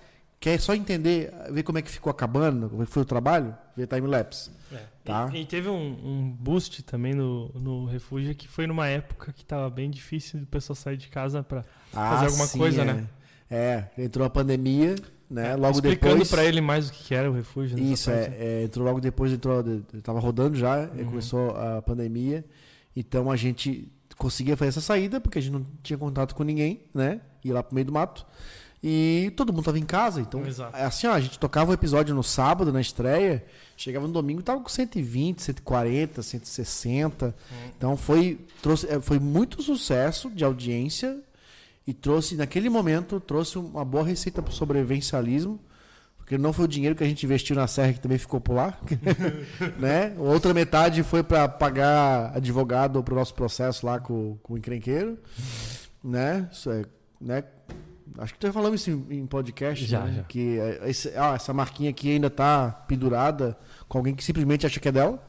Quer só entender, ver como é que ficou acabando, como é foi o trabalho, vê time-lapse. Tá. E, e teve um, um boost também no, no refúgio que foi numa época que tava bem difícil do pessoal sair de casa pra. Fazer alguma coisa, é. né? É, entrou a pandemia, né? Logo explicando depois. pra ele mais o que era o refúgio. nessa Isso, é, é, entrou logo depois, entrou, tava rodando já, é, Uhum. começou a pandemia. Então a gente conseguia fazer essa saída, porque a gente não tinha contato com ninguém, né? Ia lá pro meio do mato. E todo mundo tava em casa, então. Exato. é Assim, ó, a gente tocava o episódio no sábado, na estreia, chegava no domingo, tava com 120, 140, 160. Então foi, trouxe, é, foi muito sucesso de audiência e trouxe, naquele momento, trouxe uma boa receita pro sobrevivencialismo. Porque não foi o dinheiro que a gente investiu na serra que também ficou por lá, né? Outra metade foi para pagar advogado pro nosso processo lá com, com o encrenqueiro, né? Isso é, né? Acho que já falamos isso em, em podcast, Já, né? já. Que é, esse- ah, essa marquinha aqui ainda tá pendurada com alguém que simplesmente acha que é dela,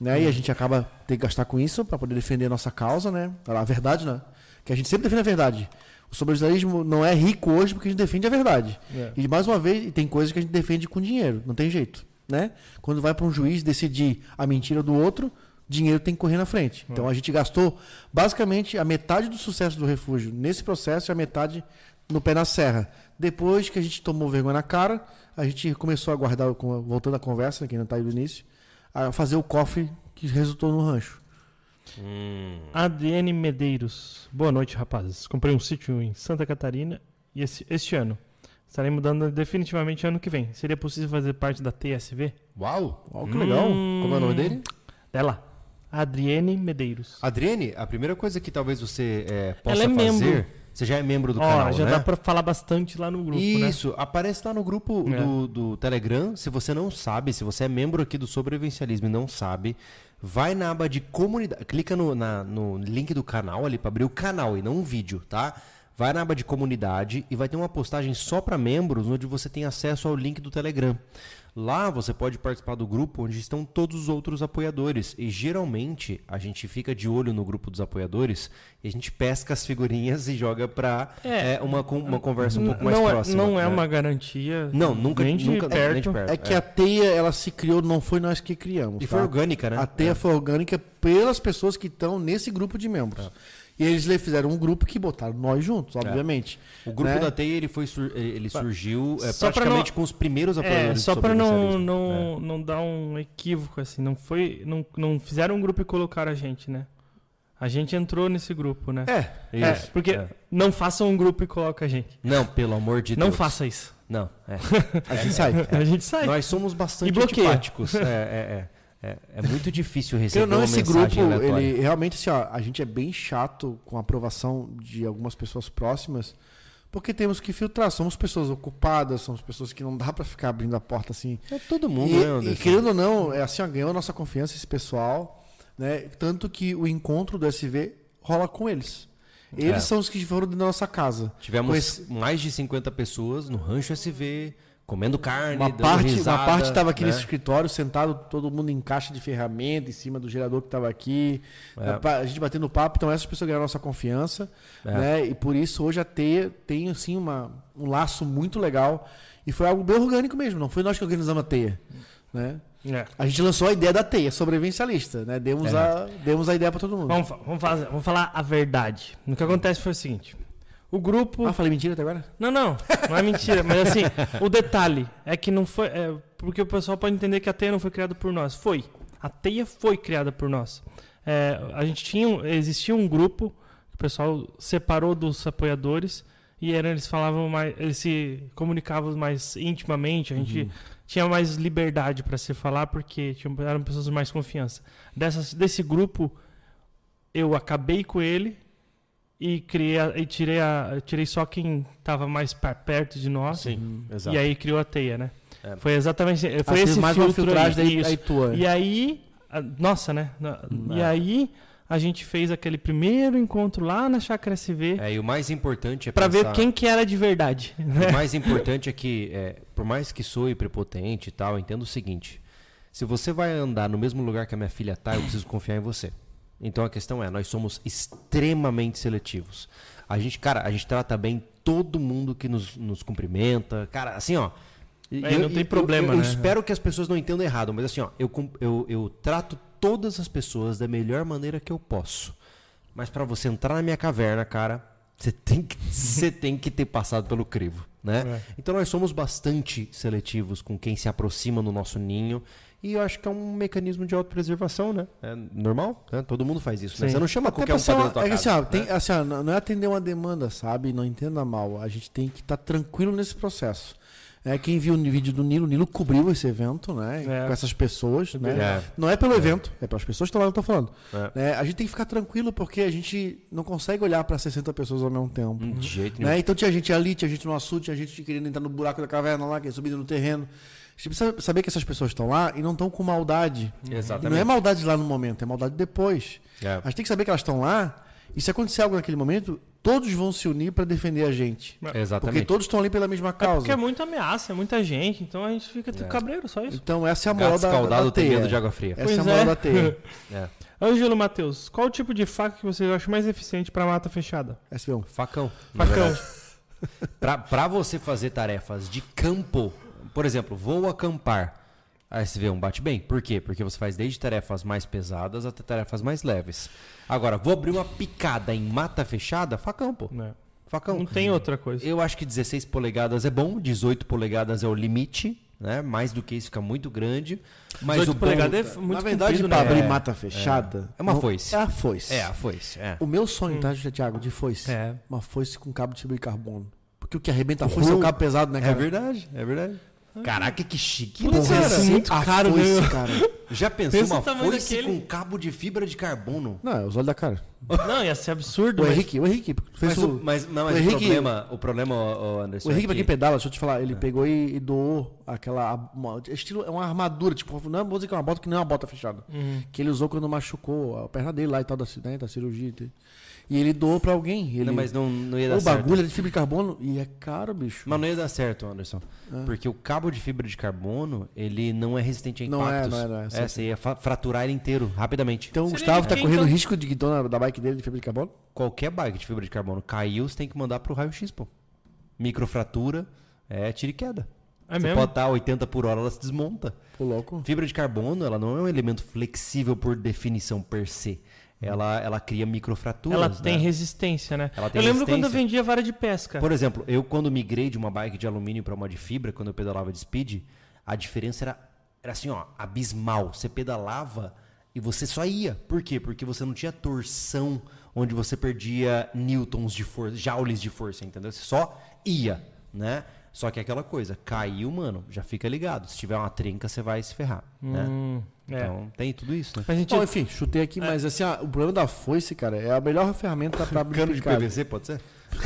né? Uhum. E a gente acaba tendo que gastar com isso para poder defender a nossa causa, né? A verdade, né? Que a gente sempre defende a verdade. O sobrevivencialismo não é rico hoje porque a gente defende a verdade. É. E mais uma vez, tem coisas que a gente defende com dinheiro, não tem jeito, né? Quando vai para um juiz decidir a mentira do outro, dinheiro tem que correr na frente. Então a gente gastou basicamente a metade do sucesso do refúgio nesse processo e a metade no pé na serra. Depois que a gente tomou vergonha na cara, a gente começou a guardar, com- voltando à conversa, que ainda está aí do início, a fazer o cofre que resultou no rancho. Adriane Medeiros. Boa noite, rapazes. Comprei um sítio em Santa Catarina e esse, este ano. Estarei mudando definitivamente ano que vem. Seria possível fazer parte da TSV? Uau! Ó, que legal. Como é o nome dele? Dela. Adriane Medeiros. Adriane, a primeira coisa que talvez você é, possa Ela é fazer. membro. Você já é membro do Ó, canal, já né? dá pra falar bastante lá no grupo, né? Isso, aparece lá no grupo É. do, do Telegram. Se você não sabe, se você é membro aqui do Sobrevivencialismo e não sabe, vai na aba de comunidade. Clica no, na- no link do canal ali para abrir o canal e não um vídeo, tá? Vai na aba de comunidade e vai ter uma postagem só para membros, onde você tem acesso ao link do Telegram. Lá você pode participar do grupo onde estão todos os outros apoiadores. E geralmente a gente fica de olho no grupo dos apoiadores e a gente pesca as figurinhas e joga pra É. é, uma, uma conversa um pouco mais não próxima. É, não é né? uma garantia. Não, nunca, nem de nunca perto. nem de perto. É que a teia, ela se criou, não foi nós que criamos. E foi tá? orgânica, né? A teia foi orgânica pelas pessoas que estão nesse grupo de membros. E eles le- fizeram um grupo que botaram nós juntos, obviamente. O grupo né? da Teia ele foi sur- ele surgiu é, praticamente não- com os primeiros É, apoiadores só do pra não, sobrevivencialismo. não, não dar um equívoco, assim. Não foi. Não, não fizeram um grupo e colocaram a gente, né? A gente entrou nesse grupo, né? É, É, isso. porque é. não façam um grupo e coloca a gente. Não, pelo amor de não Deus. faça isso. Não, é. A gente sai. A gente sai. Nós somos bastante E bloqueia. antipáticos. É, é, é, é, é muito difícil Eu receber não, uma esse grupo, aleatória. ele realmente, assim, ó, a gente é bem chato com a aprovação de algumas pessoas próximas, porque temos que filtrar. Somos pessoas ocupadas, somos pessoas que não dá pra ficar abrindo a porta assim. É todo mundo, E, né, e querendo ou não, é assim, ó, ganhou a nossa confiança esse pessoal, né? Tanto que o encontro do SV rola com eles. Eles É. são os que foram da nossa casa. Tivemos esse- mais de 50 pessoas no Rancho SV, comendo carne, Uma dando parte, risada, uma parte estava aqui né? nesse escritório, sentado, todo mundo em caixa de ferramenta, em cima do gerador que estava aqui. É. A gente batendo papo, então essas pessoas ganharam nossa confiança. É. Né? E por isso hoje a Teia tem assim, uma, um laço muito legal. E foi algo bem orgânico mesmo, não foi nós que organizamos a Teia. Né? É. A gente lançou a ideia da Teia, sobrevivencialista. Né? Demos, É. a, demos a ideia para todo mundo. Vamos, vamos, fazer, vamos falar a verdade. O que acontece foi o seguinte: o grupo. Ah, falei mentira até agora? Não, não, não é mentira. mas assim, o detalhe é que não foi. é, porque o pessoal pode entender que a teia não foi criada por nós. Foi. A teia foi criada por nós. É, a gente tinha. Existia um grupo que o pessoal separou dos apoiadores e era, eles falavam mais. Eles se comunicavam mais intimamente. A gente tinha mais liberdade para se falar porque tinham, eram pessoas de mais confiança. Dessas, desse grupo, eu acabei com ele e criei a- e tirei a tirei só quem estava mais perto de nós Sim, exato. e aí criou a teia, né? É. Foi exatamente foi fez esse mais uma filtro filtragem aí, aí tua. E aí, a- nossa, né? Na- E É. aí a gente fez aquele primeiro encontro lá na Chácara SV É, e o mais importante é pra ver pensar- quem que era de verdade. né? O mais importante é que, é, por mais que soe prepotente e tal, entenda o seguinte: se você vai andar no mesmo lugar que a minha filha tá, eu preciso confiar em você. Então a questão é, nós somos extremamente seletivos. A gente, cara, a gente trata bem todo mundo que nos, nos cumprimenta. Cara, assim, ó. É, eu- não tem eu- problema, eu, eu né? espero que as pessoas não entendam errado, mas assim, ó, eu, eu, eu trato todas as pessoas da melhor maneira que eu posso. Mas pra você entrar na minha caverna, cara, você tem que, você tem que ter passado pelo crivo, né? É. Então nós somos bastante seletivos com quem se aproxima no nosso ninho. E eu acho que é um mecanismo de autopreservação, né? É normal, né? Todo mundo faz isso. Né? Sim. Você não chama Até qualquer um pra dentro uma- da tua é assim, casa. ó, tem- né? assim, ó, não é atender uma demanda, sabe? Não entenda mal. A gente tem que estar tranquilo nesse processo. É, quem viu o vídeo do Nilo, o Nilo cobriu esse evento, né? É. Com essas pessoas, né? É. Não é pelo evento, é pelas pessoas que estão lá, eu tô falando. É. Né? A gente tem que ficar tranquilo porque a gente não consegue olhar para 60 pessoas ao mesmo tempo. Hum, De jeito nenhum. Né? Então tinha gente ali, tinha gente no açude, tinha gente querendo entrar no buraco da caverna lá, querendo subir no terreno. A gente precisa saber que essas pessoas estão lá e não estão com maldade. E Exatamente. não é maldade lá no momento, é maldade depois. É. A gente tem que saber que elas estão lá e se acontecer algo naquele momento, todos vão se unir para defender a gente. Porque Exatamente. todos estão ali pela mesma É causa. porque é muita ameaça, é muita gente, então a gente fica É. cabreiro, só isso. Então essa é a moral Gato da, da, escaldado da tem teia. medo de água fria. Essa Pois é a moral é. da teia. É. Ângelo Matheus, qual o tipo de faca que você acha mais eficiente pra mata fechada? SV1. Facão. Facão. pra você fazer tarefas de campo, por exemplo, vou acampar. A SV1 bate bem. Por quê? Porque você faz desde tarefas mais pesadas até tarefas mais leves. Agora, vou abrir uma picada em mata fechada? Facão, pô. Né? Facão. Não tem outra coisa. Eu acho que 16 polegadas é bom, 18 polegadas é o limite, né? Mais do que isso fica muito grande. Mas 18 o é muito Na verdade, para né? abrir É, mata fechada. É uma não- foice. É a foice. É, a foice. É. O meu sonho, tá, Thiago, de foice? É. Uma foice com cabo de fibra de carbono. Porque o que arrebenta a foice é o cabo pesado, né, cara? verdade, é verdade. Caraca, que chique, né, cara? é muito a caro, foice, cara. Já pensou Pensa uma o foice daquele. com cabo de fibra de carbono? Não, é os olhos da cara. Não, ia ser absurdo. O mas- Henrique, o Henrique fez Mas, o... o, mas, não, mas o o, Henrique- problema, o problema, ô, ô, Anderson, O Henrique, é pra que- quem pedala, deixa eu te falar, ele pegou e, e doou aquela. Uma, estilo, é uma armadura, tipo, não vou dizer que é uma bota que não é uma bota fechada. Uhum. Que ele usou quando machucou a perna dele lá e tal, da, né, da cirurgia. e tal. E ele doou pra alguém. Ele, Não, mas não, não ia dar o certo. bagulho é de fibra de carbono e é caro, bicho. Mas não ia dar certo, Anderson. Porque o cabo de fibra de carbono, ele não é resistente a Não é, impactos. não é, não é. É, você ia fraturar ele inteiro, rapidamente. Então o Gustavo tá correndo então? risco de guidão na- da bike dele de fibra de carbono? Qualquer bike de fibra de carbono caiu, você tem que mandar pro raio-x, pô. Microfratura, é tiro e queda. É você mesmo? pode estar a 80 por hora, ela se desmonta. Pô, louco. Fibra de carbono, ela não é um elemento flexível por definição per se. Ela, ela cria microfraturas. Ela tem né? resistência, né? Ela tem eu lembro quando eu vendia vara de pesca. Por exemplo, eu quando migrei de uma bike de alumínio para uma de fibra, quando eu pedalava de speed, a diferença era, era assim, ó, abismal. Você pedalava e você só ia. Por quê? Porque você não tinha torção onde você perdia newtons de força, joules de força, entendeu? Você só ia, né? Só que é aquela coisa, caiu, mano, já fica ligado. Se tiver uma trinca, você vai se ferrar, né? É. Então, tem tudo isso, né? Mas gente... Bom, enfim, chutei aqui, mas assim, ó, o problema da foice, cara, é a melhor ferramenta pra abrir Cano de. PVC, pode ser?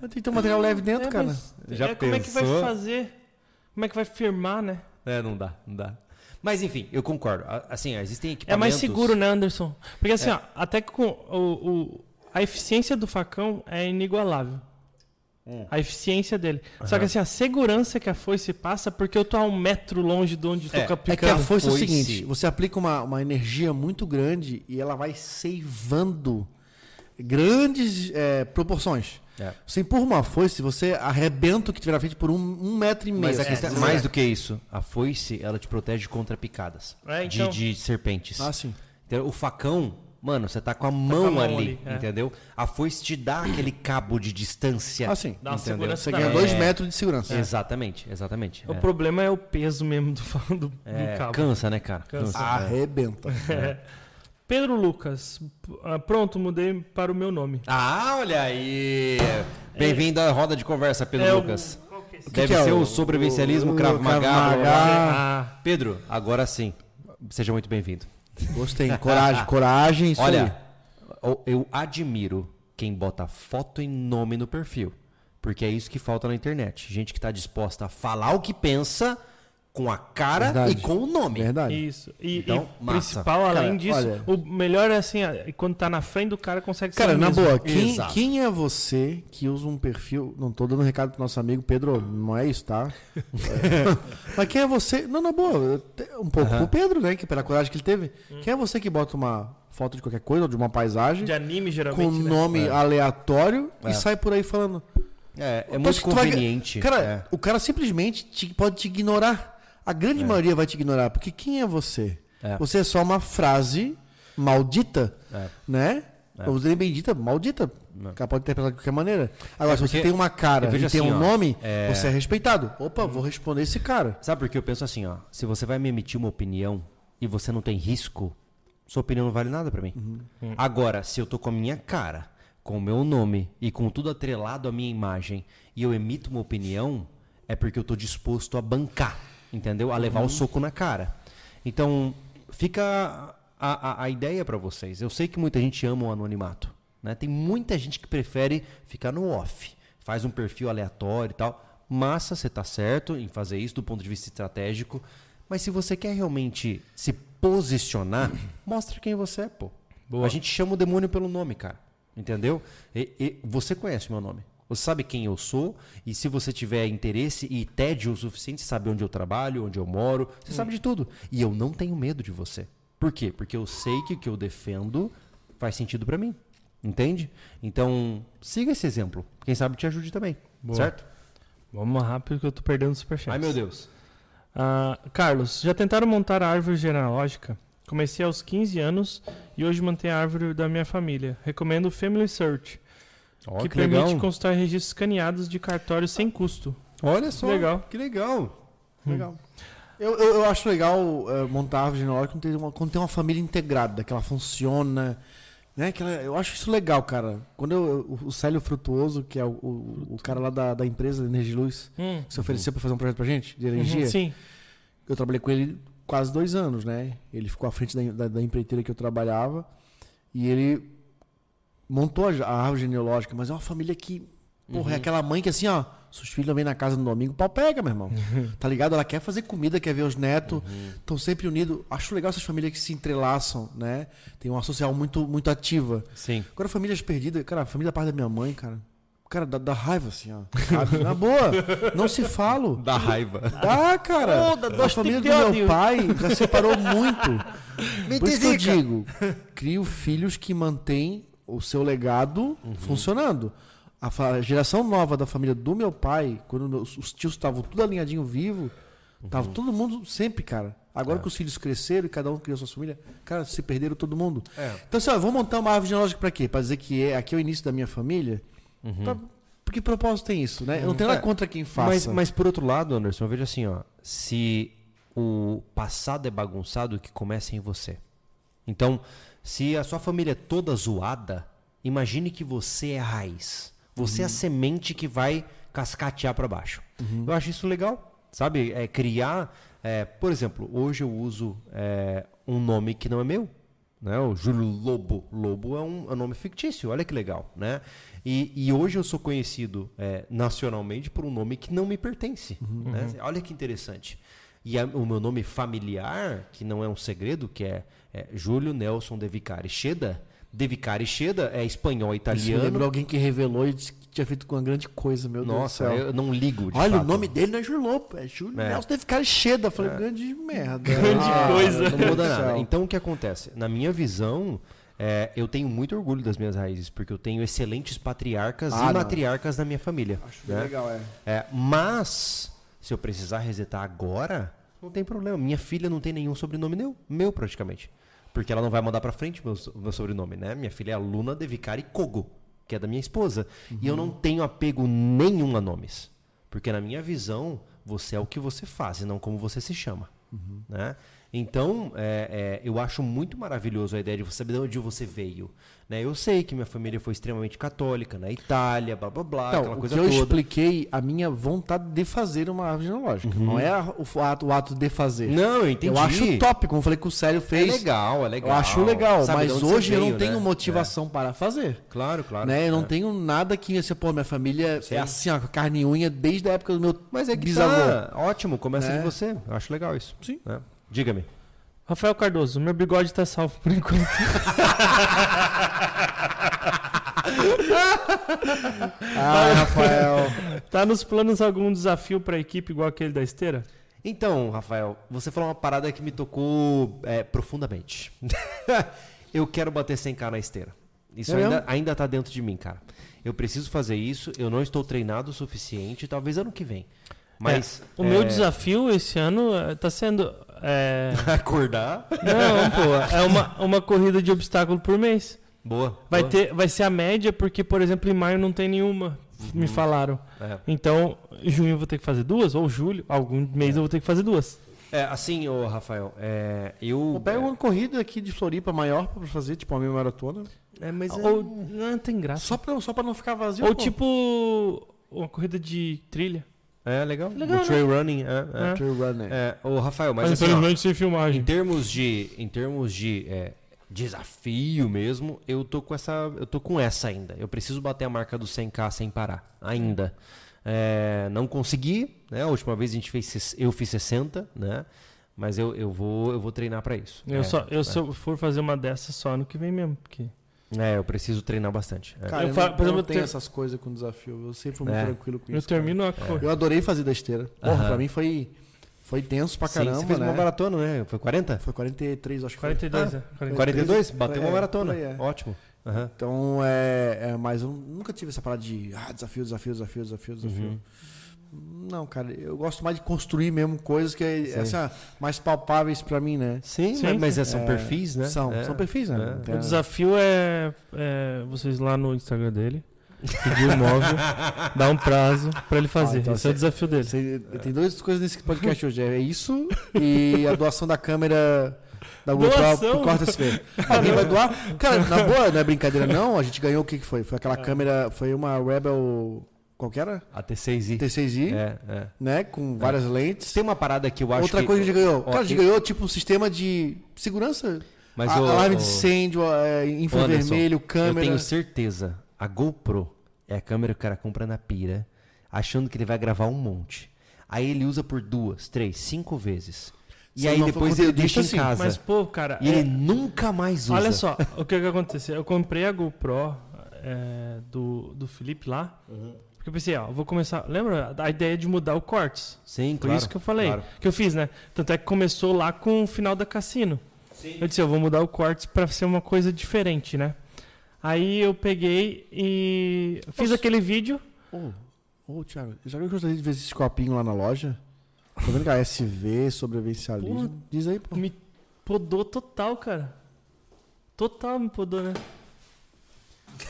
Tem que ter um material leve dentro, É, cara. Já é, como é que vai pensou? fazer? Como é que vai firmar, né? É, não dá, não dá. Mas enfim, eu concordo. Assim, existem É equipamentos... mais seguro, né, Anderson? Porque É. assim, ó, até que com o, o- a eficiência do facão é inigualável. Hum. A eficiência dele. Só que assim, a segurança que a foice passa, porque eu tô a um metro longe de onde É, tô É que a foice é o foice- seguinte, você aplica uma, uma energia muito grande e ela vai ceivando grandes é, proporções. É. Você empurra uma foice, você arrebenta o que tiver na frente por um, um metro e meio. Mas a assim. questão é É. mais do que isso. A foice, ela te protege contra picadas É, de- então. de, serpentes. Ah, sim. Entendeu? O facão, mano, você tá com a mão, mão ali, ali, é. entendeu? A foice te dá aquele cabo de distância. Ah, sim. Dá uma entendeu? segurança Você ganha hora. dois É. metros de segurança. Exatamente, exatamente. O é. problema é o peso mesmo do, do, do É, cabo. cansa, né, cara? Cansa. é. Arrebenta. Pedro Lucas. ah, pronto, mudei para o meu nome. Ah, olha aí! Bem-vindo à roda de conversa, Pedro É o- Lucas. qual que é esse? Deve que é ser o, o- sobrevivencialismo, o- Krav o Maga. Maga. Ah, Pedro, agora sim. Seja muito bem-vindo. Gostei. Coragem, coragem. Olha, eu- eu admiro quem bota foto e nome no perfil. Porque é isso que falta na internet. Gente que está disposta a falar o que pensa com a cara Verdade. e com o nome. Verdade. Isso. E, Então, e principal, além Cara, disso, olha- o melhor é assim, quando tá na frente do cara, consegue Cara, ser na mesmo. boa, quem, quem é você que usa um perfil. Não tô dando recado pro nosso amigo Pedro, não é isso, tá? Mas quem é você. Não, na boa, um pouco Aham. pro Pedro, né? Que pela coragem que ele teve. Quem é você que bota uma foto de qualquer coisa, ou de uma paisagem, De anime, com geralmente, um né? nome É. aleatório É. e sai por aí falando. É, é muito tu vai- conveniente. Cara, é. o cara simplesmente te- pode te ignorar. A grande maioria vai te ignorar, porque quem é você? É. Você é só uma frase maldita, É. né? É. Vamos dizer bendita, maldita. O cara pode interpretar de qualquer maneira. Agora, É se você tem uma cara eu e tem assim, um ó, nome, é- você é respeitado. Opa, vou responder esse cara. Sabe por que eu penso assim, ó? Se você vai me emitir uma opinião e você não tem risco, sua opinião não vale nada pra mim. Uhum. Agora, se eu tô com a minha cara, com o meu nome e com tudo atrelado à minha imagem e eu emito uma opinião, é porque eu tô disposto a bancar, entendeu? A levar Uhum. o soco na cara. Então, fica a, a, a ideia pra vocês. Eu sei que muita gente ama o anonimato, né? Tem muita gente que prefere ficar no off, faz um perfil aleatório e tal. Massa, você tá certo em fazer isso do ponto de vista estratégico. Mas se você quer realmente se posicionar, mostra quem você é, pô. A gente chama o demônio pelo nome, cara. Entendeu? E- e você conhece o meu nome. Você sabe quem eu sou. E se você tiver interesse e tédio o suficiente, sabe onde eu trabalho, onde eu moro. Você sabe de tudo. E eu não tenho medo de você. Por quê? Porque eu sei que o que eu defendo faz sentido pra mim. Entende? Então, siga esse exemplo. Quem sabe te ajude também. Boa. Certo? Vamos rápido que eu tô perdendo o superchat. Ai, meu Deus. Ah, Carlos, já tentaram montar a árvore genealógica? Comecei aos 15 anos e hoje mantenho a árvore da minha família. Recomendo o Family Search, Ó, que, que permite legal. consultar registros escaneados de cartório sem custo. Olha só. Legal. Que legal. Legal. Eu, eu, eu acho legal eh, montar a árvore genealógica quando tem, uma, quando tem uma família integrada, que ela funciona. Né? Que ela- eu acho isso legal, cara. Quando eu- o, o Célio Frutuoso, que é o, o, o cara lá da, da empresa Energia Luz, Hum. que se ofereceu para fazer um projeto pra gente, de energia, Uhum, sim. eu trabalhei com ele quase dois anos, né? Ele ficou à frente da, da, da empreiteira que eu trabalhava e ele montou a, árvore genealógica, mas é uma família que, porra, é aquela mãe que assim, ó, seus filhos vêm na casa no domingo, o pau pega, meu irmão. Tá ligado? Ela quer fazer comida, quer ver os netos, estão sempre unidos. Acho legal essas famílias que se entrelaçam, né? Tem uma social muito, muito ativa. Sim. Agora, famílias perdidas, cara, a família da parte da minha mãe, cara. Cara, dá, dá raiva, assim, ó. Sabe? Na boa, não se falo. Da raiva. Dá, cara. Oh, dá a família do meu pai já separou muito. Me Por isso que eu digo, crio filhos que mantêm o seu legado funcionando. A geração nova da família do meu pai, quando meus- os tios estavam tudo alinhadinho vivo, tava todo mundo sempre, cara. Agora que os filhos cresceram e cada um criou sua família, cara, se perderam todo mundo. É. Então, assim, ó, vou montar uma árvore genealógica pra quê? Pra dizer que é, aqui é o início da minha família? Pra- por que propósito tem isso, né? Eu não tenho nada É, contra quem faça. Mas, mas por outro lado, Anderson, eu vejo assim, ó. Se o passado é bagunçado, que começa em você. Então, se a sua família é toda zoada, imagine que você é a raiz. Você é a semente que vai cascatear para baixo. Eu acho isso legal, sabe? É criar. é, por exemplo, hoje eu uso é, um nome que não é meu. Né? O Júlio Lobo. Lobo é um, é um nome fictício, olha que legal. Né? E, e hoje eu sou conhecido é, nacionalmente por um nome que não me pertence. né? Olha que interessante. E a- o meu nome familiar, que não é um segredo, que é, é Júlio Nelson De Vicari Cheda. De Vicari Cheda é espanhol Isso italiano. lembrou alguém que revelou e disse que tinha feito com uma grande coisa, meu Nossa, Deus do céu. eu não ligo de Olha, fato. o nome dele não é Júlio Lopo, é Júlio É. Nelson deve ficar cheio. Eu falei, grande merda. Grande Ah, coisa. Não muda nada. Então o que acontece? Na minha visão, é, eu tenho muito orgulho das minhas raízes, porque eu tenho excelentes patriarcas Ah, e não. matriarcas na minha família. Acho né? legal, é. É, mas, se eu precisar resetar agora, não tem problema. Minha filha não tem nenhum sobrenome meu, meu praticamente. Porque ela não vai mandar pra frente meu, so- meu sobrenome, né? Minha filha é aluna de Vicari Kogo, que é da minha esposa. E eu não tenho apego nenhum a nomes. Porque na minha visão, você é o que você faz e não como você se chama. Né? Então, é, é, eu acho muito maravilhoso a ideia de você saber de onde você veio. Né? Eu sei que minha família foi extremamente católica, na Itália, blá blá blá, Não, aquela coisa que eu toda. expliquei a minha vontade de fazer uma árvore genealógica. Não é o, ato, o ato de fazer. Uhum. Não, eu entendi. Eu acho top, como eu falei que o Célio É fez. legal, é legal. Eu acho legal, Saber de mas hoje eu não veio, tenho né? motivação para fazer. É. Claro, claro. né? Eu não É. tenho nada que, assim, pô, minha família Sim. é assim, ó, carne e unha desde a época do meu Mas é que bisavô. tá ótimo, começa Né? de você. Eu acho legal isso. Sim. Diga-me. Rafael Cardoso, meu bigode tá salvo por enquanto. Ah, Rafael. Tá nos planos algum desafio pra equipe igual aquele da esteira? Então, Rafael, você falou uma parada que me tocou é, profundamente. eu quero bater 100k na esteira. Isso É ainda, ainda tá dentro de mim, cara. Eu preciso fazer isso, eu não estou treinado o suficiente, talvez ano que vem. Mas. É, o meu é, desafio esse ano tá sendo. É, Acordar. Não, pô, é uma, uma corrida de obstáculo por mês. Boa. Vai, boa. ter, vai ser a média, porque, por exemplo, em maio não tem nenhuma. Me falaram. É. Então, em junho eu vou ter que fazer duas, ou julho, algum mês eu vou ter que fazer duas. É, assim, ô Rafael, é, eu. Eu pego uma corrida aqui de Floripa maior pra fazer, tipo, a minha maratona. É, mas é- Ou não tem graça. Só pra, só pra não ficar vazio. Ou pô. tipo uma corrida de trilha. É legal. Legal, o trail running, é. é. É. Trail runner. É, ô Rafael, mas, Mas, assim, ó, infelizmente sem em filmagem. termos de, em termos de é, desafio mesmo, eu tô com essa, eu tô com essa ainda. Eu preciso bater a marca do 100k sem parar, ainda. É, não consegui, né? A última vez a gente fez, eu fiz 60, né? Mas eu, eu vou, eu vou treinar pra isso. Eu, é, só, eu é. se eu for fazer uma dessas só ano que vem mesmo. Porque... É, eu preciso treinar bastante. é. Cara, Eu eu, não, por eu exemplo, não tenho ter- essas coisas com desafio. Eu sempre fui muito É. tranquilo com Eu isso. cara. termino a corrida. Eu adorei fazer da esteira. Porra, Aham. pra mim foi, foi tenso pra Sim, caramba, você fez né? uma maratona, né? Foi 40? Foi 43, acho que foi. 42, Ah, é. 42. 42? Bateu é, uma maratona. por aí, é. Ótimo. Aham. Então, é, é, mas eu nunca tive essa parada de ah, desafio, desafio, desafio, desafio, desafio. Uhum. Não, cara, eu gosto mais de construir mesmo coisas que é, ah, mais palpáveis pra mim, né? Sim, Sim, mas, mas é- são É, perfis, né? São, É. são perfis, né? É. O desafio é, é vocês lá no Instagram dele pedir o móvel, dar um prazo pra ele fazer. Ah, então Esse é o desafio dele. Você- tem duas coisas nesse podcast hoje. É isso e a doação da câmera da GoPro Corta SV. Alguém vai doar? Cara, na boa, não é brincadeira não. A gente ganhou o que, que foi? Foi aquela câmera, foi uma Rebel... Qual que era? A T6i. T6i, É, é. né? Com várias lentes. Tem uma parada que eu acho Outra que... coisa que a gente ganhou. Ó, Cara, a gente ganhou tipo um sistema de segurança. Mas a, o- alarme o- de incêndio, é, infravermelho, câmera. Eu tenho certeza. A GoPro é a câmera que o cara compra na pira, achando que ele vai gravar um monte. Aí ele usa por duas, três, cinco vezes. E Se aí depois ele deixa em conteudista, sim. casa. Mas, pô, cara. E é- ele nunca mais usa. Olha só, o que que aconteceu? Eu comprei a GoPro é, do, do Felipe lá. Uhum. Porque eu pensei, ó, eu vou começar. Lembra a ideia de mudar o cortes? Sim, Foi claro. isso que eu falei. claro. Que eu fiz, né? Tanto é que começou lá com o final da Cassino. Eu disse, eu vou mudar o cortes pra ser uma coisa diferente, né? Aí eu peguei e fiz Nossa. aquele vídeo. Ô, ô, Thiago, já viu que eu gostaria de ver esses copinhos lá na loja? Tá vendo que a SV, sobrevivencialismo? Pô. Diz aí, pô. Me podou total, cara. Total me podou, né?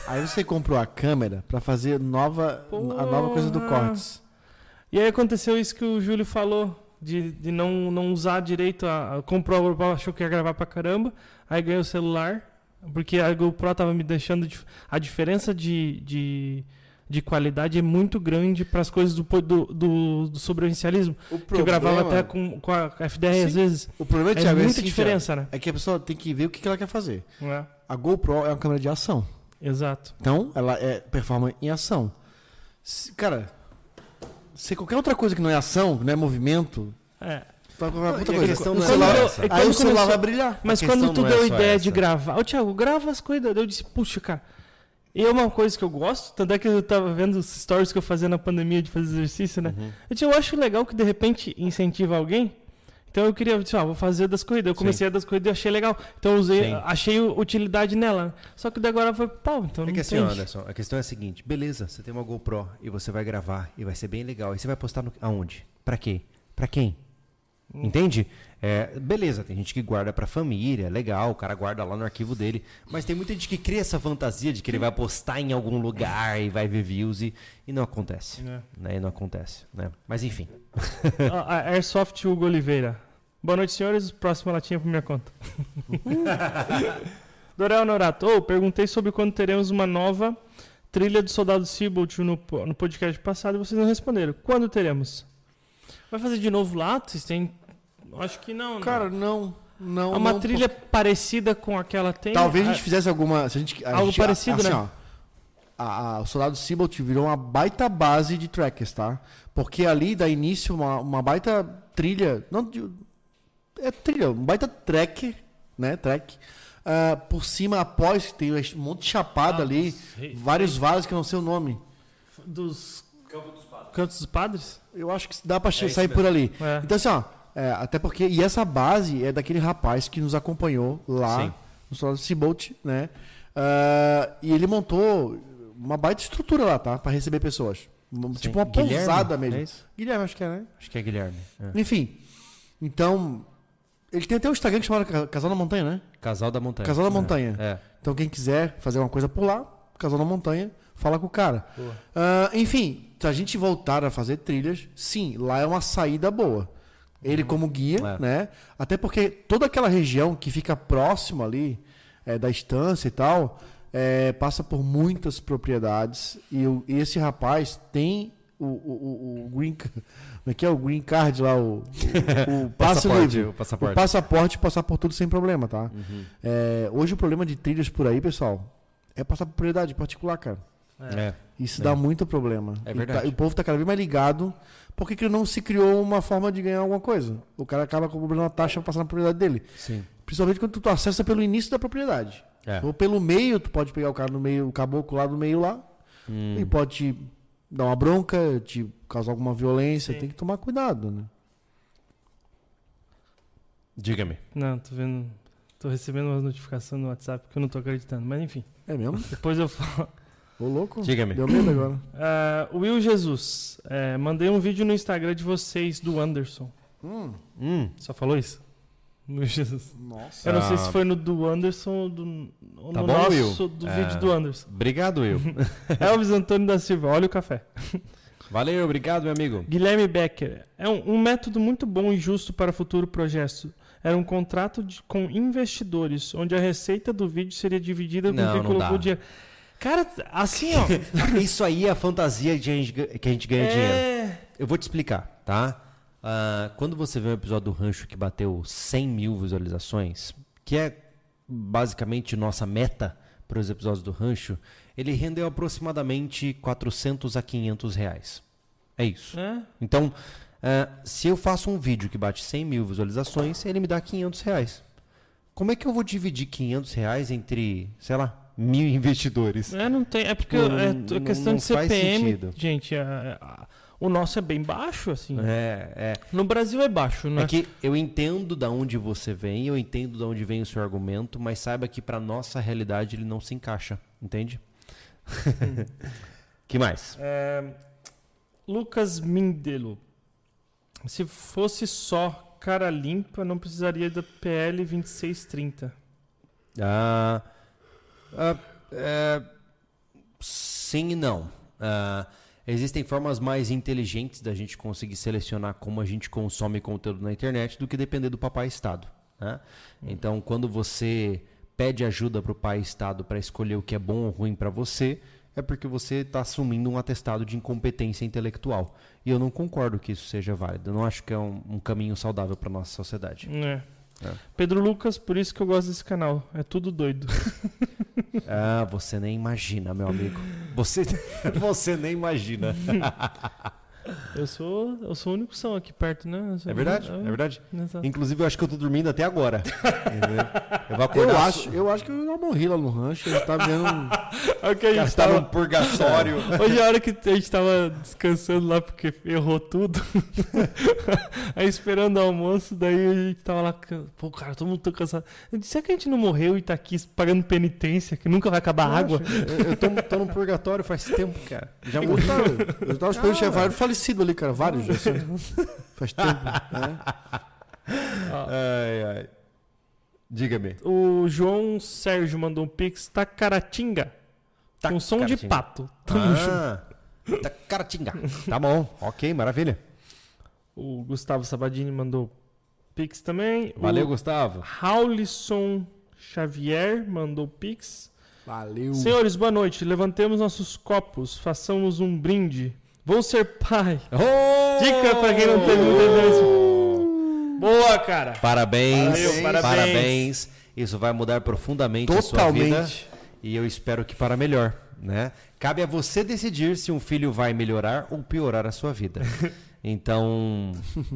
Aí você comprou a câmera pra fazer nova, a nova coisa do. Cortes. E aí aconteceu isso que o Júlio falou, de, de não, não usar direito a, a. Comprou a GoPro, achou que ia gravar pra caramba, aí ganhou o celular, porque a GoPro tava me deixando. dif- A diferença de, de, de qualidade é muito grande para as coisas do, do, do, do sobrevivencialismo. O Que eu gravava até com, com a FDR às Sim. vezes. O problema, É Thiago, é muita assim, diferença, né? Thiago, é que a pessoa tem que ver o que ela quer fazer. É? A GoPro é uma câmera de ação. Exato. Então, ela é performa em ação. Se- cara, se qualquer outra coisa que não é ação, que não é movimento, É. tá e outra coisa. O não é celular- só essa. aí o celular vai brilhar. Mas quando tu é deu a só ideia essa. de gravar, ô Thiago, grava as coisas. Eu disse, puxa, cara. E é uma coisa que eu gosto, tanto é que eu tava vendo os stories que eu fazia na pandemia de fazer exercício, né? Uhum. Eu, disse, eu acho legal que de repente incentiva alguém. Então eu queria, disse, ah, vou fazer das corridas. Eu comecei a das corridas e achei legal. Então eu usei, Sim. achei utilidade nela. Só que daí agora foi pau, então É não que assim, Anderson, a questão é a seguinte: beleza, você tem uma GoPro e você vai gravar e vai ser bem legal. E você vai postar no, aonde? Pra quê? Pra quem? Hum. Entende? É, beleza, tem gente que guarda pra família, legal, o cara guarda lá no arquivo dele. Mas tem muita gente que cria essa fantasia de que ele vai postar em algum lugar e vai ver views e, e não acontece. É. Né? E não acontece. Né? Mas enfim. a, Airsoft Hugo Oliveira. Boa noite, senhores. Próxima latinha por minha conta. Dorel Norato. Ô, perguntei sobre quando teremos uma nova trilha do Soldado Sibolt no, no podcast passado e vocês não responderam. Quando teremos? Vai fazer de novo lá? Vocês têm. Acho que não. né? Cara, não. Não. é uma não, trilha parecida com aquela tem. Talvez a gente fizesse alguma. Se a gente, a Algo gente- parecido, assim, né? ó, a- a- o Soldado Sibolt virou uma baita base de trackers, tá? Porque ali dá início uma, uma baita trilha. Não, é trilha, um baita track, né? Track. ah, por cima, após, tem um monte de chapada Ah, ali, sei. vários vales que eu não sei o nome. Dos. Cantos dos Padres? Eu acho que dá pra isso sair por ali. É. Então, assim, ó, é, até porque. E essa base é daquele rapaz que nos acompanhou lá Sim. no Soldado Seabolt, né? Ah, e ele montou uma baita estrutura lá, tá? Pra receber pessoas. Um- Tipo uma Guilherme, pousada mesmo. é isso? Guilherme, acho que é, né? Acho que é Guilherme. É. Enfim. Então. Ele tem até um Instagram que chama Ca- Casal da Montanha, né? Casal da Montanha. Casal da Montanha. É. Então, quem quiser fazer uma coisa por lá, Casal da Montanha, fala com o cara. Boa. Ah, enfim, se a gente voltar a fazer trilhas, sim, lá é uma saída boa. Ele como guia, É. né? Até porque toda aquela região que fica próximo ali é, da estância e tal, é, passa por muitas propriedades. E, o- e esse rapaz tem o, o, o, green, como é que é o green card lá, o, o, o passe livre. o passaporte. O passaporte passar por tudo sem problema, tá? É, hoje o problema de trilhas por aí, pessoal, é passar por propriedade particular, cara. É. Isso É. dá muito problema. É E verdade. tá- E, o povo tá cada vez mais ligado. Por que, que não se criou uma forma de ganhar alguma coisa? O cara acaba cobrando uma taxa pra passar na propriedade dele. Sim. Principalmente quando tu acessa pelo início da propriedade. É. Ou pelo meio, tu pode pegar o cara no meio, o caboclo lá no meio lá, Hum. e pode te dar uma bronca, te causar alguma violência. Sim. Tem que tomar cuidado, né? Diga-me. Não, tô vendo. Tô recebendo umas notificações no WhatsApp que eu não tô acreditando. Mas enfim, É mesmo? depois eu falo. Ô, louco. Diga-me. Deu medo agora. Ah, Will Jesus, é, mandei um vídeo no Instagram de vocês, do Anderson. Hum, Hum. Só falou isso? Will Jesus. nossa. Eu não sei Ah. se foi no do Anderson ou, do, ou Tá no bom, nosso Will? do Ah. vídeo do Anderson. Obrigado, Will. Elvis Antônio da Silva, olha o café. Valeu, obrigado, meu amigo. Guilherme Becker, é um, um método muito bom e justo para futuro projeto. Era um contrato de- com investidores, onde a receita do vídeo seria dividida com Não, quem não colocou dá. o dinheiro. Cara, assim, ó. Isso aí é a fantasia de a gente que a gente ganha dinheiro. é... Eu vou te explicar, tá? Ah, quando você vê um episódio do Rancho que bateu 100 mil visualizações, que é basicamente nossa meta para os episódios do Rancho, ele rendeu aproximadamente 400 a 500 reais. É isso. é? Então, ah, se eu faço um vídeo que bate 100 mil visualizações, ele me dá 500 reais. Como é que eu vou dividir 500 reais entre, sei lá, mil investidores? É, não tem. É porque Tipo, é não- t- questão não de faz CPM, sentido. gente, é- é- o nosso é bem baixo, assim. É, é. No Brasil é baixo, né? É que eu entendo da onde você vem, eu entendo da onde vem o seu argumento, mas saiba que para nossa realidade ele não se encaixa, entende? que mais? É, Lucas Mindelo. Se fosse só cara limpa, não precisaria da PL 2630. Ah, ah, é, sim e não. Ah, existem formas mais inteligentes da gente conseguir selecionar como a gente consome conteúdo na internet do que depender do papai Estado. né? Então, quando você pede ajuda para o pai Estado para escolher o que é bom ou ruim para você, é porque você está assumindo um atestado de incompetência intelectual. E eu não concordo que isso seja válido. Eu não acho que é um, um caminho saudável para nossa sociedade. É. É. Pedro Lucas, por isso que eu gosto desse canal. É tudo doido. Ah, você nem imagina, meu amigo. Você, você nem imagina. Eu sou, eu sou o único som aqui perto, né? Eu sou- É verdade, é verdade. Exato. Inclusive, eu acho que eu tô dormindo até agora. Eu vou Eu acordar. acho, eu acho que eu já morri lá no rancho. Ele tá vendo. É o que a O cara gente tá tava... num purgatório. Hoje é a hora que a gente tava descansando lá porque errou tudo. Aí esperando o almoço, daí a gente tava lá. Pô, cara, todo mundo tá cansado. Eu disse, será que a gente não morreu e tá aqui pagando penitência, que nunca vai acabar a água? Eu, eu tô, tô num purgatório faz tempo, cara. Já Eu morri. tava, eu tava esperando chegar vários falecidos ali, cara. Vários. já, assim. Faz tempo. né? Ai, ai. Diga-me. O João Sérgio mandou um pix, tá caratinga. com som de Tacaratinga. pato. Tamo junto. Ah, tá caratinga. Tá bom. Ok, maravilha. O Gustavo Sabadini mandou Pix também. Valeu, O Gustavo. Raulisson Xavier mandou Pix. Valeu. Senhores, boa noite. Levantemos nossos copos, façamos um brinde. Vou ser pai. Dica pra quem não teve muita chance. Boa, cara. Parabéns, Valeu, parabéns. parabéns. Isso vai mudar profundamente a sua vida. Totalmente. E eu espero que para melhor, né? Cabe a você decidir se um filho vai melhorar ou piorar a sua vida. Então,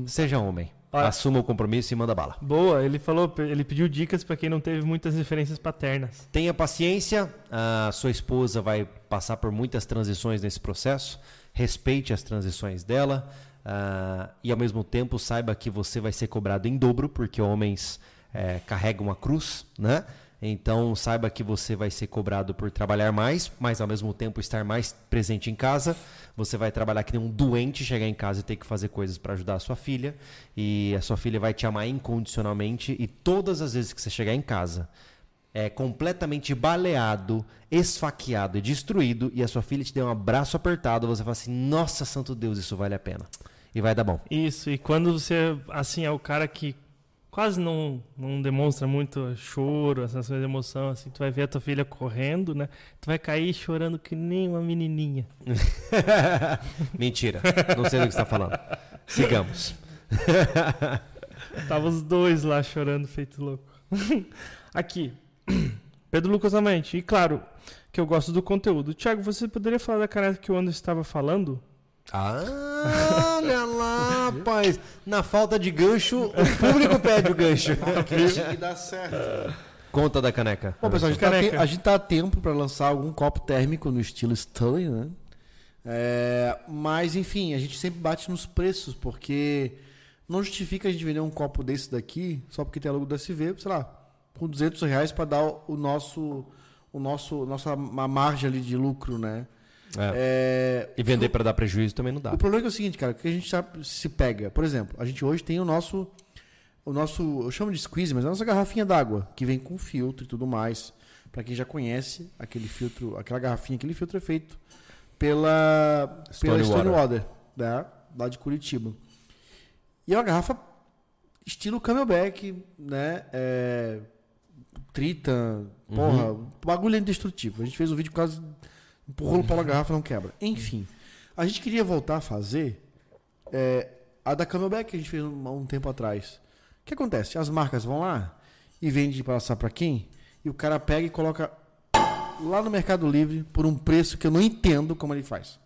seja homem. Olha. Assuma o compromisso e manda bala. Boa, ele falou, ele pediu dicas pra quem não teve muitas referências paternas. Tenha paciência, a sua esposa vai passar por muitas transições nesse processo. Respeite as transições dela ah, e, ao mesmo tempo, saiba que você vai ser cobrado em dobro, porque homens eh, carregam a cruz, né? Então, saiba que você vai ser cobrado por trabalhar mais, mas ao mesmo tempo estar mais presente em casa. Você vai trabalhar que nem um doente, chegar em casa e ter que fazer coisas para ajudar a sua filha. E a sua filha vai te amar incondicionalmente. E todas as vezes que você chegar em casa, é completamente baleado, esfaqueado e destruído, e a sua filha te der um abraço apertado, você fala assim: Nossa, santo Deus, isso vale a pena. E vai dar bom. Isso, e quando você, assim, é o cara que quase não, não demonstra muito choro, sensação de emoção, assim, tu vai ver a tua filha correndo, né? Tu vai cair chorando que nem uma menininha. Mentira, não sei do que você está falando. Sigamos. Tava os dois lá chorando, feito louco. Aqui, Pedro Lucas Amante. E claro, que eu gosto do conteúdo. Thiago, você poderia falar da caneca que o Anderson estava falando? Ah, olha lá, rapaz. Na falta de gancho, o público pede o gancho. que dá certo. Conta da caneca. Bom, pessoal, a gente, tá a, Caneca. te- a gente tá a tempo para lançar algum copo térmico no estilo Stanley, né? É, mas, enfim, a gente sempre bate nos preços, porque não justifica a gente vender um copo desse daqui só porque tem a logo da SV, sei lá, por 200 reais para dar o, nosso, o nosso, nossa ma- margem ali de lucro, né? É. É, E vender para dar prejuízo também não dá. o problema é, é o seguinte, cara, que a gente já se pega. Por exemplo, a gente hoje tem o nosso. O nosso. Eu chamo de squeeze, mas é a nossa garrafinha d'água, que vem com filtro e tudo mais. Pra quem já conhece, aquele filtro, aquela garrafinha, aquele filtro é feito pela. Stone pela Stone Water. Water, né? Lá de Curitiba. E é uma garrafa estilo Camelback, né? Tritan, porra, o bagulho é indestrutível. A gente fez um vídeo quase empurrou para a garrafa não quebra. Enfim, a gente queria voltar a fazer é, a da Camelback que a gente fez um, um tempo atrás. O que acontece? As marcas vão lá e vendem para passar para quem? E o cara pega e coloca lá no Mercado Livre por um preço que eu não entendo como ele faz.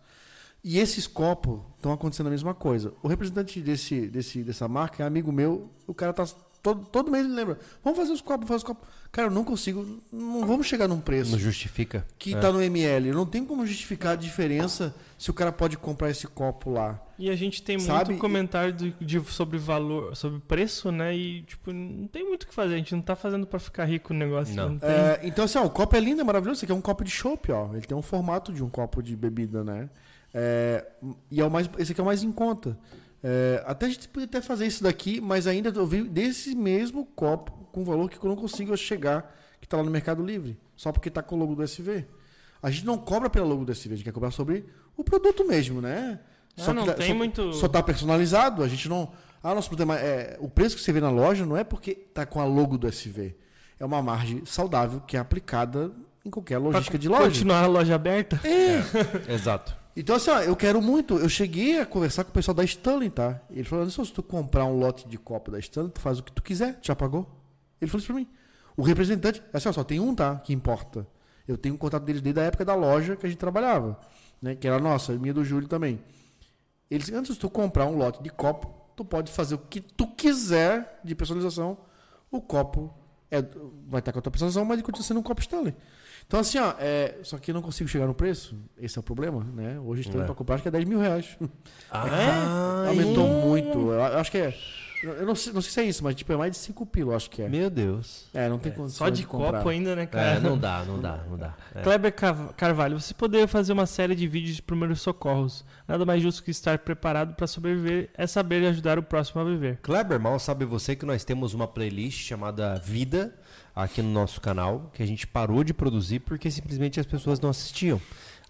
E esses copos estão acontecendo a mesma coisa. O representante desse, desse, dessa marca é amigo meu. O cara tá todo, todo mês ele lembra. Vamos fazer os copos, fazer os copos. Cara, eu não consigo. Não vamos chegar num preço Não justifica. que É. tá no ML. Não tem como justificar a diferença se o cara pode comprar esse copo lá. E a gente tem Sabe? muito comentário do- de, sobre valor, sobre preço, né? E, tipo, não tem muito o que fazer. A gente não tá fazendo pra ficar rico o negócio. Não. tem- É, então, assim, ó, o copo é lindo, é maravilhoso. Esse aqui é um copo de chopp, ó. Ele tem um formato de um copo de bebida, né? É, e é o mais, esse aqui é o mais em conta. É, até a gente podia até fazer isso daqui, mas ainda eu vi desse mesmo copo com valor que eu não consigo chegar, que tá lá no Mercado Livre. Só porque tá com o logo do SV. A gente não cobra pela logo do SV, a gente quer cobrar sobre o produto mesmo, né? Ah, não que tá- tem só, muito- Só tá personalizado, a gente não. Ah, nosso problema é. O preço que você vê na loja não é porque tá com a logo do SV. É uma margem saudável que é aplicada em qualquer Pra logística de loja. continuar a loja aberta. Exato. Então, assim, ó, eu quero muito. Eu cheguei a conversar com o pessoal da Stanley, tá? Ele falou: Anderson, se tu comprar um lote de copo da Stanley, tu faz o que tu quiser. Já pagou? Ele falou isso pra mim. O representante, assim, ó, só tem um, tá? Que importa. Eu tenho um contato deles desde a época da loja que a gente trabalhava, né? Que era nossa, minha do Júlio também. Ele disse: antes de tu comprar um lote de copo, tu pode fazer o que tu quiser de personalização. O copo é, vai estar com a tua personalização, mas ele continua sendo um copo Stanley. Então, assim, ó, é, só que eu não consigo chegar no preço. Esse é o problema, né? Hoje Stanley É. para comprar acho que é 10 mil reais. Ah, Aumentou muito. Eu eu acho que é. Eu não sei, não sei se é isso, mas tipo, é mais de 5 pila, eu acho que é. Meu Deus. É, não tem condição Só de comprar. copo ainda, né, cara? É, não dá, não dá, não dá. É. Kleber Carvalho, você poderia fazer uma série de vídeos de primeiros socorros. Nada mais justo que estar preparado para sobreviver é saber ajudar o próximo a viver. Kleber, mal sabe você que nós temos uma playlist chamada Vida aqui no nosso canal, que a gente parou de produzir porque simplesmente as pessoas não assistiam.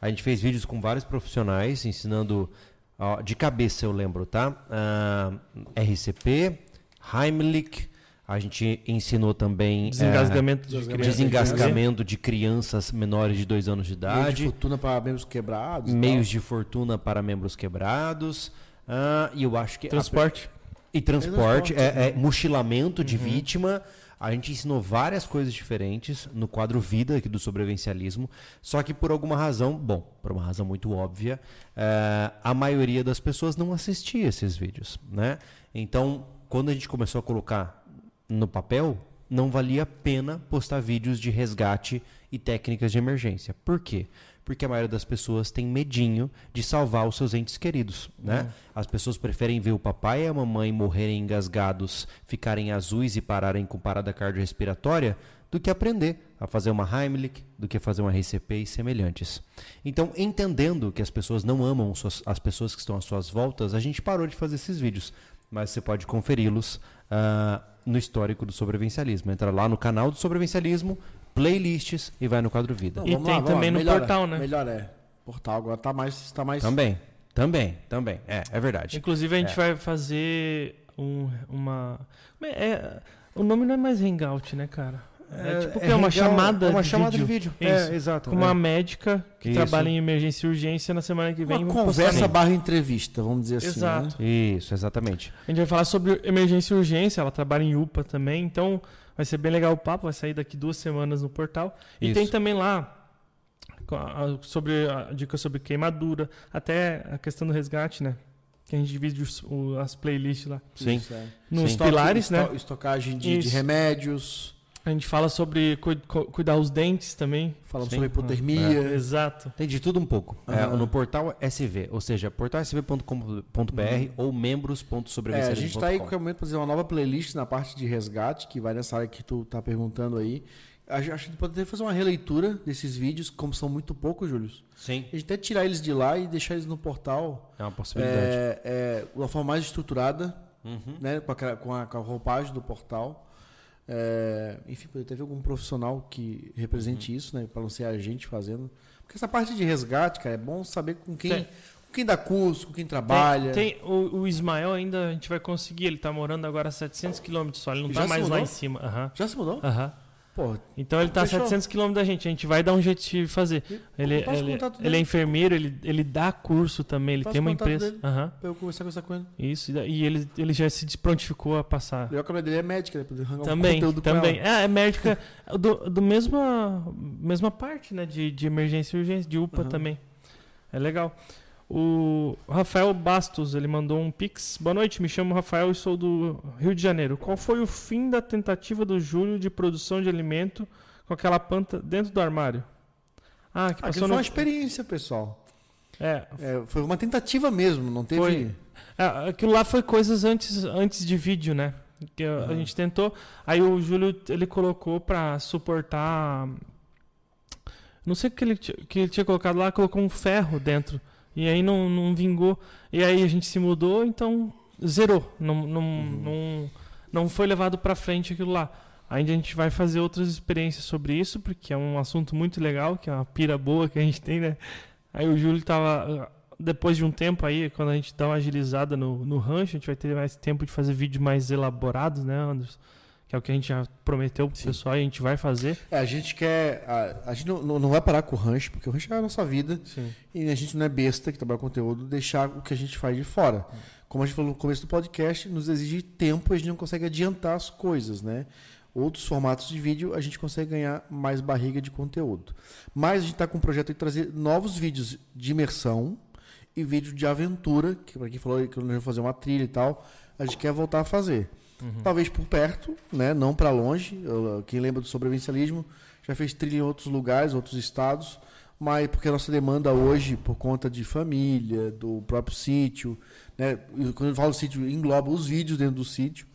A gente fez vídeos com vários profissionais ensinando, ó, de cabeça eu lembro, tá? Ah, RCP, Heimlich, a gente ensinou também Desengasgamento de é, Desengasgamento desengasgamento de crianças menores de 2 anos de Meio de idade, fortuna para membros quebrados. meios de fortuna para membros quebrados, ah, e eu acho que... a- Transporte. E transporte, Transporte, é, é mochilamento de vítima. A gente ensinou várias coisas diferentes no quadro Vida aqui do sobrevivencialismo. Só que por alguma razão, bom, por uma razão muito óbvia, é, a maioria das pessoas não assistia esses vídeos, né? Então, quando a gente começou a colocar no papel, não valia a pena postar vídeos de resgate e técnicas de emergência. Por quê? Porque a maioria das pessoas tem medinho de salvar os seus entes queridos, né? As pessoas preferem ver o papai e a mamãe morrerem engasgados, ficarem azuis e pararem com parada cardiorrespiratória do que aprender a fazer uma Heimlich, do que fazer uma RCP e semelhantes. Então, entendendo que as pessoas não amam suas- as pessoas que estão às suas voltas, a gente parou de fazer esses vídeos, mas você pode conferi-los ah, no histórico do sobrevivencialismo. Entra lá no canal do sobrevivencialismo, playlists e vai no quadro Vida. Não, E tem lá, também lá. no Melhor portal, é, né? Melhor é. Portal agora tá mais. Tá mais... Também, também, também. É, é verdade. Inclusive, a gente É. vai fazer um, uma. É, o nome não é mais Hangout, né, cara? É, tipo que é, uma chamada é uma de chamada vídeo. de vídeo. Isso. É, exato. Com uma é. médica que Isso. trabalha em emergência e urgência na semana que vem. Uma conversa barra entrevista, vamos dizer assim. Exato. Né? Isso, exatamente. A gente vai falar sobre emergência e urgência. Ela trabalha em UPA também. Então, vai ser bem legal o papo. Vai sair daqui duas semanas no portal. E Isso. tem também lá sobre a dica sobre queimadura, até a questão do resgate, né? Que a gente divide os- o- as playlists lá. Sim. É. Nos Sim. pilares, Esto- né? Estocagem de, de remédios. A gente fala sobre cu- cu- cuidar os dentes também. Falamos Sim. sobre hipotermia. Exato. Tem de tudo um pouco. É, Aham. no portal SV, ou seja, portalsv.com.br ou É, a gente tá aí qualquer momento fazer uma nova playlist na parte de resgate, que vai nessa área que tu tá perguntando aí. A gente- Acho que pode até fazer uma releitura desses vídeos, como são muito poucos, Júlio. Sim, A gente até tirar eles de lá e deixar eles no portal é uma possibilidade. é, é, de uma forma mais estruturada, Uhum. né, com, a, com a- com a roupagem do portal. É, enfim, poder ter algum profissional que represente Uhum. isso, né, para não ser a gente fazendo. Porque essa parte de resgate, cara, é bom saber com quem, Tem- com quem dá curso, com quem trabalha. Tem, tem- o, o Ismael ainda a gente vai conseguir. Ele tá morando agora a 700 km só. Ele não tá se mais lá em cima. Aham. Já se mudou? Aham. Pô, Então ele tá a Fechou. 700 km da gente. A gente vai dar um jeito de fazer. Ele, ele, ele é enfermeiro, ele, ele dá curso também. Ele tem uma empresa. dele. Pra eu conversar, conversar com ele. Isso. E E ele, ele já se prontificou a passar. Que a mulher dele é médica, né? Arrancar um Também, também. É, é médica do, do mesma, mesma parte, né? De, de emergência e urgência, de UPA Aham. também. É legal. O Rafael Bastos, ele mandou um pix. Boa noite, me chamo Rafael e sou do Rio de Janeiro. Qual foi o fim da tentativa do Júlio de produção de alimento com aquela planta dentro do armário? Ah, que Ah, passou foi no... uma experiência, pessoal. É, É, foi uma tentativa mesmo, não teve. Foi. Ah, aquilo lá foi coisas antes, antes de vídeo, né? Que a- gente tentou. Aí o Júlio ele colocou pra suportar. Não sei o que ele, que ele tinha colocado lá, colocou um ferro dentro. E aí não, não vingou. E aí a gente se mudou, então zerou. Não, não, não, não foi levado pra frente aquilo lá. Ainda a gente vai fazer outras experiências sobre isso, porque é um assunto muito legal, que é uma pira boa que a gente tem, né? Aí o Júlio tava. Depois de um tempo aí, quando a gente dá uma agilizada no, no rancho, a gente vai ter mais tempo de fazer vídeos mais elaborados, né, Anderson? Que é o que a gente já prometeu pro Sim. pessoal e a gente vai fazer. É, a gente quer. A, a gente não, não vai parar com o rancho, porque o rancho é a nossa vida. Sim. E a gente não é besta que trabalha com conteúdo, deixar o que a gente faz de fora. Como a gente falou no começo do podcast, nos exige tempo, a gente não consegue adiantar as coisas, né? Outros formatos de vídeo a gente consegue ganhar mais barriga de conteúdo. Mas a gente está com um projeto de trazer novos vídeos de imersão e vídeo de aventura, que para quem falou que eu não ia fazer uma trilha e tal, a gente quer voltar a fazer. Talvez por perto, né? não para longe. Quem lembra do sobrevivencialismo já fez trilha em outros lugares, outros estados, mas porque a nossa demanda hoje, por conta de família, do próprio sítio, né? quando eu falo sítio, engloba os vídeos dentro do sítio,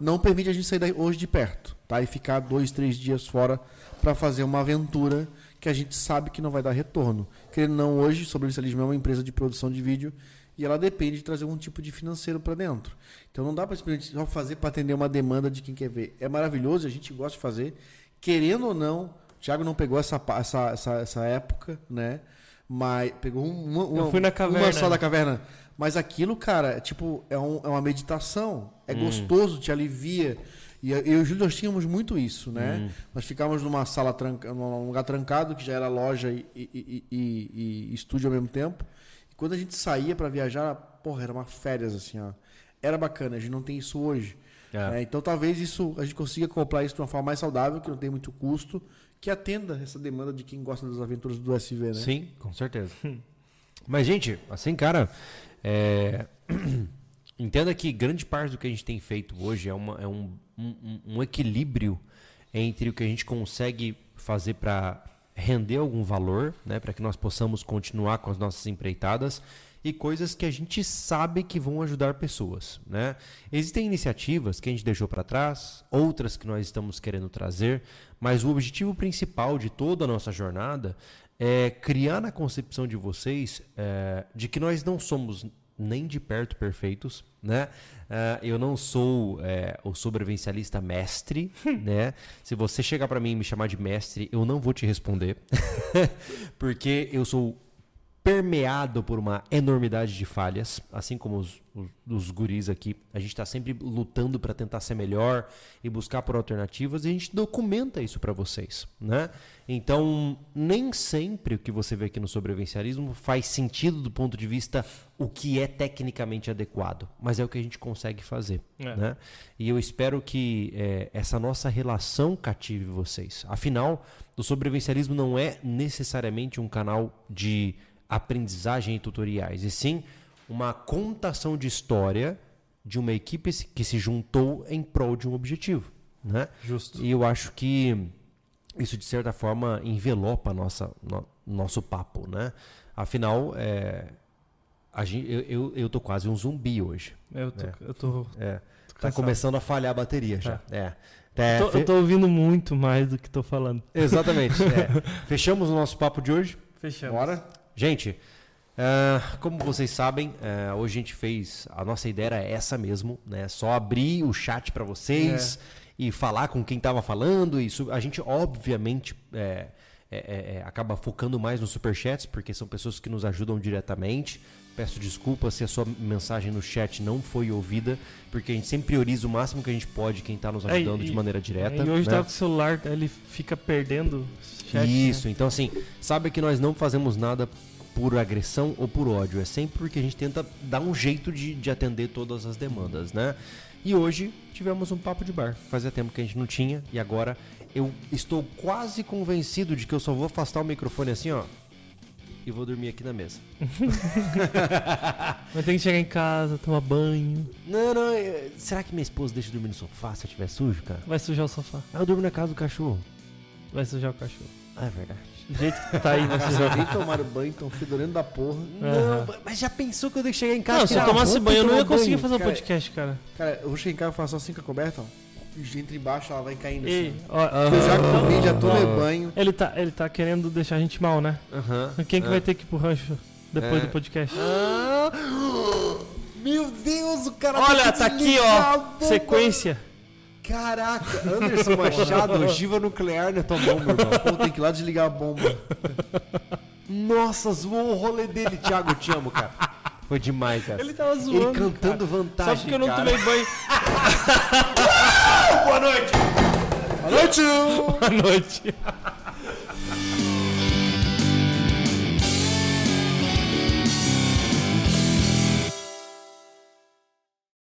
não permite a gente sair hoje de perto, tá? E ficar dois, três dias fora para fazer uma aventura que a gente sabe que não vai dar retorno. Querendo não, hoje, Sobrevivencialismo é uma empresa de produção de vídeo e ela depende de trazer algum tipo de financeiro para dentro. Então não dá para simplesmente só fazer para atender uma demanda de quem quer ver. É maravilhoso, a gente gosta de fazer. Querendo ou não, o Thiago não pegou essa, essa, essa, essa época, né? Mas pegou uma, uma, Eu fui na caverna. uma só da caverna. Mas aquilo, cara, é tipo, é, um- é uma meditação. É gostoso, te alivia. E eu e o Júlio, nós tínhamos muito isso, né? Nós ficávamos numa sala, tranca, num lugar trancado, que já era loja e, e- e- e- e estúdio ao mesmo tempo. Quando a gente saía pra viajar, porra, era uma férias, assim, ó. Era bacana, a gente não tem isso hoje. É. né? Então talvez isso a gente consiga acoplar isso de uma forma mais saudável, que não tem muito custo, que atenda essa demanda de quem gosta das aventuras do SV, né? Sim, com certeza. Mas, gente, assim, cara, é, entenda que grande parte do que a gente tem feito hoje é, uma- é um, um- um equilíbrio entre o que a gente consegue fazer para render algum valor, né, para que nós possamos continuar com as nossas empreitadas e coisas que a gente sabe que vão ajudar pessoas, né? Existem iniciativas que a gente deixou para trás, outras que nós estamos querendo trazer, mas o objetivo principal de toda a nossa jornada é criar na concepção de vocês é, de que nós não somos nem de perto perfeitos, né? Ah, eu não sou é, o sobrevivencialista mestre, né? Se você chegar para mim e me chamar de mestre, eu não vou te responder, porque eu sou permeado por uma enormidade de falhas, assim como os, os, os guris aqui. A gente está sempre lutando para tentar ser melhor e buscar por alternativas e a gente documenta isso para vocês, né? Então, nem sempre o que você vê aqui no sobrevivencialismo faz sentido do ponto de vista o que é tecnicamente adequado, mas é o que a gente consegue fazer, É. né? E eu espero que é, essa nossa relação cative vocês. Afinal, o sobrevivencialismo não é necessariamente um canal de aprendizagem e tutoriais, e sim uma contação de história de uma equipe que se juntou em prol de um objetivo, né? Justo. E eu acho que isso de certa forma envelopa nossa no- nosso papo, né? Afinal, é, a gente, eu, eu, eu tô quase um zumbi hoje. Eu tô, É. eu tô, É, tô tá começando a falhar a bateria já. É. É, Eu tô, fe- eu tô ouvindo muito mais do que tô falando. Exatamente. é. Fechamos o nosso papo de hoje. Fechamos. Bora? Gente, ah, como vocês sabem, ah, hoje a gente fez. A nossa ideia era essa mesmo, né? Só abrir o chat para vocês e falar com quem tava falando. E a gente, obviamente, é, é, é, é, acaba focando mais nos superchats, porque são pessoas que nos ajudam diretamente. Peço desculpas se a sua mensagem no chat não foi ouvida, porque a gente sempre prioriza o máximo que a gente pode quem está nos É, ajudando e- de maneira direta. E hoje né? tá com o celular, ele fica perdendo chat. Isso, né? então assim, sabe que nós não fazemos nada por agressão ou por ódio, é sempre porque a gente tenta dar um jeito de, de atender todas as demandas, né? E hoje tivemos um papo de bar. Fazia tempo que a gente não tinha e agora eu estou quase convencido de que eu só vou afastar o microfone assim, ó, e vou dormir aqui na mesa. Mas tem que chegar em casa, tomar banho. Não, não, é- será que minha esposa deixa eu dormir no sofá se eu estiver sujo, cara? Vai sujar o sofá. Ah, eu durmo na casa do cachorro. Vai sujar o cachorro. Ah, é verdade. Do jeito que tá aí, Vocês nem tomaram banho, estão fedorendo da porra. Não, mas já pensou que eu tenho que chegar em casa Não, se eu tomasse banho, eu não ia conseguir banho? fazer o cara. podcast, cara. Cara, eu vou chegar em casa e faço assim com a coberta, ó. E Entra embaixo, ela vai caindo Ei, assim. ó, Eu já comi, já tomei banho. ele, tá, ele tá querendo deixar a gente mal, né? Aham. Quem que Ah. vai ter que ir pro rancho depois É. do podcast? Ah, meu Deus, o cara Olha, tem que tá aqui, ó. bomba. Sequência. Caraca, Anderson Machado, ogiva nuclear na tua mão, meu irmão. Pô, tem que ir lá desligar a bomba. Nossa, zoou o rolê dele, Thiago, eu te amo, cara. Foi demais essa. Ele tava zoando. Ele cantando cara. vantagem, Só porque eu não cara. tomei banho. Boa noite! Boa noite! Boa noite.